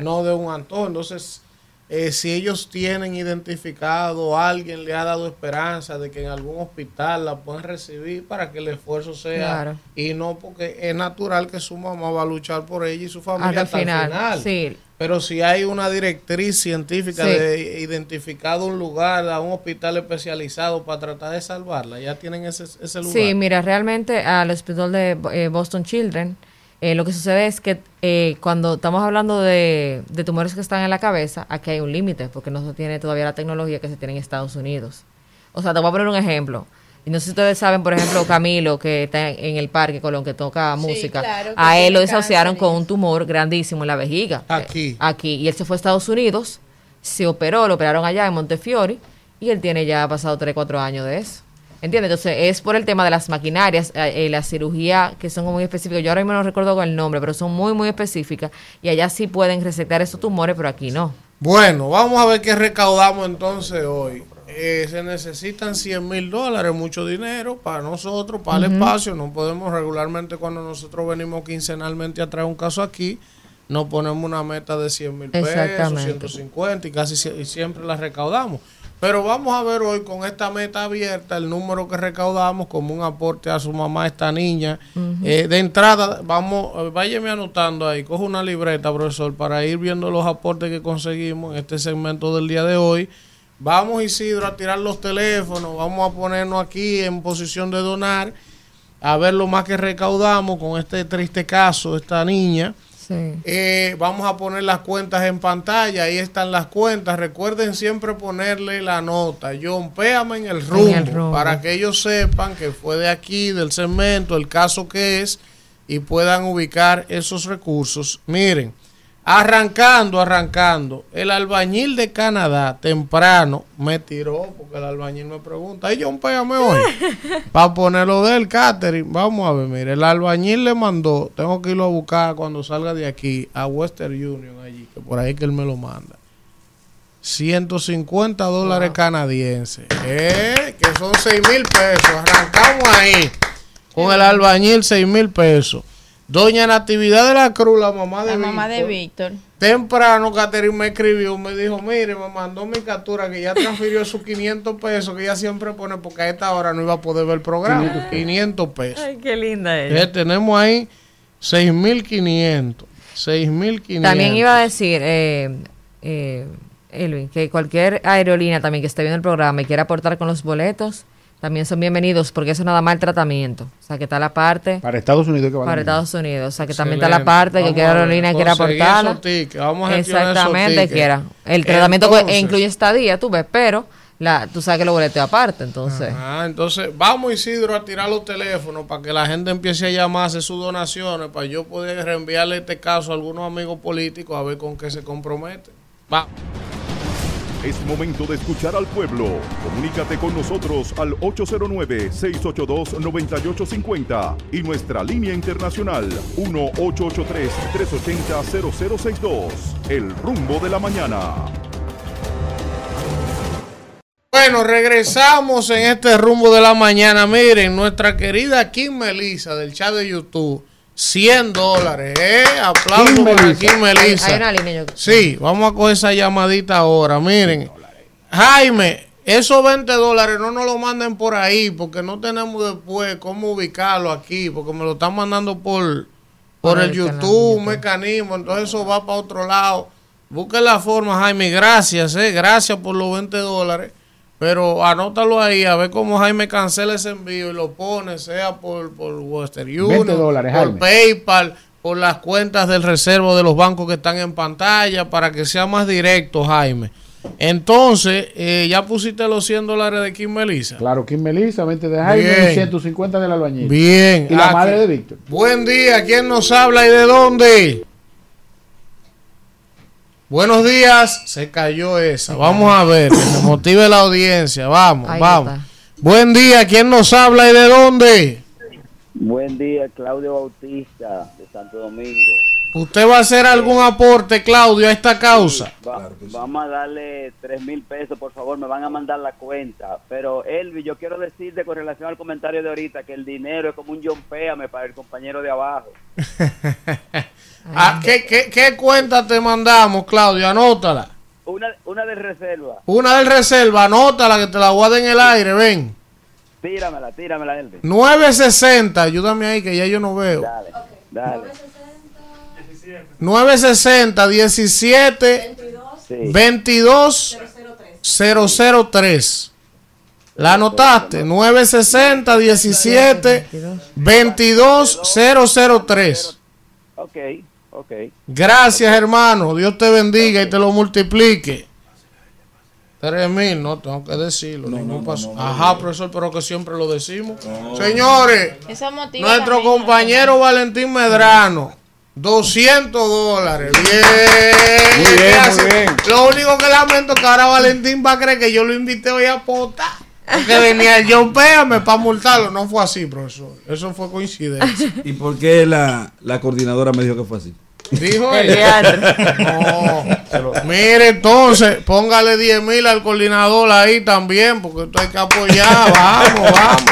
no de un antojo. Entonces, eh, si ellos tienen identificado, alguien le ha dado esperanza de que en algún hospital la pueden recibir para que el esfuerzo sea Claro. y no porque es natural que su mamá va a luchar por ella y su familia Hasta el hasta el final, final. sí. Pero si hay una directriz científica Sí. de identificado un lugar, a un hospital especializado para tratar de salvarla, ya tienen ese, ese lugar. Sí, mira, realmente al hospital de eh, Boston Children, eh, lo que sucede es que eh, cuando estamos hablando de, de tumores que están en la cabeza, aquí hay un límite, porque no se tiene todavía la tecnología que se tiene en Estados Unidos. O sea, te voy a poner un ejemplo. Y no sé si ustedes saben, por ejemplo, Camilo, que está en el parque Colón, que toca Sí, música. claro, que a él lo y con un tumor grandísimo en la vejiga. Aquí. Eh, aquí. Y él se fue a Estados Unidos, se operó, lo operaron allá en Montefiori, y él tiene ya pasado 3, 4 años de eso. ¿Entiendes? Entonces es por el tema de las maquinarias, eh, eh, la cirugía, que son muy específicas. Yo ahora mismo no recuerdo con el nombre, pero son muy, muy específicas. Y allá sí pueden recetar esos tumores, pero aquí no. Bueno, vamos a ver qué recaudamos entonces hoy. Eh, se necesitan 100 mil dólares, mucho dinero para nosotros, para el espacio. No podemos regularmente cuando nosotros venimos quincenalmente a traer un caso aquí, no ponemos una meta de 100 mil pesos, Exactamente. 150 y casi siempre la recaudamos. Pero vamos a ver hoy con esta meta abierta el número que recaudamos como un aporte a su mamá, esta niña. Eh, de entrada, vamos, váyame anotando ahí, cojo una libreta, profesor, para ir viendo los aportes que conseguimos en este segmento del día de hoy. Vamos, Isidro, a tirar los teléfonos, vamos a ponernos aquí en posición de donar, a ver lo más que recaudamos con este triste caso de esta niña. Eh, vamos a poner las cuentas en pantalla. Ahí están las cuentas. Recuerden siempre ponerle la nota. John, péame en el rumbo, el rumbo. para que ellos sepan que fue de aquí, del cemento, el caso que es y puedan ubicar esos recursos. Miren, arrancando, arrancando, el albañil de Canadá temprano me tiró porque el albañil me pregunta, ¿y John, péame hoy? para ponerlo del catering. Vamos a ver, mire, el albañil le mandó, tengo que irlo a buscar cuando salga de aquí a Western Union allí, que por ahí que él me lo manda. 150 dólares canadienses, eh, que son 6 mil pesos. Arrancamos ahí con el albañil 6 mil pesos. Doña Natividad de la Cruz, la mamá de La mamá de Víctor. Temprano, Catherine me escribió, me dijo, mire, me mandó mi captura que ya transfirió sus 500 pesos que ella siempre pone porque a esta hora no iba a poder ver el programa. 500 pesos. Ay, qué linda Eh, ella. tenemos ahí 6.500. 6.500. También iba a decir, eh, eh, Elvin, que cualquier aerolínea también que esté viendo el programa y quiera aportar con los boletos, también son bienvenidos porque eso nada más el tratamiento. O sea, que está la parte Para Estados Unidos que para. Estados Unidos. O sea, que también está la parte que Vamos cualquier a ver, aerolínea quiera aportar. Vamos Exactamente, quiera. El tratamiento Entonces- incluye estadía, tú ves, pero la, tú sabes que los boletos aparte, entonces. Ah, entonces vamos Isidro a tirar los teléfonos para que la gente empiece a llamarse sus donaciones para yo poder reenviarle este caso a algunos amigos políticos a ver con qué se comprometen. Va. Es momento de escuchar al pueblo. Comunícate con nosotros al 809-682-9850 y nuestra línea internacional 1-883-380-0062. El rumbo de la mañana. Bueno, regresamos en este rumbo de la mañana. Miren, nuestra querida Kim Melissa del chat de YouTube. 100 dólares, ¿eh? Aplausos Kim para Melissa. Kim Melissa. Hay una línea, yo Sí, vamos a coger esa llamadita ahora. Miren, Jaime, esos 20 dólares no nos lo manden por ahí porque no tenemos después cómo ubicarlo aquí porque me lo están mandando por, por, Por el, el YouTube, un mecanismo, entonces eso va para otro lado. Busque la forma, Jaime, gracias, eh, gracias por los 20 dólares. Pero anótalo ahí, a ver cómo Jaime cancela ese envío y lo pone, sea por, por Western Union, 20 dólares, por Jaime. PayPal, por las cuentas del reservo de los bancos que están en pantalla, para que sea más directo, Jaime. Entonces, eh, ya pusiste los 100 dólares de Kim Melissa. Claro, Kim Melissa, 20 de Jaime Bien. y 150 del albañil. Bien. Y la Aquí. madre de Víctor. Buen día, ¿quién nos habla y de dónde? Buenos días, se cayó esa. Vamos a ver, que se motive la audiencia. Vamos, Ahí vamos. está. Buen día, ¿quién nos habla y de dónde? Buen día, Claudio Bautista, de Santo Domingo. ¿Usted va a hacer algún aporte, Claudio, a esta causa? Va- Vamos a darle tres mil pesos, por favor, me van a mandar la cuenta. Pero, Elvi, yo quiero decirte con relación al comentario de ahorita que el dinero es como un John Péame para el compañero de abajo. Ah, ¿qué, qué, qué cuenta te mandamos, Claudio? Anótala. Una, una de reserva. Una del reserva, anótala que te la guarde en el aire, ven. Tíramela, tíramela, Elvi. 960, ayúdame ahí que ya yo no veo. Dale, dale. 960 17 22 003. ¿La anotaste? 960 17 22 003. Ok, Gracias, hermano. Dios te bendiga y te lo multiplique. Tres mil, no tengo que decirlo. ningún paso. Ajá, profesor, pero que siempre lo decimos. Señores, nuestro también, compañero Valentín Medrano, 200 dólares. Bien. Muy bien, Gracias. muy bien. Lo único que lamento es que ahora Valentín va a creer que yo lo invité hoy a pota. Porque venía el John Péame para multarlo. No fue así, profesor. Eso fue coincidencia. ¿Y por qué la, la coordinadora me dijo que fue así? Dijo El ella. No. Mire, entonces, póngale 10 mil al coordinador ahí también, porque esto hay que apoyar. Vamos, vamos.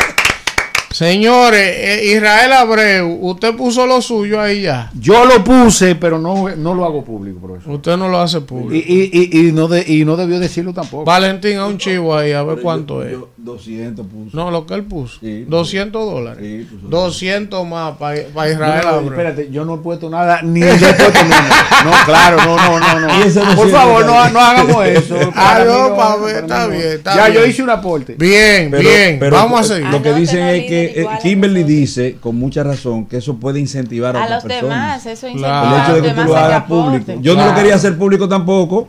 Señores, eh, Israel Abreu, usted puso lo suyo ahí ya. Yo lo puse, pero no, no lo hago público, profesor. Usted no lo hace público. y, y, y no de, y no debió decirlo tampoco. Valentín, a un chivo ahí, a ver cuánto es. Yo, 200 puso. No, lo que él puso. Sí, 200 dólares. 200 más para Israel. No, no, espérate, yo no he puesto nada, ni yo he puesto nada. No, claro, no, no, no, no. Por favor, no, no hagamos eso. Ah, no, pa' para ver, está bien, está Ya bien. yo hice un aporte. Bien, Pero- bien. pero Vamos a seguir. Lo que dicen es que eh, Kimberly dice, con mucha razón, que eso puede incentivar a, A otras los personas. demás, eso Claro. incentiva El a hecho los de que tú lo a hagas público. Yo no lo quería hacer público tampoco,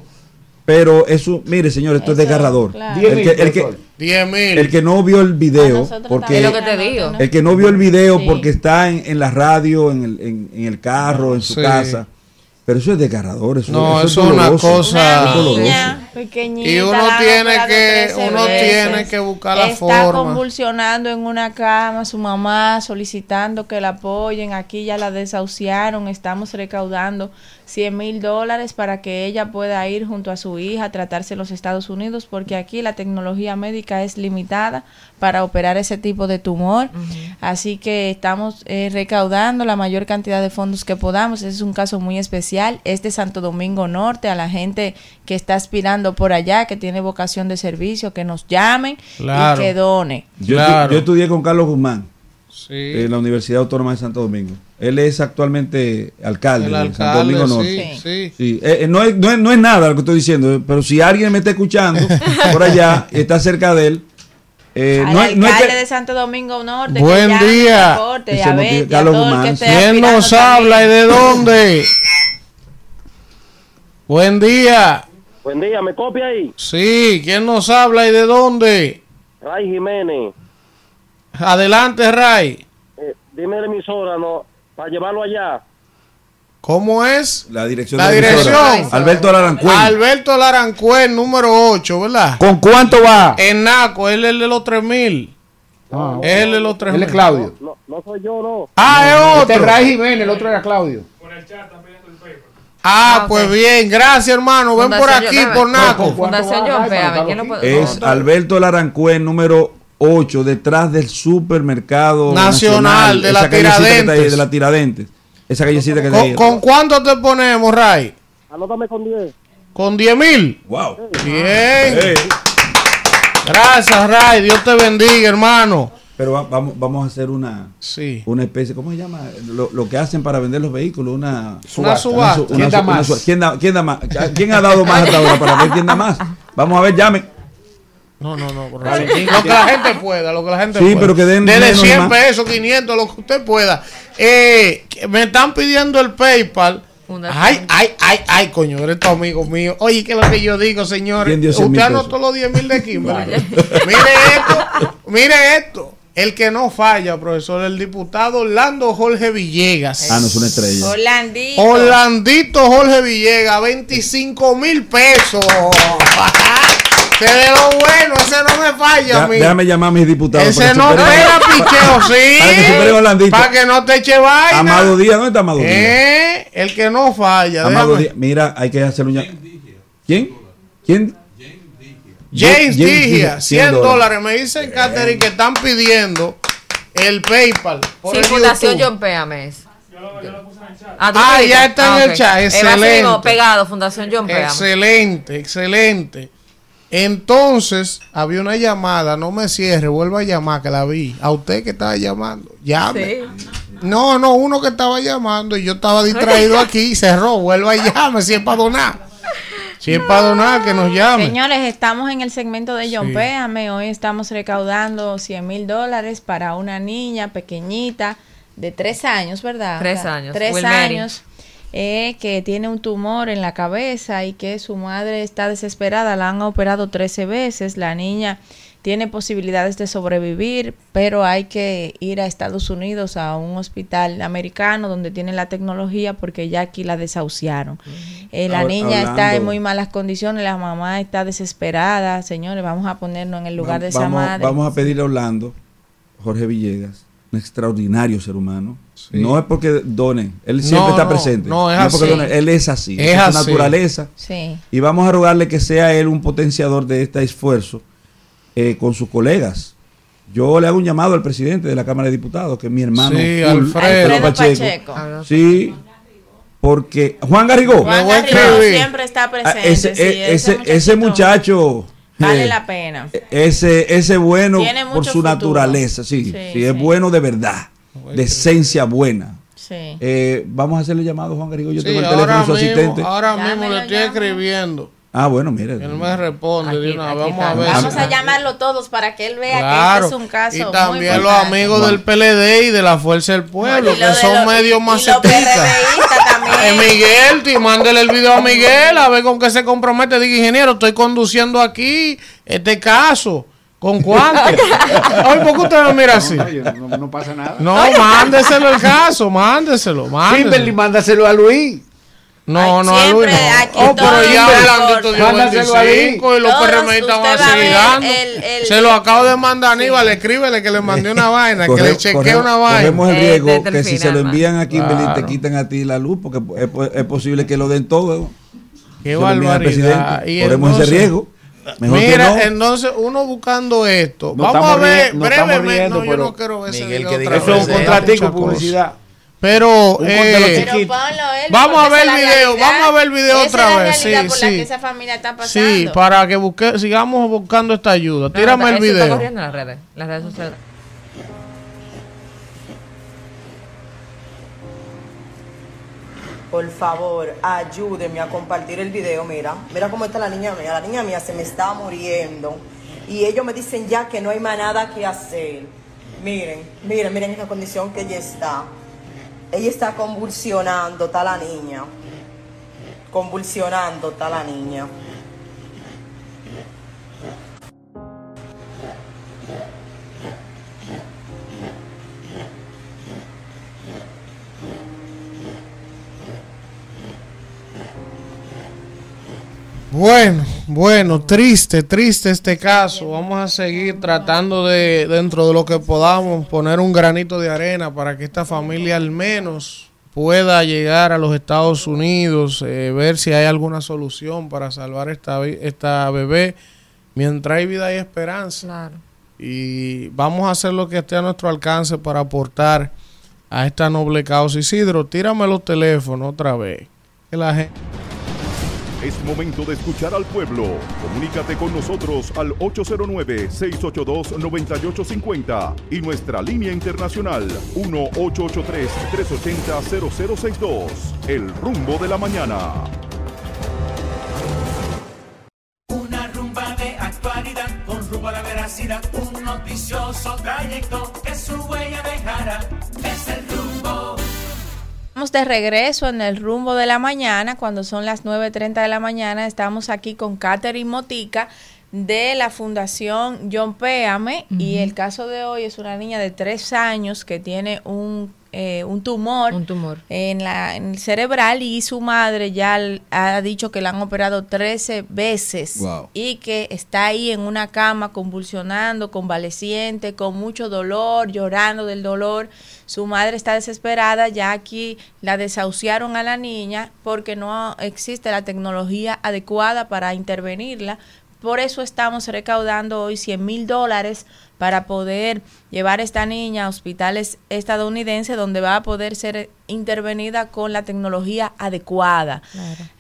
pero eso, mire, señor, esto es desgarrador. claro. El, mil, que, el, que, profesor. 10 mil. el que no vio el video, porque Es lo también, que te digo. anótenlo. el que no vio el video Sí. porque está en, en la radio, en el, en, en el carro, en su Sí. casa. Pero eso es desgarrador. Eso, No, eso es una cosa- Una niña pequeñita. Y uno tiene que- 13 uno veces. tiene que buscar la Está forma. convulsionando en una cama, su mamá solicitando que la apoyen. Aquí ya la desahuciaron. Estamos recaudando 100 mil dólares para que ella pueda ir junto a su hija a tratarse en los Estados Unidos, porque aquí la tecnología médica es limitada para operar ese tipo de tumor. Así que estamos eh, recaudando la mayor cantidad de fondos que podamos. Ese es un caso muy especial. Es de Santo Domingo Norte, a la gente que está aspirando por allá, que tiene vocación de servicio, que nos llamen Claro. y que done. Yo, Claro. yo estudié con Carlos Guzmán Sí. en la Universidad Autónoma de Santo Domingo. Él es actualmente alcalde, El de alcalde, Santo Domingo Norte. sí, sí. Sí, eh, eh, no, es, no, es, no es nada lo que estoy diciendo, eh, pero si alguien me está escuchando por allá, está cerca de él, eh, Al no, es- no es alcalde que- de Santo Domingo Norte. Buen que día. Ese y a Carlos que ¿Quién nos habla y de dónde? Buen día. Buen día, ¿me copia ahí? Sí, ¿quién nos habla y de dónde? Ray Jiménez. Adelante, Ray. Eh, dime la emisora, ¿no? Para llevarlo allá. ¿Cómo es? la dirección La de la emisora. dirección. Alberto Larancuén. Alberto Larancuén, número 8, ¿verdad? ¿Con cuánto va? En Naco, él es el de los 3000. Ah, Él es el de los 3000. Él es Claudio. No, no soy yo, no. Ah, es Este es otro. Ray Jiménez, el otro era Claudio. Ah, Ah, pues bien, gracias hermano. Ven por aquí, Yo- por Naco. ¿Cuánto Fundación John Ray, Péame, para ¿quién lo anotarlo puede- Es Alberto Larancuén, número 8, detrás del supermercado Nacional, de la está ahí, Tiradentes. de la Tiradentes. Esa callecita que está ahí. ¿Con, con cuánto te ponemos, Ray? Anótame con 10. Con 10 mil. Wow. Bien. Eh, Gracias, Ray. Dios te bendiga, hermano. Pero va- vamos, vamos a hacer una, Sí. una especie, ¿cómo se llama? Lo, lo que hacen para vender los vehículos, una Una subasta. su- ¿Quién una da más? ¿Quién da, quién da más? ¿Quién ha dado más hasta ahora para ver quién da más? Vamos a ver, llame. No, no, no. Lo que la gente pueda, lo que la gente Sí, pueda. pero que den Desde menos 100 más. pesos, 500, lo que usted pueda. Eh, me están pidiendo el PayPal. Ay, ay, ay, ay, coño, eres tu amigo mío. Oye, ¿qué es lo que yo digo, señores? ¿Quién dio 100 mil Usted anotó los 10 mil de Kimberly. mire esto, mire esto. El que no falla, profesor, el diputado Orlando Jorge Villegas. Ah, no es una estrella. Orlandito. Orlandito Jorge Villegas, 25 mil pesos. Que de lo bueno, ese no me falla mí. déjame llamar a mis diputados. Ese no pega picheo, sí. Para que no te eche vaina. Amado Díaz, ¿dónde está Amado Díaz? Eh, el que no falla. Amado Díaz, mira, hay que hacer un llam- ¿Quién? ¿Quién? James James Digia, 100 100 dólares. dólares. Me dicen, Catherine, que están pidiendo el PayPal. Por Sí, el Fundación YouTube. John Péame es. Ah, ¿tú Ah, ya está en el ok. chat, Eh, excelente. pegado, Fundación John Péame. Excelente, excelente. Entonces, había una llamada, no me cierre, vuelva a llamar, que la vi. A usted que estaba llamando, llame. No, no, uno que estaba llamando y yo estaba distraído aquí y cerró, vuelva y llame, si es para donar. Si es para donar, que nos llame. Señores, estamos en el segmento de John Sí. Péame. Hoy estamos recaudando 100 mil dólares para una niña pequeñita de tres años, ¿verdad? Tres años, Tres años. Eh, que tiene un tumor en la cabeza y que su madre está desesperada. La han operado 13 veces. La niña tiene posibilidades de sobrevivir, pero hay que ir a Estados Unidos a un hospital americano donde tienen la tecnología porque ya aquí la desahuciaron. Eh, la Ahora, niña está en muy malas condiciones, la mamá está desesperada. Señores, vamos a ponernos en el lugar Va- de esa vamos, madre. vamos a pedirle a Orlando, Jorge Villegas, un extraordinario ser humano. No es porque done, él siempre No, está no, presente. no, es así. done, él es así. Es esa Es su así. naturaleza. Sí. Y vamos a rogarle que sea él un potenciador de este esfuerzo eh, con sus colegas. Yo le hago un llamado al presidente de la Cámara de Diputados, que es mi hermano Sí, Alfredo. Alfredo Pacheco. Pacheco. Sí, porque Juan Garrigó. Juan siempre está Ah, presente. ese, sí, e- ese, ese muchachito. muchacho Vale Eh, la pena. Ese, ese bueno Tiene por su futuro. naturaleza, sí, Sí, sí, es sí. bueno de verdad, de esencia buena. Sí. Eh, vamos a hacerle llamado, Juan Garrigo. Yo Sí, tengo el teléfono de su mismo, asistente. ahora mismo le estoy escribiendo. Ah, bueno, mire. Él me responde de una vez. Vamos a ver. Vamos a llamarlo todos para que él vea Claro. que este es un caso y muy también los amigos del PLD y de la Fuerza del Pueblo, que son los- medio y- y los macetistas. Eh, Miguel, te mándele el video a Miguel a ver con qué se compromete. Diga, ingeniero, estoy conduciendo aquí este caso. ¿Con cuánto? Ay, ¿por qué usted me mira así? No, no- no pasa nada. No, mándeselo el caso, mándeselo, Kimberly, mándeselo. mándaselo a Luis. No, no, a Luis no. Oh, pero ya los Blandito dio Mándaselo a 25 y los Todos PRMistas van a usted va a seguir ver dando. el- el- Se lo acabo de mandar a Aníbal, escríbele que le mandé una vaina, que le Corre- chequee corre- una vaina. Corremos el Eh, riesgo que si se lo envían a Kimberly Claro. te quitan a ti la luz, porque es, es posible que lo den todo. Qué Se barbaridad. presidente. Y Corremos ese entonces- riesgo. Mejor Mira, no. entonces uno buscando esto. No Vamos a ver no brevemente. no, yo no quiero ver ese Eso es un vez, contratico, publicidad. Pero, Un eh, Pero ponlo él. Vamos a ver el video, realidad. vamos a ver el video otra es la vez, sí, por la sí. que esa familia está pasando. sí, para que busque, sigamos buscando esta ayuda. Tírame el Eso está video. corriendo en las redes, las redes sociales. Por favor, ayúdenme a compartir el video. Mira, mira cómo está la niña mía. La niña mía se me está muriendo. Y ellos me dicen ya que no hay más nada que hacer. Miren, miren, miren en la condición que ella está. Ella está convulsionando, está la niña. Convulsionando, está la niña. Bueno, bueno, triste, triste este caso. Vamos a seguir tratando de, dentro de lo que podamos, poner un granito de arena para que esta familia al menos pueda llegar a los Estados Unidos, eh, ver si hay alguna solución para salvar esta, esta bebé. Mientras hay vida y esperanza. Y vamos a hacer lo que esté a nuestro alcance para aportar a esta noble causa. Isidro, tírame los teléfonos otra vez. Que la gente... Es momento de escuchar al pueblo. Comunícate con nosotros al 809-682-9850 y nuestra línea internacional 1-883-380-0062. El rumbo de la mañana. Una rumba de actualidad con rumbo a la veracidad. Un noticioso trayecto que su huella dejará. Es el rumbo. De regreso en el rumbo de la mañana, cuando son las 9.30 de la mañana. Estamos aquí con Catherine Motica de la Fundación John Péame y el caso de hoy es una niña de tres años que tiene un, eh, un tumor, En, la, en el cerebral y su madre ya l- ha dicho que la han operado 13 veces Wow. y que está ahí en una cama convulsionando, convaleciente, con mucho dolor, llorando del dolor. Su madre está desesperada, ya aquí la desahuciaron a la niña porque no existe la tecnología adecuada para intervenirla. Por eso estamos recaudando hoy 100 mil dólares para poder llevar a esta niña a hospitales estadounidenses donde va a poder ser intervenida con la tecnología adecuada.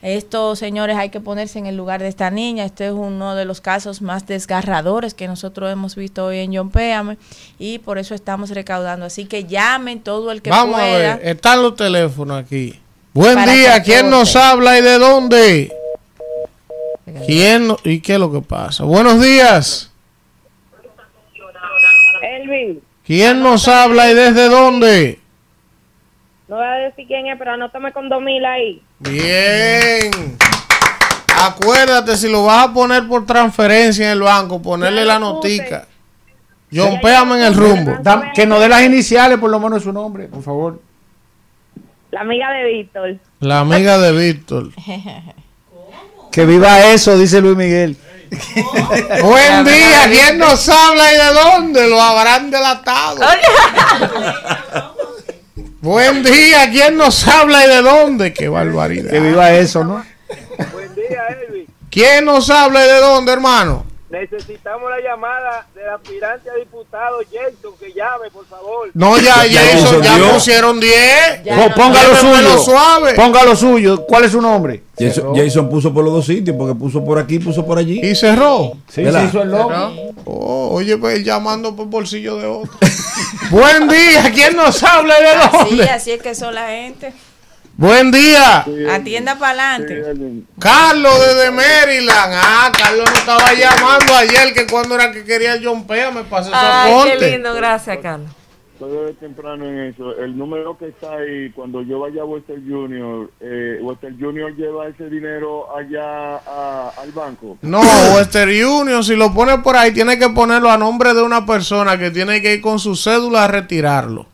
Esto, señores, hay que ponerse en el lugar de esta niña. Este es uno de los casos más desgarradores que nosotros hemos visto hoy en John Péame y por eso estamos recaudando. Así que llamen todo el que Vamos a pueda. ver, están los teléfonos aquí. Buen día, ¿quién nos habla y de dónde? ¿Quién y qué es lo que pasa? Buenos días. Elvin, ¿Quién nos habla y desde dónde? no voy a decir quién es, pero anótame con dos mil ahí. Bien. Acuérdate, si lo vas a poner por transferencia en el banco, ponerle la notica. John, péame en el rumbo. Que nos dé las iniciales, por lo menos su nombre, por favor. La amiga de Víctor. La amiga de Víctor. Que viva eso, dice Luis Miguel. Buen día, ¿quién nos habla y de dónde? Lo habrán delatado. Buen día, ¿quién nos habla y de dónde? Qué barbaridad. Que viva eso, ¿no? ¿Quién nos habla y de dónde, hermano? Necesitamos la llamada del aspirante a diputado Jason, que llame, por favor. No, ya, Ya Jason, ya pusieron 10. Po- ponga lo suyo. suave. Ponga lo suyo. ¿Cuál es su nombre? Jason, Jason puso por los dos sitios, porque puso por aquí, puso por allí. Y cerró. Sí, ¿Verdad? se hizo el logo. Oh, oye, pues él llamando por bolsillo de otro. Buen día, ¿quién nos habla de dónde? así es que son la gente. Buen día. Atienda para adelante. Carlos desde Maryland. Ah, Carlos nos estaba llamando ayer que cuando era que quería el John Pea me pasó Ay, qué lindo, gracias, Carlos. Estoy temprano en eso. El número que está ahí, cuando yo vaya a Western Junior, eh, Western Junior lleva ese dinero allá a- al banco. No, Western Union, si lo pone por ahí, tiene que ponerlo a nombre de una persona que tiene que ir con su cédula a retirarlo.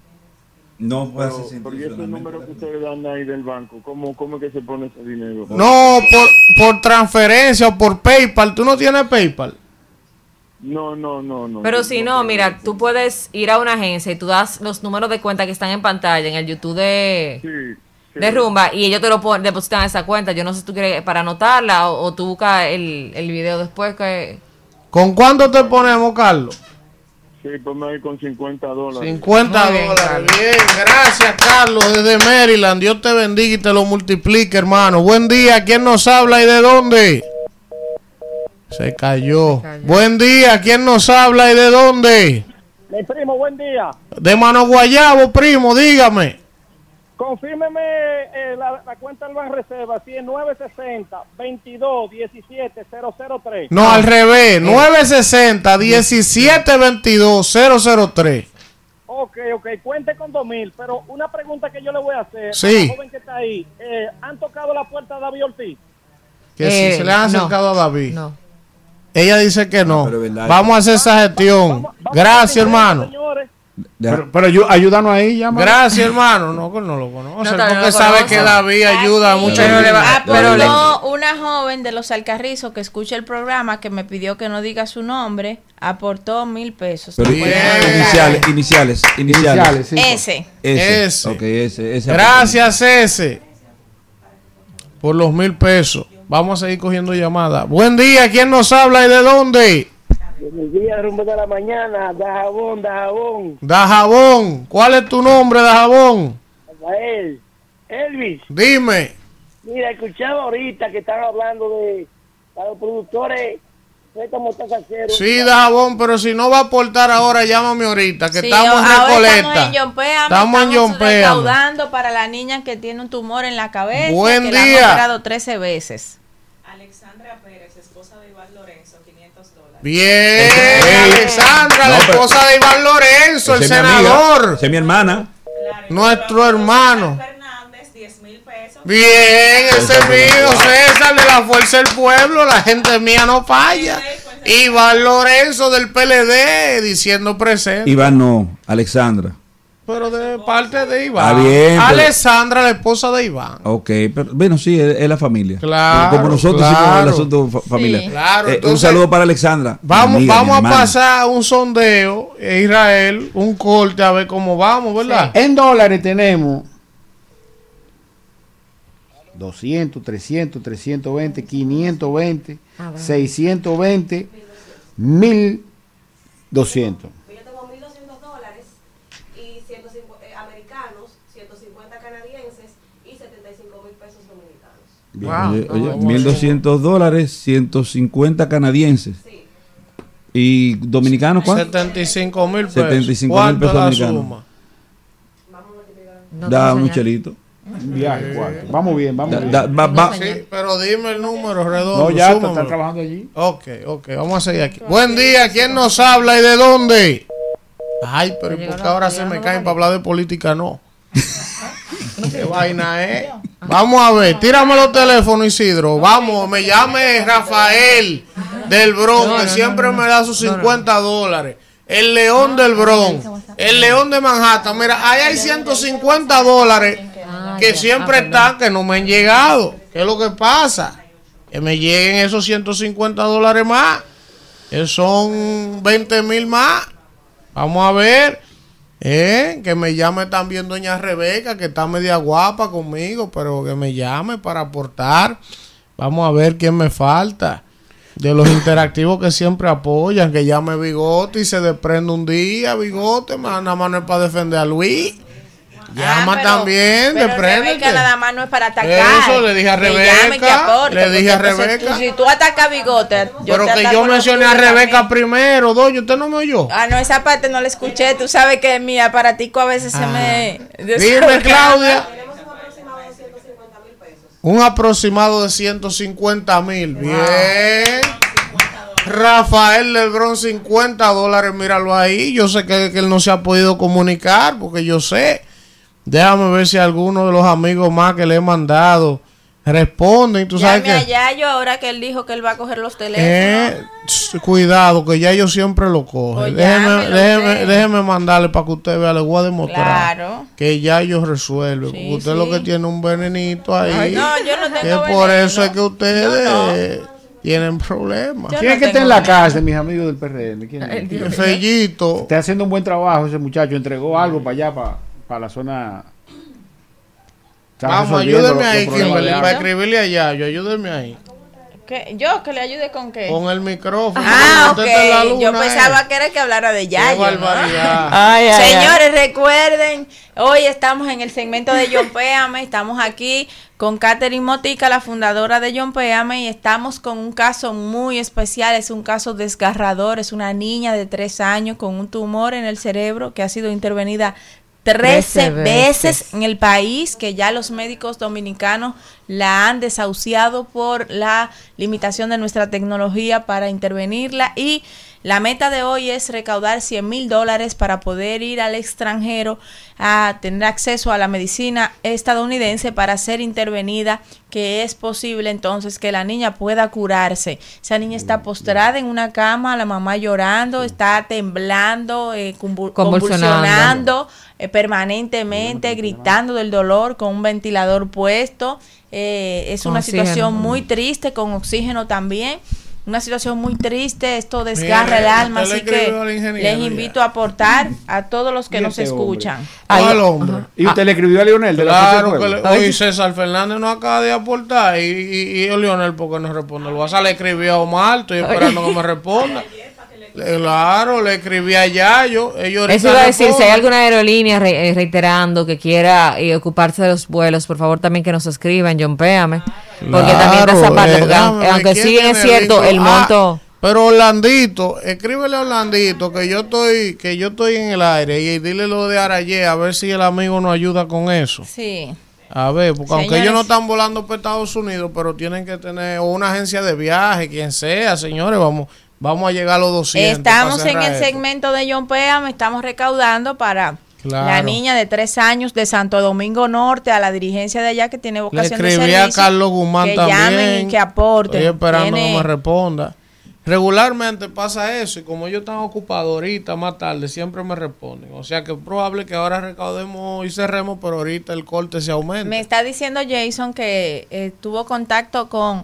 No puede Pero, ser pero ¿y ese número que ustedes dan ahí del banco? ¿Cómo, cómo es que se pone ese dinero? No, por, por transferencia o por PayPal. ¿Tú no tienes PayPal? No, no, no, no. Pero si no, mira, tú puedes ir a una agencia y tú das los números de cuenta que están en pantalla en el YouTube de, de Rumba y ellos te lo pon- depositan a esa cuenta. Yo no sé si tú quieres para anotarla o, o tú buscas el, el video después que... ¿Con cuánto te ponemos, Carlos? Sí, ponme ahí con 50 dólares. 50 Muy bien, dólares. Bien, gracias, Carlos, desde Maryland. Dios te bendiga y te lo multiplique, hermano. Buen día. ¿Quién nos habla y de dónde? Se cayó. Buen día. ¿Quién nos habla y de dónde? Mi primo, buen día. De Mano Guayabo, primo, dígame. Confírmeme eh, la, la cuenta del Banreserva, si es 960 22 17 003. No, al revés. 960 1722 003. Ok, ok, cuente con 2000, pero una pregunta que yo le voy a hacer Sí. a la joven que está ahí. Eh, ¿Han tocado la puerta a David Ortiz? Que si Eh, se le han no. acercado a David. No. Ella dice que no. verdad. Vamos a hacer esa gestión. Gracias, hermano. Señores, Pero, pero ayu- ayúdanos ahí, llama. Gracias, hermano. No, que no lo conoce. No, porque no lo sabe conoce. que David ayuda a mucha gente. Ah, pero le- una joven de los Alcarrizos que escucha el programa que me pidió que no diga su nombre aportó mil pesos. Pero, iniciales, iniciales, iniciales. Ese. Ese. Ese. Ok, ese, ese. Gracias, ese. Por los mil pesos. Vamos a seguir cogiendo llamadas. Buen día. ¿Quién nos habla y de dónde? Buenos días, rumbo de la mañana, da jabón, da jabón, Dajabón. ¿Cuál es tu nombre, Dajabón? Rafael, Elvis. Dime. Mira, escuchaba ahorita que estaban hablando de a los productores tasaceros. Sí, Dajabón, pero si no va a aportar ahora, llámame ahorita, que Sí, estamos en Recoleta. Estamos en Yompéame, Estamos en Yompéame. recaudando para la niña que tiene un tumor en la cabeza. Buen que La día. han operado 13 veces. Alexandra Pérez, esposa de Iván Lorenzo, 500 dólares. Bien, Alexandra, la pero- esposa de Iván Lorenzo, el es amiga, senador, Esa es mi hermana. nuestro hermano. Fernández, 10 mil pesos. Bien, ese es mío, César, de la Fuerza del Pueblo, la gente mía no falla. Iván Lorenzo del PLD, diciendo presente. Iván no, Alexandra. Pero de parte de Iván. Ah, bien, pero- Alexandra, la esposa de Iván. Ok, pero bueno, sí, es, es la familia. Claro, Como nosotros hicimos el claro. asunto fa- familiar. Sí. Claro, Eh, un saludo para Alexandra. Vamos, mi amiga, mi vamos a pasar un sondeo, eh, Israel, un corte a ver cómo vamos, ¿verdad? En dólares tenemos 200, 300, 320, 520, Ah, bueno. 620, 1200. Yo tengo 1.200 dólares y 150 eh, americanos, 150 canadienses y 75 mil pesos dominicanos. Oye, oye, 1.200 dólares, 150 canadienses. ¿Y dominicanos cuánto? 75 mil pesos. 75 mil ¿Cuánto pesos dominicanos. No da un chelito. Viaje. Vamos bien, vamos Da- bien. da- va- va- Sí, pero dime el número redondo. No, ya está, está trabajando allí. Ok, ok, vamos a seguir aquí. Buen día, ¿quién nos habla y de dónde? Ay, pero ¿y por qué ahora se me caen para hablar de política? No. ¿Qué vaina es? Vamos a ver, tírame los teléfonos, Isidro. Vamos, me llame Rafael del Bronx, que siempre me da sus 50 dólares. El León del Bronx, el León de Manhattan. Mira, ahí hay 150 dólares que siempre están, que no me han llegado. ¿Qué es lo que pasa? Que me lleguen esos 150 dólares más. Que son 20 mil más. Vamos a ver. Eh, que me llame también doña Rebeca, que está media guapa conmigo, pero que me llame para aportar. Vamos a ver quién me falta. De los interactivos que siempre apoyan, que llame Bigote y se desprende un día, Bigote, ma- nada más no es para defender a Luis. Llama Ah, pero- también, pero despréndete. Rebeca nada más no es para atacar. Eso le dije a Rebeca, llame, que aporte, le dije a Rebeca. tú- si tú atacas Bigote, yo Pero te que yo mencioné a Rebeca también. primero, doña, ¿usted no me oyó? Ah, no, esa parte no la escuché. Tú sabes que mi aparatico a veces se Ah. me... Dime, Claudia. Un aproximado de 150 mil. Bien. Rafael del Bron, 50 dólares. Míralo ahí. Yo sé que, que él no se ha podido comunicar porque yo sé. Déjame ver si alguno de los amigos más que le he mandado responden. Tú sabes Llame a. Yayo ahora que él dijo que él va a coger los teléfonos. Eh, cuidado, que ya yo siempre lo cojo. Pues déjeme, déjeme, déjeme mandarle para que usted vea, le voy a demostrar Claro. que ya yo resuelve. porque usted lo que tiene un venenito ahí. Ay, no, yo no tengo que por veneno. eso es que ustedes tienen problemas. ¿Quién es que está en la casa, mis amigos del PRM? ¿Quién es? Fellito. Está haciendo un buen trabajo ese muchacho. Entregó algo para allá, para, para la zona. Vamos, ayúdeme ahí, Kimberly, para escribirle allá. Yo ayúdeme ahí. ¿Qué? ¿Yo? ¿Que le ayude con qué? Con el micrófono. Ah, ok. luna, Yo eh. pensaba que era que hablara de Yayo. Ay, ay, Señores, recuerden, hoy estamos en el segmento de John Péame. Estamos aquí con Catherine Motica, la fundadora de John Péame, y estamos con un caso muy especial. Es un caso desgarrador. Es una niña de tres años con un tumor en el cerebro que ha sido intervenida 13 Trece veces veces. en el país que ya los médicos dominicanos la han desahuciado por la limitación de nuestra tecnología para intervenirla y la meta de hoy es recaudar 100 mil dólares para poder ir al extranjero a tener acceso a la medicina estadounidense para ser intervenida, que es posible entonces que la niña pueda curarse. Esa niña está postrada en una cama, la mamá llorando, está temblando, eh, convul- Convulsionando. convulsionando eh, permanentemente, gritando del dolor con un ventilador puesto. Eh, es Con una oxígeno. situación muy triste, con oxígeno también. Una situación muy triste, esto desgarra el alma, así que escribió les ya. invito a aportar a todos los que ¿Y nos este hombre? escuchan. ¿Y usted le escribió a Lionel de la Claro Fuerza que le, hoy César Fernández nos acaba de aportar y, y, y Leonel porque no responde. El WhatsApp le escribí a Omar, estoy esperando que me responda. Claro, le escribí a Yayo. Ellos Eso iba a decir, si hay alguna aerolínea re- eh, reiterando que quiera eh, ocuparse de los vuelos, por favor también que nos escriban, John Péame. Porque también está parte, eh, porque aunque, sí es cierto, el Ah, monto... pero Orlandito, escríbele a Orlandito que yo estoy, que yo estoy en el aire y dile lo de Arayé a ver si el amigo nos ayuda con eso. Sí. A ver, porque aunque ellos no están volando para Estados Unidos, pero tienen que tener o una agencia de viaje, quien sea, señores, vamos, vamos a llegar a los 200. Estamos en el esto. segmento de John Péame, estamos recaudando para Claro. la niña de tres años de Santo Domingo Norte, a la dirigencia de allá que tiene Le vocación de escribí a servicio, Carlos Guzmán que también. llamen y que aporten. Estoy esperando Tiene- que me responda. Regularmente pasa eso y como yo están ocupado ahorita, más tarde, siempre me responden. O sea que es probable que ahora recaudemos y cerremos, pero ahorita el corte se aumenta. Me está diciendo Jason que eh, tuvo contacto con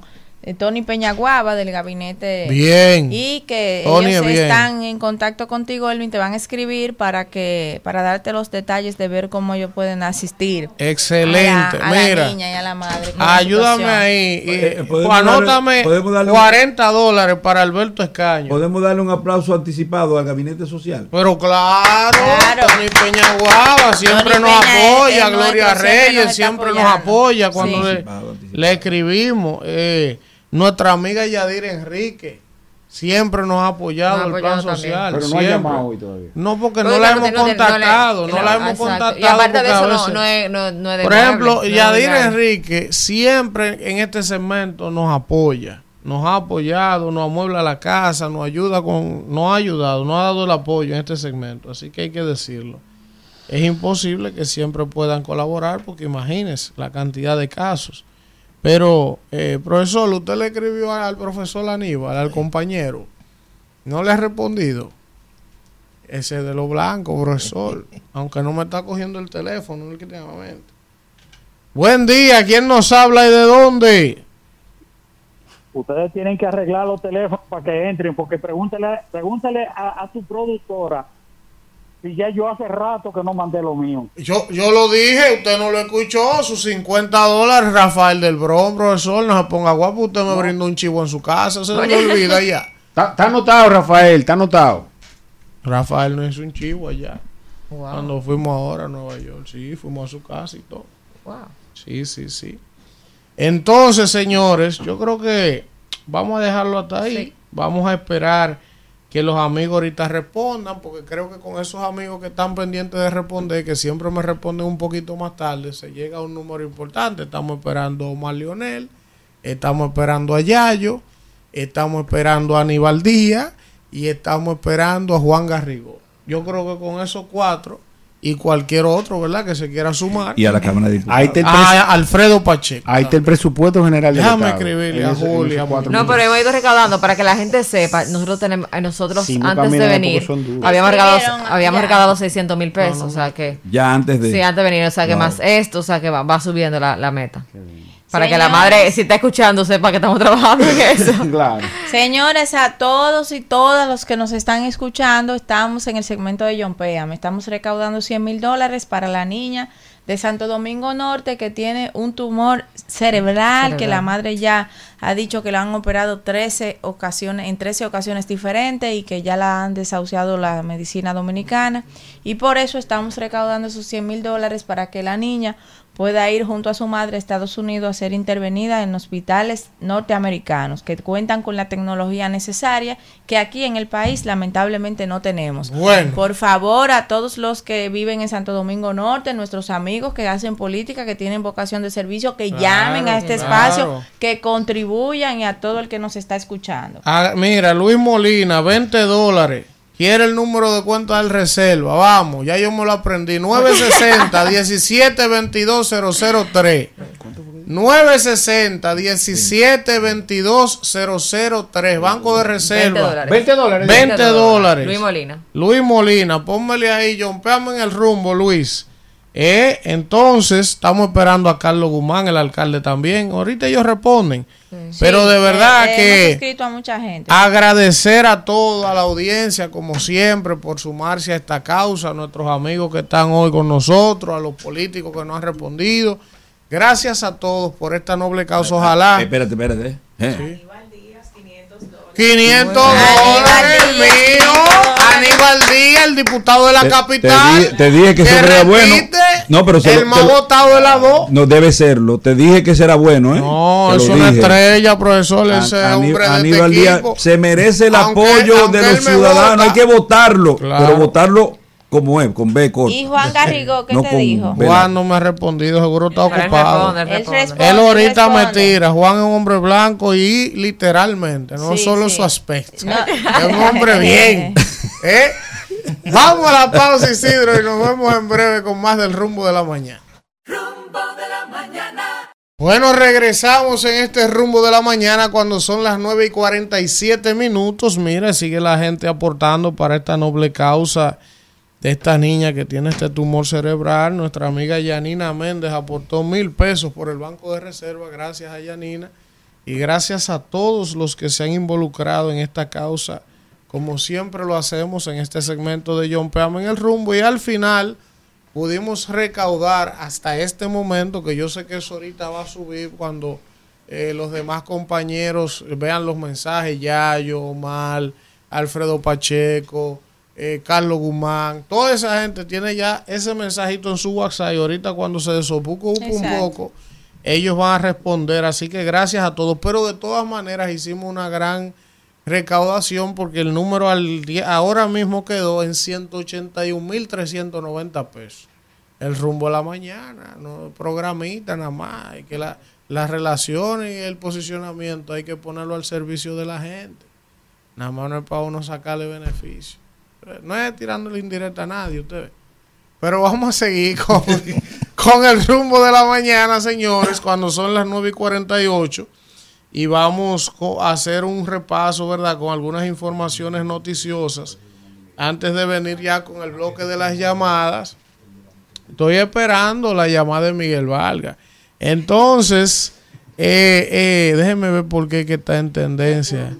Tony Peñaguaba del gabinete. Bien. Y que Tony ellos bien. están en contacto contigo, Elvin, te van a escribir para que para darte los detalles de ver cómo ellos pueden asistir. Excelente. A la, a la Mira, niña y a la madre. con la ayúdame ahí. Eh, podemos darle- anótame darle un- 40 dólares para Alberto Escaño. Podemos darle un aplauso anticipado al gabinete social. Pero claro, Tony Peñaguaba siempre Tony nos Peña apoya, Gloria nuestro, siempre nos Reyes siempre nos apoya cuando Sí. le, Anticipado, le escribimos. eh, nuestra amiga Yadira Enrique siempre nos ha apoyado Nos ha el plan también. social. Pero no ha siempre. llamado hoy todavía. No, porque no la hemos no contactado, no, no, la hemos exacto. contactado. Y aparte de eso, no, veces- no es, no, no es de Por ejemplo, legal. Enrique siempre en este segmento nos apoya. Nos ha apoyado, nos amuebla la casa, nos ayuda con, nos ha ayudado, nos ha dado el apoyo en este segmento. Así que hay que decirlo. Es imposible que siempre puedan colaborar porque imagínense la cantidad de casos. Pero, eh, profesor, usted le escribió al profesor Aníbal, al compañero. No le ha respondido. Ese de lo blanco, profesor. Aunque no me está cogiendo el teléfono últimamente. Buen día, ¿quién nos habla y de dónde? Ustedes tienen que arreglar los teléfonos para que entren, porque pregúntale, pregúntale a, a tu productora Y ya yo hace rato que no mandé lo mío. Yo, yo lo dije, usted no lo escuchó, sus 50 dólares, Rafael del Bron, profesor, no se ponga guapo, usted me brindó un chivo en su casa, se le olvida ya. Está, está anotado, Rafael, está anotado. Rafael no hizo un chivo allá. Cuando fuimos ahora a Nueva York, sí, fuimos a su casa y todo. Wow. Sí, sí, sí. Entonces, señores, yo creo que vamos a dejarlo hasta ahí. Vamos a esperar que los amigos ahorita respondan, porque creo que con esos amigos que están pendientes de responder, que siempre me responden un poquito más tarde, se llega a un número importante. Estamos esperando a Omar Lionel, estamos esperando a Yayo, estamos esperando a Aníbal Díaz y estamos esperando a Juan Garrigo. Yo creo que con esos cuatro y cualquier otro, ¿verdad? Que se quiera sumar. Y a la Cámara de Diputados. Ahí está el, Ah, Alfredo Pacheco. ahí está el presupuesto general Déjame Estado. escribirle a Julia, No, pero hemos ido recaudando para que la gente sepa. Nosotros tenemos, eh, nosotros Sí, no antes de venir habíamos recaudado, habíamos recaudado 600 mil pesos, o sea que Ya antes de. sí antes de venir, o sea que Wow. más esto, o sea que va, va subiendo la, la meta. Para que la madre, si está escuchando, sepa que estamos trabajando en eso. Claro. Señores, a todos y todas los que nos están escuchando, estamos en el segmento de John Péame. Estamos recaudando 100 mil dólares para la niña de Santo Domingo Norte que tiene un tumor cerebral, que la madre ya ha dicho que la han operado 13 ocasiones, en 13 ocasiones diferentes y que ya la han desahuciado la medicina dominicana. Y por eso estamos recaudando esos 100 mil dólares para que la niña pueda ir junto a su madre a Estados Unidos a ser intervenida en hospitales norteamericanos que cuentan con la tecnología necesaria que aquí en el país lamentablemente no tenemos. Bueno. Por favor, a todos los que viven en Santo Domingo Norte, nuestros amigos que hacen política, que tienen vocación de servicio, que Claro, llamen a este claro. espacio, que contribuyan y a todo el que nos está escuchando. Ah, mira, Luis Molina, 20 dólares. Quiere el número de cuenta del reserva. Vamos, ya yo me lo aprendí. 960 17 22 003. 960 17 22 003. Banco de 20 reserva. dólares. 20 dólares. 20 dólares. Luis Molina. Luis Molina, pónmele ahí, jompeame en el rumbo, Luis. Eh, entonces, estamos esperando a Carlos Guzmán, el alcalde también. Ahorita ellos responden. Pero de Sí, verdad eh, hemos que escrito a mucha gente. agradecer a toda la audiencia, como siempre, por sumarse a esta causa, a nuestros amigos que están hoy con nosotros, a los políticos que nos han respondido. Gracias a todos por esta noble causa. Ojalá. Espérate, espérate. Eh. 500 dólares mío. Aníbal Díaz, el diputado de la Te- capital. Te, di- te dije que será bueno. repite No, pero se el lo- más votado de las dos. No debe serlo. Te dije que será bueno, ¿eh? No, Te es una dije. estrella, profesor. An- Ese Aní- hombre de Aníbal este Díaz equipo. se merece el Aunque- apoyo aunque de los ciudadanos. vota. Hay que votarlo. Claro. Pero votarlo como es, con B corta. ¿Y Juan Garrigo qué No te con dijo? Juan no me ha respondido, seguro está Pero él ocupado. responde, él Él responde. responde. Él ahorita me tira. Juan es un hombre blanco y literalmente, no Sí, solo sí. su aspecto. No. Es un hombre bien. ¿Eh? Vamos a la pausa, Isidro, y nos vemos en breve con más del rumbo de la mañana. Rumbo de la mañana. Bueno, regresamos en este rumbo de la mañana cuando son las 9 y 47 minutos. Mira, sigue la gente aportando para esta noble causa de esta niña que tiene este tumor cerebral. Nuestra amiga Yanina Méndez aportó mil pesos por el Banco de Reserva. Gracias a Yanina. Y gracias a todos los que se han involucrado en esta causa, como siempre lo hacemos en este segmento de John Peam en el rumbo. Y al final pudimos recaudar hasta este momento, que yo sé que eso ahorita va a subir cuando eh, los demás compañeros vean los mensajes, Yayo, Omar, Alfredo Pacheco, eh, Carlos Guzmán, toda esa gente tiene ya ese mensajito en su WhatsApp y ahorita cuando se desocupe un poco, ellos van a responder, así que gracias a todos, pero de todas maneras hicimos una gran recaudación porque el número al día, ahora mismo quedó en 181.390 pesos. El rumbo a la mañana, no programita nada más, hay que la, las relaciones y el posicionamiento hay que ponerlo al servicio de la gente. Nada más no es para uno sacarle beneficio. No es tirándole indirecta a nadie, ustedes. Pero vamos a seguir con, con el rumbo de la mañana, señores, cuando son las 9 y 48. Y vamos a hacer un repaso, ¿verdad? Con algunas informaciones noticiosas. Antes de venir ya con el bloque de las llamadas. Estoy esperando la llamada de Miguel Valga. Entonces, eh, eh, déjeme ver por qué que está en tendencia.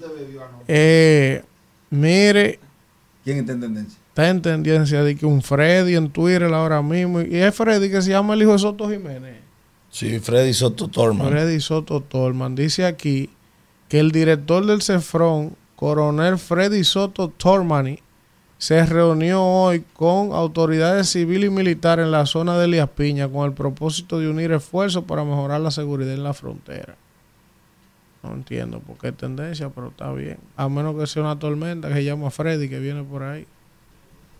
Eh, mire, ¿Quién está en tendencia? está en tendencia de que un Freddy en Twitter ahora mismo, y es Freddy que se llama el hijo de Soto Jiménez. Sí, Freddy Soto Torman. Freddy Soto Torman dice aquí que el director del CEFRON, coronel Freddy Soto Tormani, se reunió hoy con autoridades civiles y militares en la zona de Elías Piña con el propósito de unir esfuerzos para mejorar la seguridad en la frontera. No entiendo por qué tendencia, pero está bien. A menos que sea una tormenta que se llama Freddy que viene por ahí.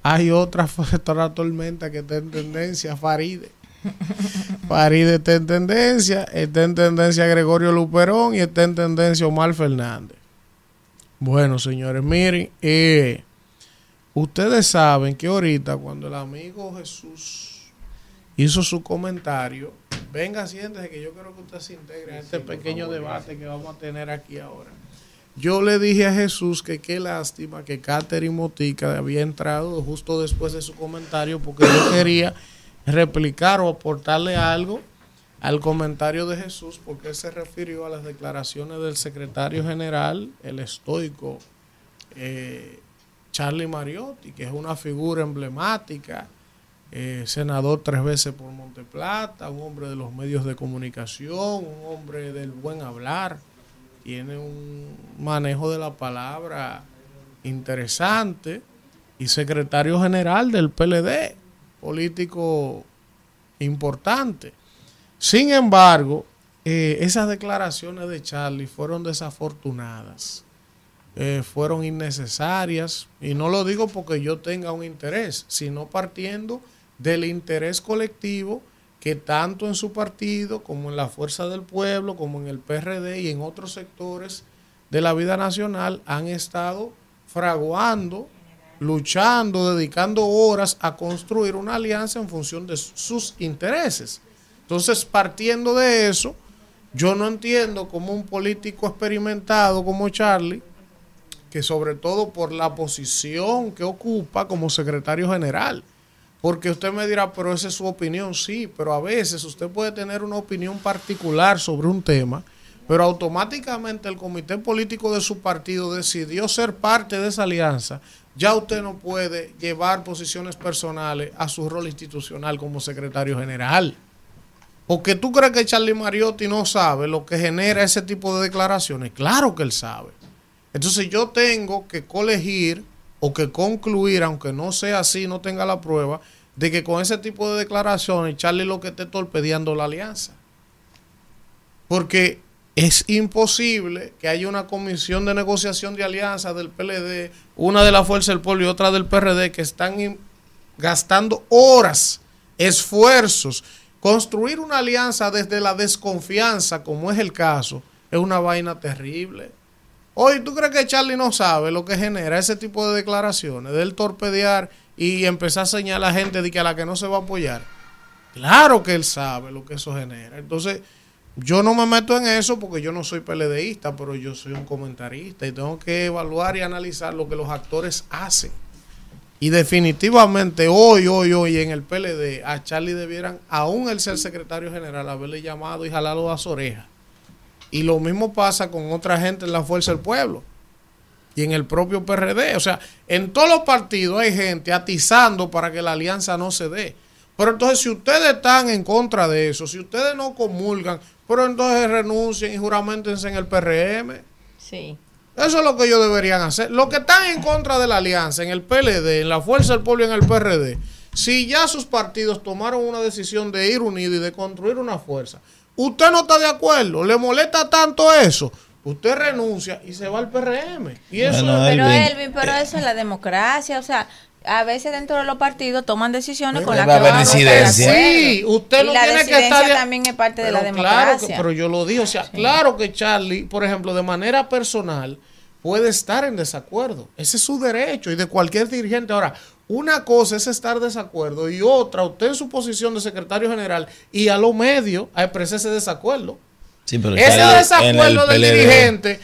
Hay otra, otra tormenta que está en tendencia, Faride. Faride está en tendencia, está en tendencia Gregorio Luperón y está en tendencia Omar Fernández. Bueno, señores, miren, eh, ustedes saben que ahorita cuando el amigo Jesús hizo su comentario, venga, siéntese que yo creo que usted se integre a este pequeño debate que vamos a tener aquí ahora. Yo le dije a Jesús que qué lástima que Catherine Motica había entrado justo después de su comentario porque yo quería replicar o aportarle algo al comentario de Jesús porque él se refirió a las declaraciones del secretario general, el estoico eh, Charlie Mariotti, que es una figura emblemática, eh, senador tres veces por Monteplata, un hombre de los medios de comunicación, un hombre del buen hablar, tiene un manejo de la palabra interesante y secretario general del PLD, político importante. Sin embargo, eh, esas declaraciones de Charlie fueron desafortunadas, eh, fueron innecesarias, y no lo digo porque yo tenga un interés, sino partiendo del interés colectivo que tanto en su partido como en la Fuerza del Pueblo, como en el PRD y en otros sectores de la vida nacional han estado fraguando, luchando, dedicando horas a construir una alianza en función de sus intereses. Entonces, partiendo de eso, yo no entiendo cómo un político experimentado como Charlie, que sobre todo por la posición que ocupa como secretario general, porque usted me dirá, pero esa es su opinión, sí, pero a veces usted puede tener una opinión particular sobre un tema, pero automáticamente el comité político de su partido decidió ser parte de esa alianza. Ya usted no puede llevar posiciones personales a su rol institucional como secretario general. Porque tú crees que Charlie Mariotti no sabe lo que genera ese tipo de declaraciones. Claro que él sabe. Entonces yo tengo que colegir o que concluir, aunque no sea así, no tenga la prueba, de que con ese tipo de declaraciones Charlie lo que esté torpedeando la alianza. Porque es imposible que haya una comisión de negociación de alianza del PLD, una de la Fuerza del Pueblo y otra del PRD, que están gastando horas, esfuerzos. Construir una alianza desde la desconfianza, como es el caso, es una vaina terrible. Hoy, ¿tú crees que Charlie no sabe lo que genera ese tipo de declaraciones? Del torpedear y empezar a señalar a gente de que a la que no se va a apoyar. Claro que él sabe lo que eso genera. Entonces, yo no me meto en eso porque yo no soy PLDista, pero yo soy un comentarista y tengo que evaluar y analizar lo que los actores hacen. Y definitivamente hoy, hoy, hoy en el PLD a Charlie debieran, aún el ser secretario general, haberle llamado y jalarlo a las orejas. Y lo mismo pasa con otra gente en la Fuerza del Pueblo y en el propio PRD. O sea, en todos los partidos hay gente atizando para que la alianza no se dé. Pero entonces, si ustedes están en contra de eso, si ustedes no comulgan, pero entonces renuncien y juramentense en el PRM. Sí. Eso es lo que ellos deberían hacer. Los que están en contra de la alianza, en el PLD, en la Fuerza del Pueblo y en el PRD, si ya sus partidos tomaron una decisión de ir unidos y de construir una fuerza, usted no está de acuerdo, le molesta tanto eso, usted renuncia y se va al PRM. Y eso Bueno, Pero Elvin, pero eso es la democracia, o sea, a veces dentro de los partidos toman decisiones con las va que van de. Sí, usted y no la tiene que estar de- también es parte de la Pero claro que- democracia. pero yo lo dije, o sea, claro que Charlie, por ejemplo, de manera personal, puede estar en desacuerdo. Ese es su derecho y de cualquier dirigente. Ahora, una cosa es estar de desacuerdo y otra, usted en su posición de secretario general y a los medios a expresar ese desacuerdo. Sí, pero Ese desacuerdo del PLD, dirigente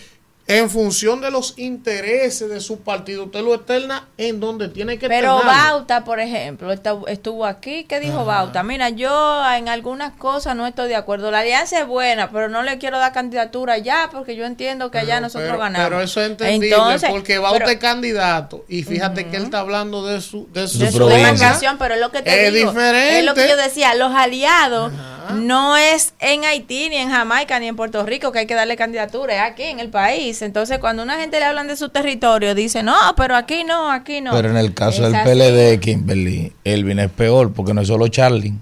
en función de los intereses de su partido. Usted lo externa en donde tiene que Pero externarlo. Bauta, por ejemplo, esta- estuvo aquí. ¿Qué dijo Bauta? Mira, yo en algunas cosas no estoy de acuerdo. La alianza es buena, pero no le quiero dar candidatura ya porque yo entiendo que allá nosotros pero, ganamos. pero eso es entendible Entonces, porque Bauta pero- es candidato y fíjate que él está hablando de su de su, de su demarcación, pero es lo que te Es digo. diferente. Es lo que yo decía, los aliados no es en Haití, ni en Jamaica, ni en Puerto Rico que hay que darle candidatura, es aquí en el país. Entonces, cuando una gente le hablan de su territorio, dice, no, pero aquí no, aquí no. Pero en el caso Es del así. PLD, Kimberly, Elvin es peor porque no es solo Charlie.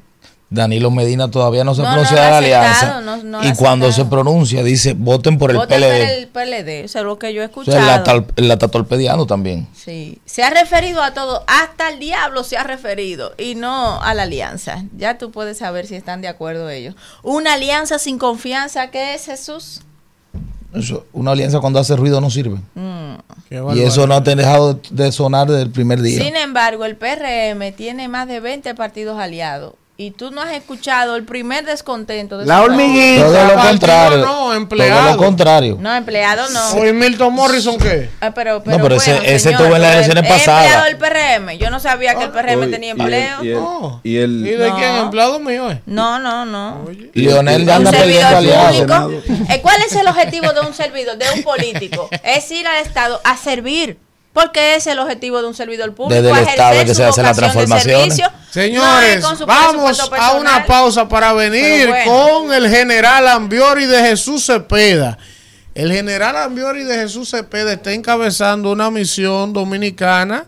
Danilo Medina todavía no se No, pronuncia no de la alianza. no- y cuando se pronuncia, dice voten por el Voten PLD. por el PLD, eso es lo que yo he O sea, escuchado. la, está torpedeando también. Sí, se ha referido a todo, hasta el diablo se ha referido y no a la alianza. Ya tú puedes saber si están de acuerdo ellos. Una alianza sin confianza, ¿qué es Jesús? Eso, una alianza cuando hace ruido no sirve. Mm. Y eso no ha dejado de, de sonar desde el primer día. Sin embargo, el PRM tiene más de 20 partidos aliados y tú no has escuchado el primer descontento de La su hormiguita. Todo lo contrario. No, empleado. Todo lo contrario. No, empleado no. Hoy Milton Morrison qué? Ah, pero, pero, No, pero ese- bueno, ese señor, estuvo en las pero elecciones es pasadas. empleado del PRM. Yo no sabía que el PRM Oye, tenía y el- empleo. y el- y el- ¿Y de No. quién? ¿Empleado mío es? No, no, no. Lionel ya Un anda perdiendo servidor aliados. público. Eh, ¿Cuál es el objetivo de un servidor, de un político? Es ir al Estado a servir. Porque ese es el objetivo de un servidor público. Desde el Estado que se de transformaciones. servicio. Señores, No vamos a una pausa para venir bueno. con el general Ambiori de Jesús Cepeda. El general Ambiori de Jesús Cepeda está encabezando una misión dominicana.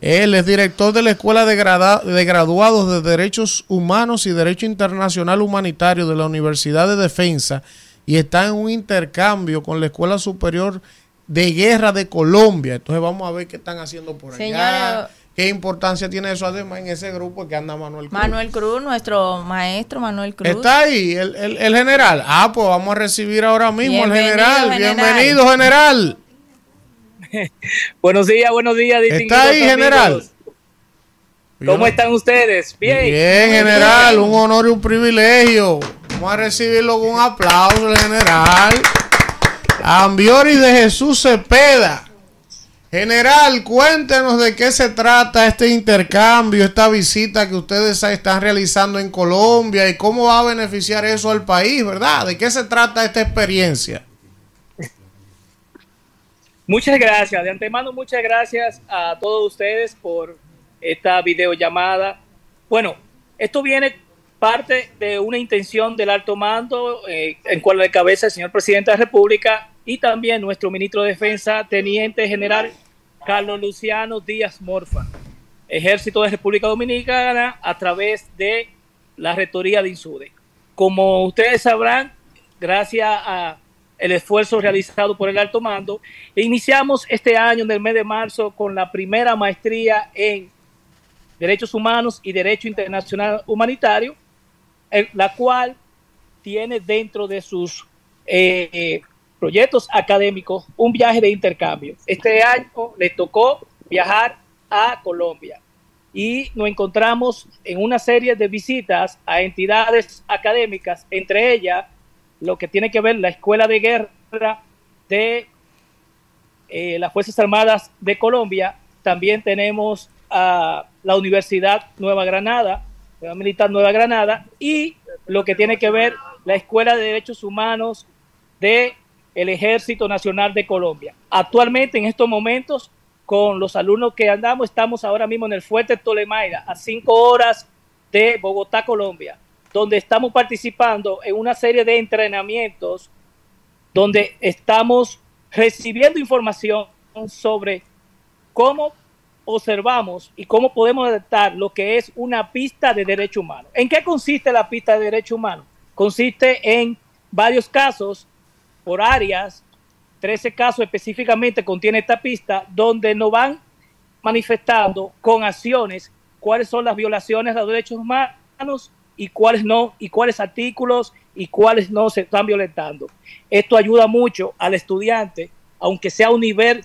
Él es director de la Escuela de Graduados de Derechos Humanos y Derecho Internacional Humanitario de la Universidad de Defensa y está en un intercambio con la Escuela Superior de Guerra de Colombia. Entonces vamos a ver qué están haciendo por allá. ¿Qué importancia tiene eso además en ese grupo que anda Manuel Cruz? Manuel Cruz, nuestro maestro Manuel Cruz. Está ahí el, el- el general. Ah, pues vamos a recibir ahora mismo al general. general. Bienvenido, general. Buenos días, buenos días, distinguidos Está ahí, amigos. general. ¿Cómo están ustedes? Bien. Bien, general. Un honor y un privilegio. Vamos a recibirlo con un aplauso, el general. Ambiori de Jesús Cepeda. General, cuéntenos de qué se trata este intercambio, esta visita que ustedes están realizando en Colombia y cómo va a beneficiar eso al país, ¿verdad? ¿De qué se trata esta experiencia? Muchas gracias. De antemano, muchas gracias a todos ustedes por esta videollamada. Bueno, esto viene parte de una intención del alto mando, eh, en cual de cabeza el señor presidente de la República y también nuestro ministro de Defensa, teniente general Carlos Luciano Díaz Morfa, Ejército de República Dominicana, a través de la rectoría de INSUDE. Como ustedes sabrán, gracias a el esfuerzo realizado por el alto mando, iniciamos este año, en el mes de marzo, con la primera maestría en Derechos Humanos y Derecho Internacional Humanitario, la cual tiene dentro de sus eh, eh, proyectos académicos un viaje de intercambio. Este año les tocó viajar a Colombia y nos encontramos en una serie de visitas a entidades académicas, entre ellas lo que tiene que ver la Escuela de Guerra de eh, las Fuerzas Armadas de Colombia. También tenemos a la Universidad Nueva Granada, Universidad Militar Nueva Granada, y lo que tiene que ver la Escuela de Derechos Humanos de el Ejército Nacional de Colombia. Actualmente, en estos momentos, con los alumnos que andamos, estamos ahora mismo en el Fuerte Tolemaida, a cinco horas de Bogotá, Colombia, donde estamos participando en una serie de entrenamientos donde estamos recibiendo información sobre cómo observamos y cómo podemos detectar lo que es una pista de derecho humano. ¿En qué consiste la pista de derecho humano? Consiste en varios casos por áreas, 13 casos específicamente contiene esta pista, donde nos van manifestando con acciones cuáles son las violaciones a los derechos humanos y cuáles no, y cuáles artículos y cuáles no se están violentando. Esto ayuda mucho al estudiante, aunque sea un nivel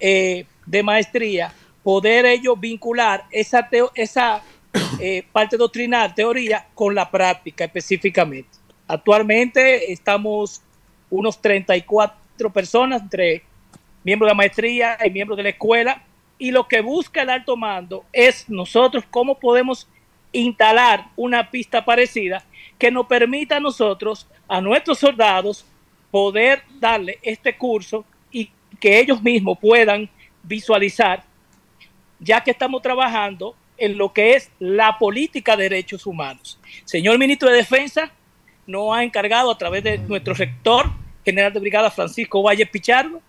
eh, de maestría, poder ellos vincular esa, esa eh, parte doctrinal, teoría, con la práctica específicamente. Actualmente estamos unos 34 personas entre miembros de la maestría y miembros de la escuela. Y lo que busca el alto mando es nosotros cómo podemos instalar una pista parecida que nos permita a nosotros, a nuestros soldados, poder darle este curso y que ellos mismos puedan visualizar, ya que estamos trabajando en lo que es la política de derechos humanos. Señor ministro de Defensa, nos ha encargado a través de nuestro rector, general de brigada Francisco Valle Pichardo,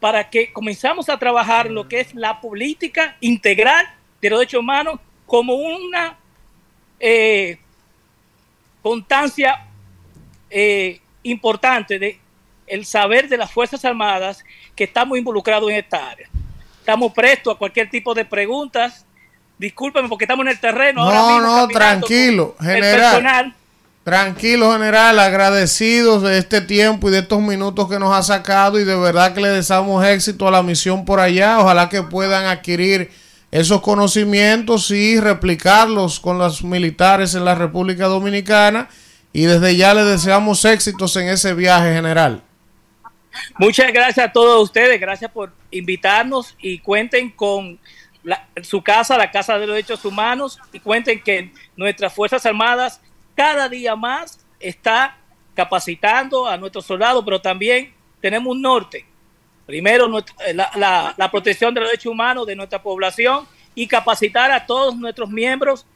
para que comenzamos a trabajar lo que es la política integral de los derechos humanos como una eh, constancia eh, importante de el saber de las Fuerzas Armadas que estamos involucrados en esta área. Estamos prestos a cualquier tipo de preguntas. Discúlpeme porque estamos en el terreno. ahora No, mismo no, tranquilo, con el general. personal. Tranquilo, general, agradecidos de este tiempo y de estos minutos que nos ha sacado y de verdad que le deseamos éxito a la misión por allá. Ojalá que puedan adquirir esos conocimientos y replicarlos con los militares en la República Dominicana y desde ya le deseamos éxitos en ese viaje, general. Muchas gracias a todos ustedes, gracias por invitarnos y cuenten con la- su casa, la Casa de los Derechos Humanos, y cuenten que nuestras Fuerzas Armadas cada día más está capacitando a nuestros soldados, pero también tenemos un norte. Primero, nuestra- eh, la, la- la protección de los derechos humanos de nuestra población y capacitar a todos nuestros miembros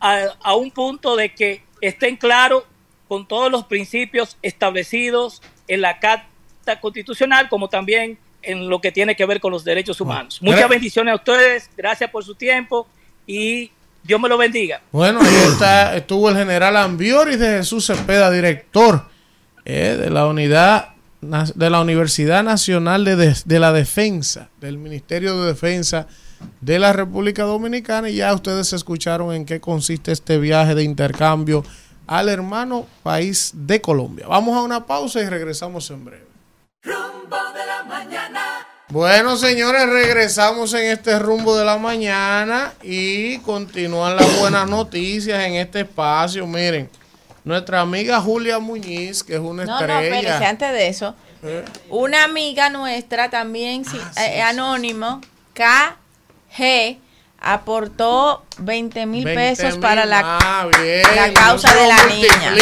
a, a un punto de que estén claros con todos los principios establecidos en la Carta Constitucional, como también en lo que tiene que ver con los derechos humanos. Muchas bendiciones a ustedes, gracias por su tiempo y Dios me lo bendiga. Bueno, ahí está, estuvo el general Ambioris de Jesús Cepeda, director eh, de la unidad de la Universidad Nacional de, Des- de la Defensa, del Ministerio de Defensa de la República Dominicana. Y ya ustedes escucharon en qué consiste este viaje de intercambio al hermano país de Colombia. Vamos a una pausa y regresamos en breve. Rumbo de la mañana. Bueno, señores, regresamos en este rumbo de la mañana y continúan las buenas noticias en este espacio. Miren, nuestra amiga Julia Muñiz, que es una No, no, espérese, estrella. antes de eso. Eh. Una amiga nuestra también, sí, eh, anónimo, KG, aportó 20 mil 20 pesos para la, bien, la causa no de la niña.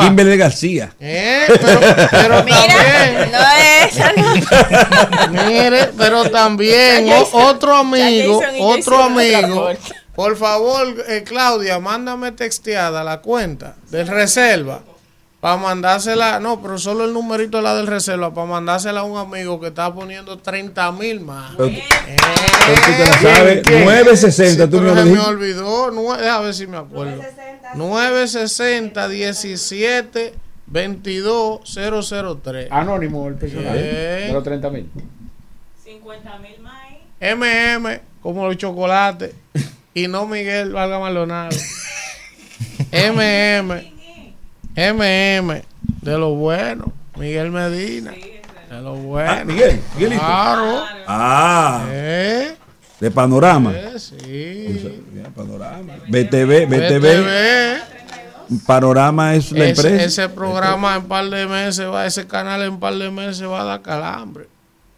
Kimberly García. Eh, pero, pero también, No es esa, no. mire, pero también otro amigo, otro amigo. Por favor, eh, Claudia, mándame texteada la cuenta del reserva para mandársela, no, pero solo el numerito de la del reserva para mandársela a un amigo que está poniendo 30 mil más. Pero, pero tú te la sabes. 960, tú Pero me me olvidó, nue- a ver si me acuerdo. 960 17 22 003. Anónimo el personal. Eh. De los 30 mil. 50 mil más. MM, como los chocolates. y no Miguel Valga Maldonado. MM. MM. De lo bueno. Miguel Medina. De lo bueno. Ah, Miguel, Miguelito. Claro. Ah, Eh, de panorama. eh, sí. Panorama. BTV, BTV. BTV. Panorama es la Ese, empresa. ese programa en par de meses va, ese canal en par de meses va a dar calambre.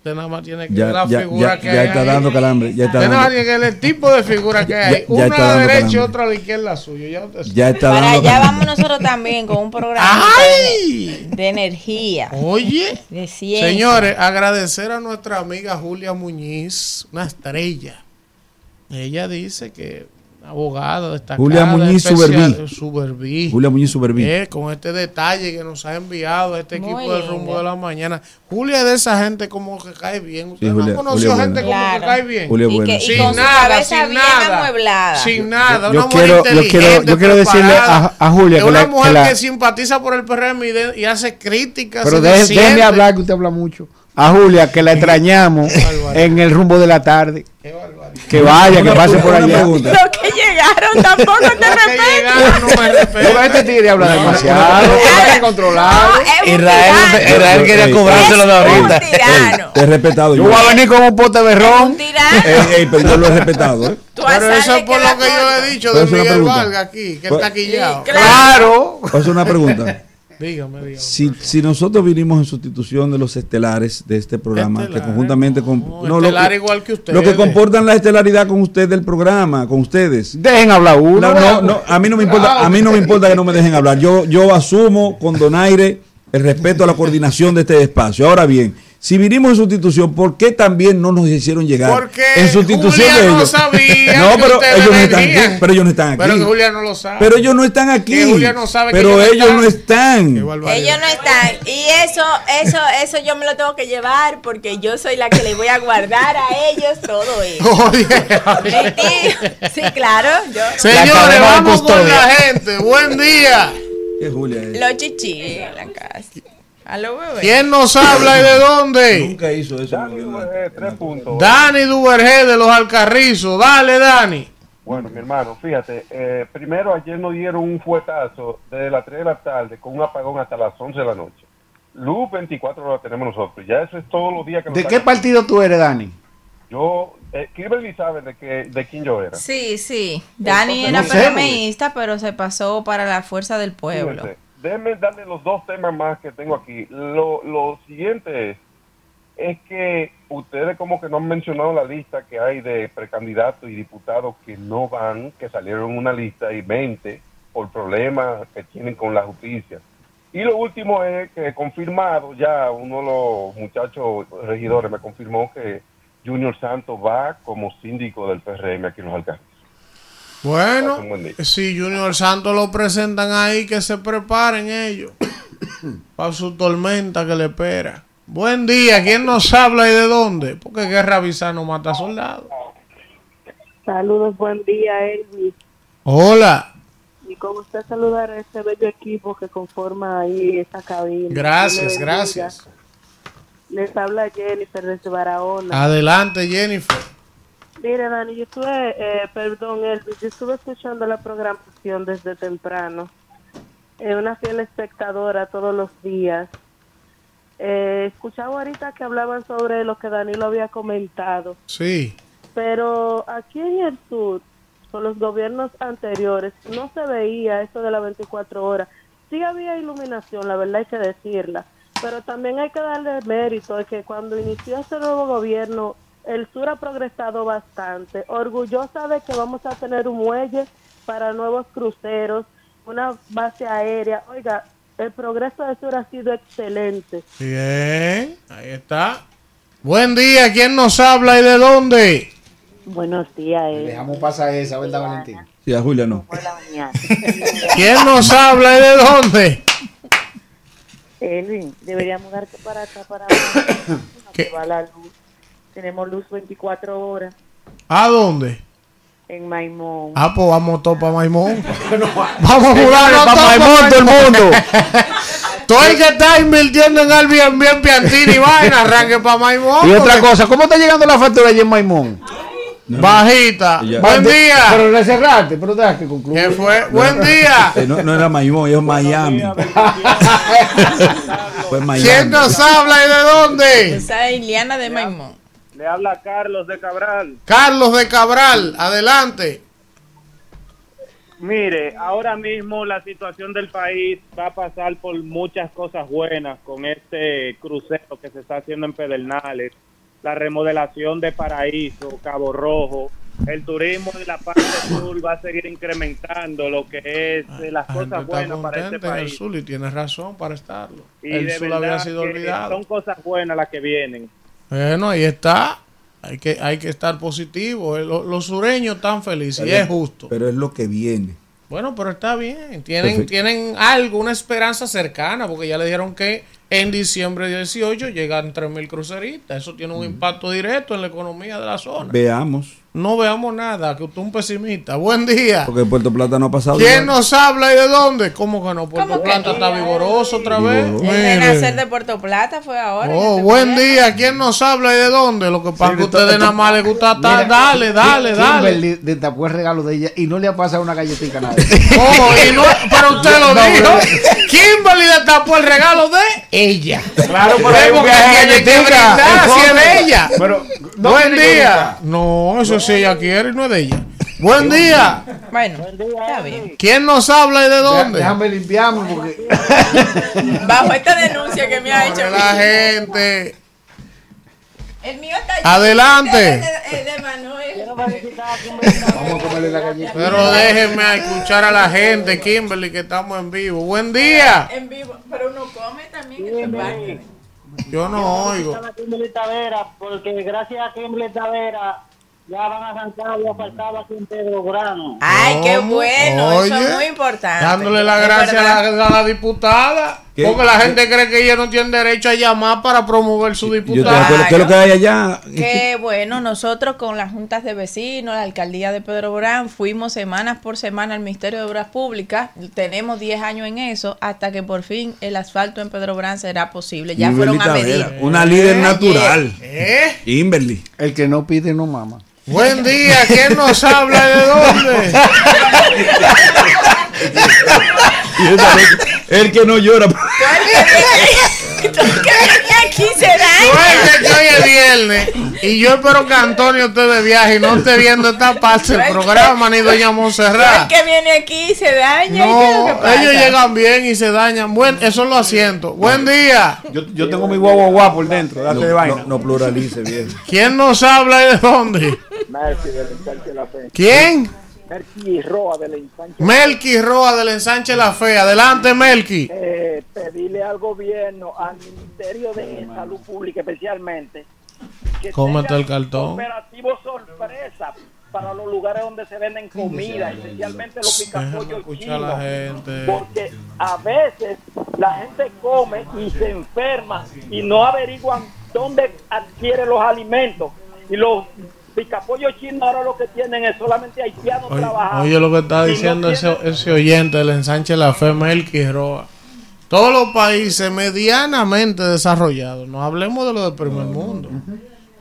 Usted nada más tiene que Ya- ver la ya- figura ya- que ya hay está ahí. dando calambre, ya está Usted nada más dando- tiene que ver el tipo de figura que hay. Ya- ya Una está a la dando derecha y calambre. otra a la izquierda suya. Ya, usted. Ya está Para dando allá calambre. vamos nosotros también con un programa ¡Ay! de energía. Oye, De ciencia. señores, agradecer a nuestra amiga Julia Muñiz, una estrella. Ella dice que abogada destacada. Julia Muñiz especial- Suberví. Suberví. Julia Muñiz Suberví. Eh, con este detalle que nos ha enviado este Muy equipo del rumbo de la mañana. Julia es de esa gente como que cae bien. ¿Usted Sí, no Julia- conocido Julia gente buena. como que cae bien? Julia Y, que, Sin con su nada, sin bien nada. amueblada. Sin nada, Yo una quiero- mujer yo quiero- inteligente, yo quiero decirle a- a Julia Es que una la- mujer que la- que simpatiza por el PRM y, de- y hace críticas. Pero déjeme hablar que usted habla mucho. A Julia, que la extrañamos en el rumbo de la tarde. Qué. Que vaya, que pase por allá. Los que llegaron tampoco te respetan. no me respetan. este tigre habla demasiado. Controlado. Es Israel, quería cobrárselo de Es ahorita. Te he respetado. Yo voy a venir con un pote de Es ron. pero yo lo he respetado. ¿eh? Pero eso es por lo que yo corto. he dicho de es Miguel. Vargas aquí, que Pues- está quillado. Claro. Claro. Voy a hacer una pregunta. Dígame, dígame. Si, si nosotros vinimos en sustitución de los estelares de este programa, que conjuntamente con. No, estelar igual que ustedes. Lo que comportan la estelaridad con usted del programa, con ustedes. Dejen hablar uno. No, no, no, a mí no me importa, a mí no me importa que no me dejen hablar. Yo, yo asumo con donaire el respeto a la coordinación de este espacio. Ahora bien, si vinimos en sustitución, ¿por qué también no nos hicieron llegar Porque en sustitución Julia de no ellos? sabía no, que pero ustedes ellos no están aquí. Pero ellos no están aquí. Pero que Julia no lo sabe. Pero ellos no están aquí. Que Julia no sabe que pero ellos no ellos no están. Ellos no están. Y eso, eso, eso yo me lo tengo que llevar porque yo soy la que le voy a guardar a ellos todo eso. Sí, sí, claro. Yo. Señores, vamos con la gente. Buen día. ¿Qué Julia es? Los chichi en la casa. ¿Quién nos habla y de dónde? Nunca hizo eso. tres puntos. Dani Duvergé de los Alcarrizos. Dale, Dani. Bueno, mi hermano, fíjate, eh, primero ayer nos dieron un fuetazo desde las 3 de la tarde con un apagón hasta las 11 de la noche. Luz 24 horas tenemos nosotros. Ya eso es todos los días que nos ¿De qué partido tú eres, Dani? Yo, eh, Kimberly sabe de, que, de quién yo era. Sí, sí. Dani Entonces, era no sé, PRMista, pero se pasó para la fuerza del pueblo. Fíjense, déjenme darle los dos temas más que tengo aquí. Lo, lo siguiente es, es que ustedes como que no han mencionado la lista que hay de precandidatos y diputados que no van, que salieron una lista y 20 por problemas que tienen con la justicia. Y lo último es que confirmado, ya uno de los muchachos regidores me confirmó que Junior Santos va como síndico del PRM aquí en los alcaldes. Bueno, buen si Junior Santos lo presentan ahí, que se preparen ellos para su tormenta que le espera. Buen día, ¿quién nos habla y de dónde? Porque Guerra Avisar no mata soldados. Saludos, buen día, Elvis. Hola, Y con usted saludar a este bello equipo que conforma ahí esta cabina. gracias, gracias. Les habla Jennifer desde Barahona. Adelante, Jennifer. Mire, Dani, yo estuve, eh, perdón, Elvis, yo estuve escuchando la programación desde temprano. Eh, una fiel espectadora todos los días. Eh, escuchaba ahorita que hablaban sobre lo que Danilo había comentado. Sí. Pero aquí en el sur, con los gobiernos anteriores, no se veía eso de las 24 horas. Sí había iluminación, la verdad hay que decirla. Pero también hay que darle mérito de que cuando inició este nuevo gobierno, el sur ha progresado bastante. Orgullosa de que vamos a tener un muelle para nuevos cruceros, una base aérea. Oiga, el progreso del sur ha sido excelente. Bien, ahí está. Buen día, ¿quién nos habla y de dónde? Buenos días, eh. Dejamos pasar esa, ¿verdad, Valentín? Sí, a Julia no. ¿Quién nos habla y de dónde? Elvin, deberíamos darte para acá, para abajo. que va la luz. Tenemos luz 24 horas ¿A dónde? en Maimón. Ah, pues vamos todos para Maimón. Vamos a Señores, mudarnos pa' todos Maimón, todo el mundo. Todo el que está invirtiendo en Airbnb, en Piantini y vaina, arranque para Maimón. Y otra cosa, ¿cómo está llegando la factura allí en Maimón? Bajita. Ya. Buen día. Pero le cerraste, pero deja que concluya. ¿Qué fue? Buen día. Eh, no, no era Maimón, es Miami. Fue Miami. ¿Quién nos habla y de dónde? Esa es Iliana de Maimón. Le habla Carlos de Cabral. Carlos de Cabral, adelante. Mire, ahora mismo la situación del país va a pasar por muchas cosas buenas con este crucero que se está haciendo en Pedernales, la remodelación de Paraíso, Cabo Rojo, el turismo de la parte sur va a seguir incrementando lo que es eh, las La gente cosas buenas para este en el país. sur y tiene razón para estarlo. Y el sur había sido olvidado. son cosas buenas las que vienen. Bueno, ahí está. Hay que, hay que estar positivo. Eh, Los, los sureños están felices y es justo. Pero es lo que viene. Bueno, pero está bien. Tienen, Perfecto. tienen algo, una esperanza cercana, porque ya le dijeron que en diciembre 18 llegan 3.000 cruceristas. Eso tiene un impacto directo en la economía de la zona. Veamos. No veamos nada, que usted es un pesimista. Buen día. Porque Puerto Plata no ha pasado. ¿Quién nos habla y de dónde? ¿Cómo que no? Puerto ¿Cómo que Plata está vigoroso otra vez. El renacer de Puerto Plata fue ahora. Oh, este buen día. ¿Quién nos habla y de dónde? Lo que pasa es que ustedes nada más les gusta estar. Dale, dale, dale. Destapó el regalo de ella y no le ha pasado una galletita a nadie. Oh, y no, pero usted lo No, dijo. Kimberly destapó el regalo de ella. Claro, pero un Porque viaje a tiene que galletica, brindar, si es ella. Pero, Buen día. No, eso sí ella quiere no es de ella. Buen día. Bueno, está bien. ¿Quién nos habla y de dónde? Déjame limpiarme porque. Bajo esta denuncia que me ha hecho La gente. El mío está Adelante. El de, el de Manuel. Vamos a comerle la galleta. Pero déjenme escuchar a la gente, Kimberly, que estamos en vivo. Buen día. En vivo, pero uno come también parte. Yo no oigo. a Kimberly Tavera, porque gracias a Kimberly Tavera ya van a arrancar lo faltaba aquí en Pedro Grano. Ay, qué bueno, eso es muy importante. Dándole la gracia a la, verdad. a la diputada. ¿Qué? Porque la gente cree que ella no tiene derecho a llamar para promover su Yo te diputada. acuerdo, ¿qué es lo que hay allá? Qué bueno, nosotros con las juntas de vecinos, la alcaldía de Pedro Borán, fuimos semanas por semana al Ministerio de Obras Públicas. Tenemos 10 años en eso, hasta que por fin el asfalto en Pedro Borán será posible. Ya fueron a medir. Una líder natural. ¿Eh? Kimberly. El que no pide no mama. Buen día, ¿quién nos habla y? El que no llora. Aquí será. Que hoy es viernes y yo espero que Antonio esté de viaje y no esté viendo esta parte del programa ni Doña El Montserrat. que viene aquí se daña. ¿y lo que No, pasa? ellos llegan bien y se dañan. Buen, eso lo asiento. Buen día. Yo, yo tengo mi guagua guagua por dentro, date No, de vaina. no, no pluralice bien. ¿Quién nos habla y de dónde? ¿Quién? Mercy Roa del ensanche. Melqui Roa del ensanche La Fe. Adelante, Melqui. Eh, pedirle al gobierno, al Ministerio de Salud Pública especialmente, que Cómete tenga el cartón. operativos sorpresa para los lugares donde se venden comida, especialmente los picapollos chinos. Porque a veces la gente come y se enferma y no averiguan dónde adquiere los alimentos. Y los picapollos chinos ahora lo que tienen es solamente haitianos Oye, trabajando. oye lo que está Y no diciendo ese, tienen- ese oyente del ensanche La Fe, Melqui Roa. Todos los países medianamente desarrollados, no hablemos de los del primer mundo,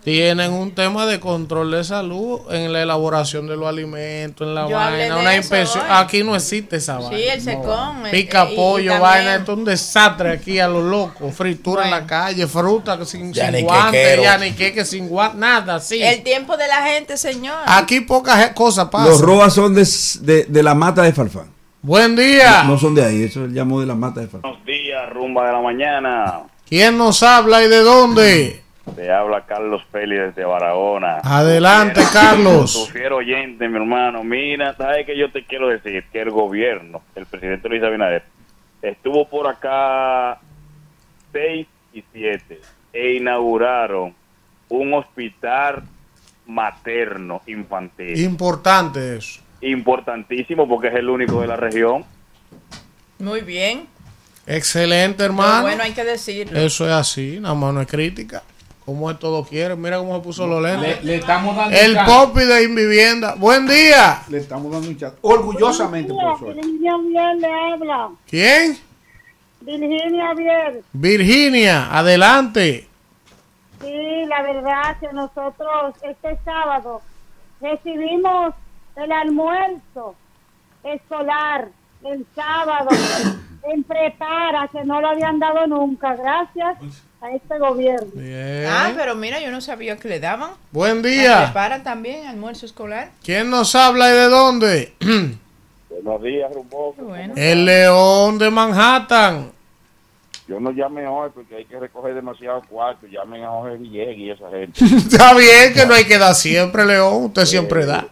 tienen un tema de control de salud en la elaboración de los alimentos, en la Yo vaina, una inspección. hoy. Aquí no existe esa vaina. Sí, el secón. eh, Pica eh, y pollo, vaina, esto es un desastre aquí a los locos. Fritura en la calle, fruta que sin, Ya sin ni guantes, ya ni que sin guantes, nada. El tiempo de la gente, señor. Aquí pocas cosas pasan. Los robas son de, de, de la mata de Farfán. Buen día. No son de ahí, eso es llamó de la mata de Farfán. Buenos días, rumba de la mañana. ¿Quién nos habla y de dónde? Te habla Carlos Pérez desde Barahona. Adelante, Tu Carlos. fiero oyente, mi hermano. Mira, ¿sabes qué yo te quiero decir? Que el gobierno, el presidente Luis Abinader, estuvo por acá 6 y 7 e inauguraron un hospital materno infantil. Importante eso. Importantísimo porque es el único de la región. Muy bien. Excelente, Pero hermano. bueno, hay que decirlo. Eso es así, nada más no es crítica. Como es todo quiere, mira cómo se puso los lentes. Le, le estamos dando El un chat. popi de Invivienda. Buen día. Le estamos dando un chat. Orgullosamente, profesor. Virginia Biel le habla. ¿Quién? Virginia Biel. Virginia, adelante. Sí, la verdad que nosotros este sábado recibimos el almuerzo escolar el sábado en prepara que no lo habían dado nunca gracias a este gobierno. Ah, pero mira, yo no sabía que le daban. Buen ¿Me día. preparan también almuerzo escolar? ¿Quién nos habla y de dónde? Buenos días, Rumbo. El León de Manhattan. Yo no llamé hoy porque hay que recoger demasiado cuarto. Llamen a Jorge Villegas y esa gente. Está bien que no hay que dar siempre, León. Usted siempre da.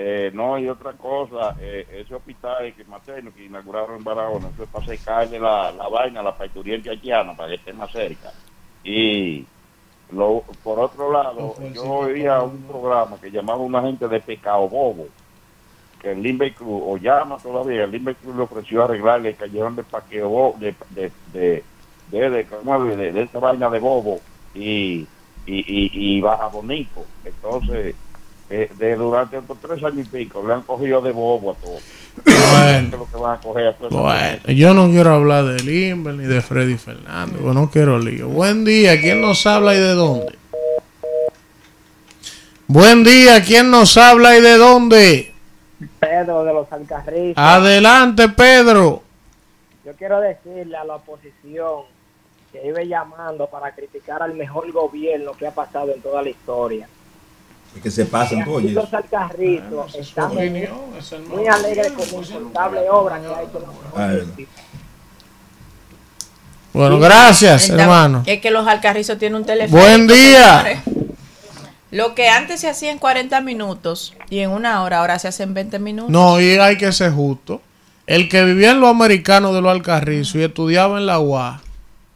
Eh, no, y otra cosa, eh, ese hospital que materno que inauguraron en Barahona, eso es para secarle la, la vaina a la parturiente haitiana para que esté más cerca. Y lo, por otro lado, yo oía un programa que llamaba una gente de Pecado Bobo, que el Limber Cruz, o llama todavía, el Limber Cruz le ofreció arreglarle el callejón de Paqueo de, de, de, de, esa vaina de Bobo y, y, y, y Baja Bonico. Entonces, eh, de durante estos tres años y pico le han cogido de bobo a todos. Bueno. lo que van a coger a Bueno, yo no quiero hablar de Limber ni de Freddy Fernández, no quiero lío. Buen día, ¿quién nos habla y de dónde? Buen día, ¿quién nos habla y de dónde? Pedro de los Alcarrizos. Adelante, Pedro. Yo quiero decirle a la oposición que vive llamando para criticar al mejor gobierno que ha pasado en toda la historia. Es que se pasan, tú, oye. Los alcarritos estamos muy, opinión, es el muy alegres con incontable obra que ha hecho la Ah. Bueno, gracias, Estamos- hermano. Es que los alcarrizos tienen un teléfono. Buen día. Lo que antes se hacía en 40 minutos y en una hora, ahora se hace en 20 minutos. No, y hay que ser justo. El que vivía en los americanos de los Alcarrizos y estudiaba en la UA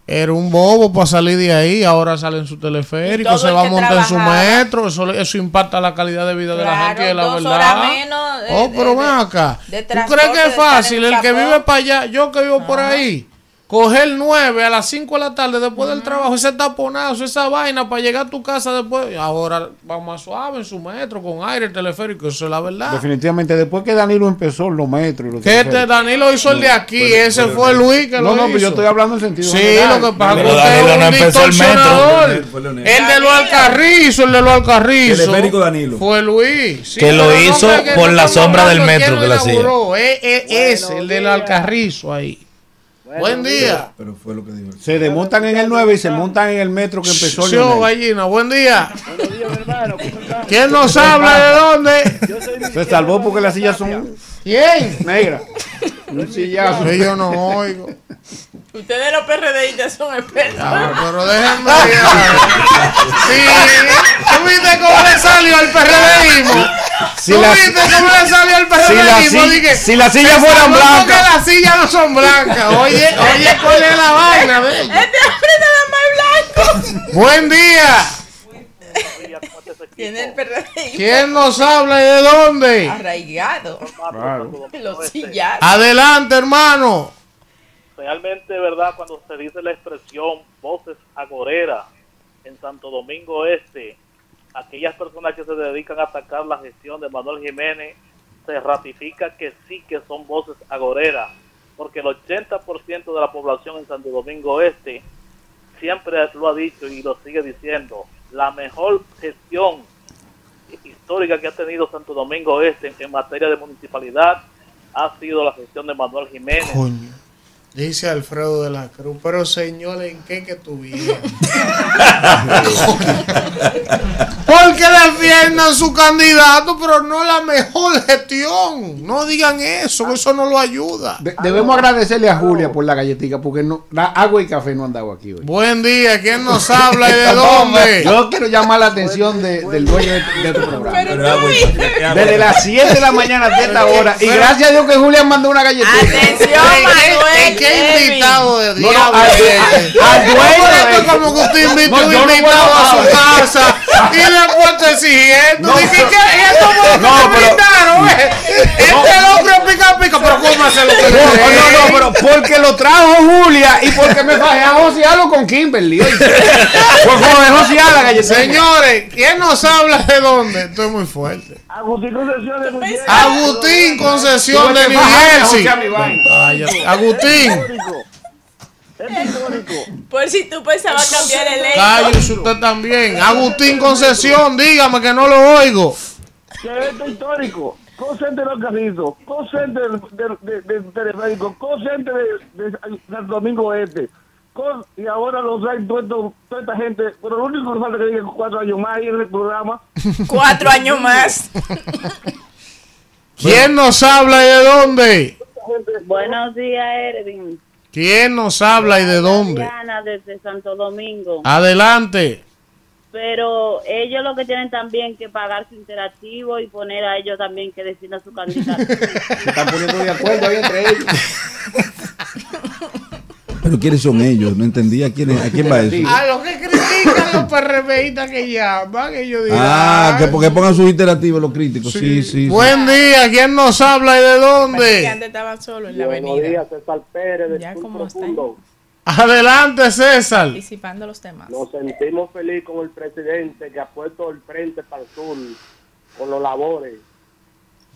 era un bobo para salir de ahí. Ahora sale en su teleférico, se va a montar en su metro. Eso, eso impacta la calidad de vida de la gente, la dos verdad. horas menos de- oh, pero de- ven acá. ¿Tú crees que es fácil? El que vive para allá, yo que vivo por ahí, coger 9 a las 5 de la tarde después del trabajo, ese taponazo, esa vaina para llegar a tu casa después. Ahora vamos más suave en su metro, con aire, teleférico, eso es la verdad. Definitivamente, después que Danilo empezó los metros. y los Que este. Danilo hizo el de aquí, pero- ese pero- fue Luis que No, lo no, hizo. pero yo estoy hablando en sentido Sí, general. lo que pasa es que usted no empezó el metro. distorsionador. Fue Leonel. El de los Alcarrizos, el de los Alcarrizos. Teleférico Danilo. Fue Luis. Sí, Que lo no hizo por no la sombra del de metro que lo la hacía. ese, el del Alcarrizo ahí. Buen día. Pero fue lo que dijo. Se desmontan en el 9 y se montan en el metro que empezó Sí, Leonel. gallina, buen día. ¿Quién nos habla de dónde? Se salvó porque las sillas son ¿Quién? negras. Un sillazo. Yo no oigo. Ustedes los PRDistas son expertos. Ah, pero déjenme ya. Sí, ¿tú viste cómo le salió al PRDismo? Si ¿Tú la- viste cómo le salió al si la PRDismo? si- Dije, si las sillas fueran blancas. porque las sillas no son blancas. Oye, oye, ¿cuál es la vaina? ve? Este hombre nada más blanco. Buen día. Tiene el PRDismo. ¿Quién nos habla y de dónde? Arraigado. Los. Adelante, hermano. realmente verdad cuando se dice la expresión voces agoreras en Santo Domingo Este, aquellas personas que se dedican a atacar la gestión de Manuel Jiménez, se ratifica que sí que son voces agoreras, porque el 80% de la población en Santo Domingo Este siempre lo ha dicho y lo sigue diciendo, la mejor gestión histórica que ha tenido Santo Domingo Este en materia de municipalidad ha sido la gestión de Manuel Jiménez. Dice Alfredo de la Cruz, pero señor, ¿en qué que tú vienes? Porque defiendan su candidato, pero no la mejor gestión. No digan eso, que eso no lo ayuda. De- debemos agradecerle a Julia por la galletita porque no, la agua y café no han dado aquí hoy. Buen día, ¿quién nos habla y de dónde? Yo quiero llamar la atención de- del dueño de, de tu programa. Pero tú viste. Desde las 7 de la mañana hasta esta hora. Y Pero- gracias a Dios que Julia mandó una galletita. Atención, Manuel. ¿Qué invitado de No, no, diablo? al- dueño ¿Cómo de- como que usted invita No, un no invitado a su casa y después te exigiendo? No, Dice que esto fue lo que No, pero- invitaron, ¿eh? Este locro pica pica, pero ¿cómo hace lo que le No, no, no, pero porque lo trajo Julia y porque me fajé a josearlo con Kimberly. oíste. Por favor, josear la galletita. Señores, ¿quién nos habla de dónde? Esto es muy fuerte. Agustín Concepción de New Jersey. Agustín Concesión de New Jersey. Agustín, Es histórico. Por si tú pensabas cambiar el eco. cállese usted también. Agustín Concesión, dígame que no lo oigo. Que esto es histórico. Consente de los carrizos, consente del de, de, de, teleférico, consente de, de Santo Domingo Este. Con, y ahora los hay toda esta gente. Pero lo único que falta que digan cuatro años más ahí en el programa. Cuatro años más. ¿Quién nos habla y de dónde? Buenos días, Erwin. ¿Quién nos habla y de dónde? Diana desde Santo Domingo. Adelante. Pero ellos lo que tienen también que pagar su interactivo y poner a ellos también que defiendan su candidato. Se están poniendo de acuerdo ahí entre ellos. Pero ¿quiénes son ellos? No entendí a quién, a quién va eso. A los que critican los PRBistas que llaman, ellos dirán. Ah, que porque pongan sus interactivos los críticos. Sí, sí. sí. Buen día, ¿quién nos habla y de Que dónde? antes estaban solos en la Buenos avenida. días, César Pérez de Ya como. Profundo. Adelante, César. Disipando los temas. Nos sentimos felices con el presidente que ha puesto el frente para el sur con los labores.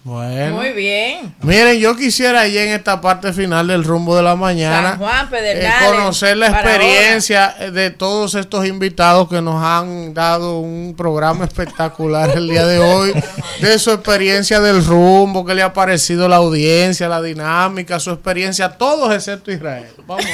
Bueno. Muy bien. Miren, yo quisiera ya en esta parte final del rumbo de la mañana San Juan, eh, conocer la experiencia eh, de todos estos invitados que nos han dado un programa espectacular el día de hoy, de su experiencia del rumbo, que le ha parecido la audiencia, la dinámica, su experiencia, todos excepto Israel. Vamos.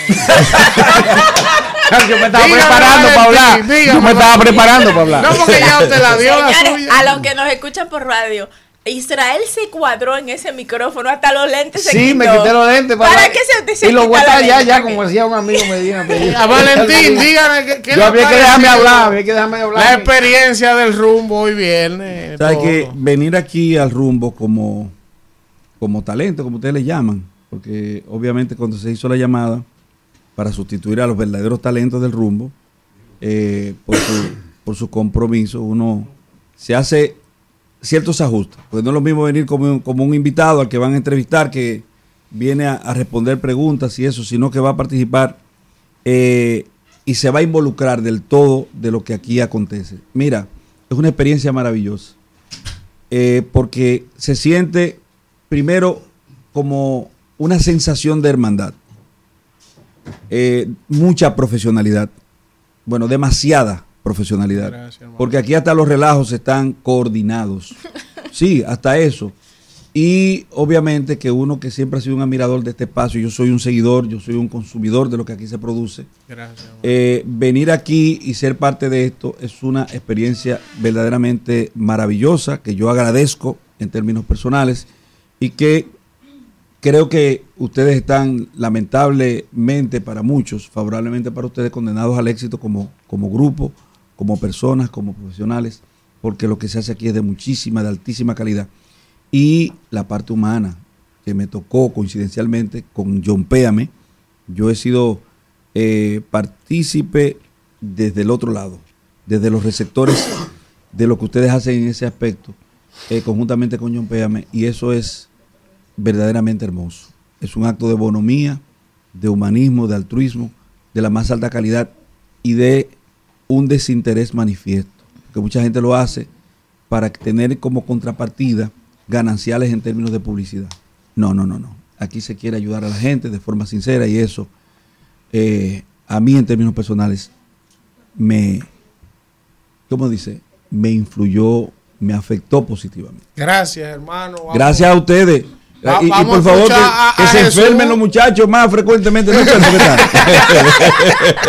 Yo me estaba Dígame, preparando para hablar. dígame, Yo me estaba preparando para hablar. No, porque ya usted la dio la suya. a los que nos escuchan por radio, Israel se cuadró en ese micrófono, hasta los lentes se Sí, me quité los lentes. ¿Para, qué se, se Y lo quita voy a los estar ya, lentes? ya, como decía un amigo Medina. A Valentín, dígame que, que Yo había que dejarme hablar, había que dejarme hablar. La experiencia del rumbo hoy viernes. ¿Sabe todo. que venir aquí al rumbo como, como talento, como ustedes le llaman? Porque obviamente cuando se hizo la llamada para sustituir a los verdaderos talentos del rumbo, eh, por, su, por su compromiso, uno se hace ciertos ajustes. Porque no es lo mismo venir como, como un invitado al que van a entrevistar, que viene a, a responder preguntas y eso, sino que va a participar eh, y se va a involucrar del todo de lo que aquí acontece. Mira, es una experiencia maravillosa. eh, porque se siente primero como una sensación de hermandad. Eh, mucha profesionalidad. Bueno, demasiada profesionalidad. porque aquí hasta los relajos están coordinados. Sí, hasta eso. Y obviamente que uno que siempre ha sido un admirador de este espacio, yo soy un seguidor, yo soy un consumidor de lo que aquí se produce. Gracias. Eh, venir aquí y ser parte de esto es una experiencia verdaderamente maravillosa que yo agradezco en términos personales y que creo que ustedes están lamentablemente para muchos, favorablemente para ustedes, condenados al éxito como, como grupo, como personas, como profesionales, porque lo que se hace aquí es de muchísima, de altísima calidad. Y la parte humana, que me tocó coincidencialmente con John Péame, yo he sido eh, partícipe desde el otro lado, desde los receptores de lo que ustedes hacen en ese aspecto, eh, conjuntamente con John Péame, y eso es verdaderamente hermoso. Es un acto de bonomía, de humanismo, de altruismo, de la más alta calidad y de un desinterés manifiesto, que mucha gente lo hace para tener como contrapartida gananciales en términos de publicidad. No, no, no, no. Aquí se quiere ayudar a la gente de forma sincera y eso eh, a mí en términos personales me, ¿cómo dice? Me influyó, me afectó positivamente. Gracias, hermano. Vamos. Gracias a ustedes. Va- y, por favor que, escuchar a- que a se Jesús. enfermen los muchachos más frecuentemente. nunca.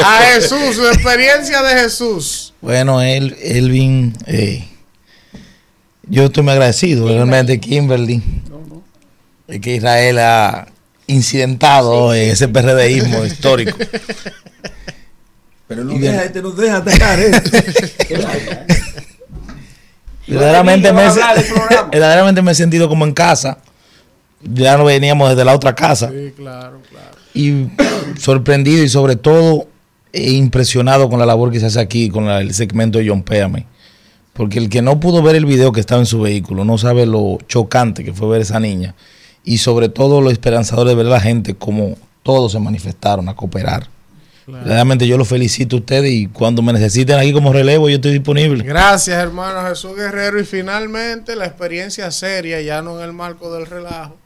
A Jesús, su experiencia de Jesús. Bueno, él, Elvin, eh, yo estoy muy agradecido realmente, Kimberly, es que Israel ha incidentado en ese PRDismo histórico. Pero no deja, de- este no deja atacar esto. verdaderamente, me, verdaderamente me he sentido como en casa. Ya no veníamos desde la otra casa. Sí, claro, claro. y sorprendido y sobre todo eh, impresionado con la labor que se hace aquí con la- el segmento de John Péame. Porque el que no pudo ver el video que estaba en su vehículo no sabe lo chocante que fue ver esa niña y sobre todo lo esperanzador de ver a la gente como todos se manifestaron a cooperar. Realmente yo los felicito a ustedes y cuando me necesiten aquí como relevo yo estoy disponible. Gracias, hermano Jesús Guerrero. Y finalmente la experiencia seria, ya no en el marco del relajo,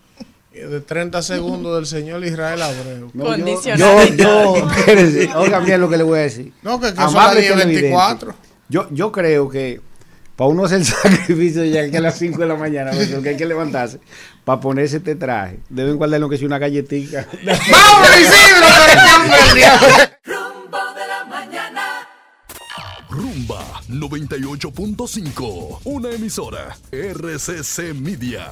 de 30 segundos del señor Israel Abreu. No, yo, yo, yo, oigan bien lo que le voy a decir. No, que- que Amable son las televidente, 10:24. Yo, yo creo que para uno hacer el sacrificio ya que a las 5 de la mañana, porque hay que levantarse, para ponerse este traje, deben guardar lo que sea una galletita. ¡Vamos, Isidro! Rumbo de la mañana. Rumba 98.5, una emisora RCC Media.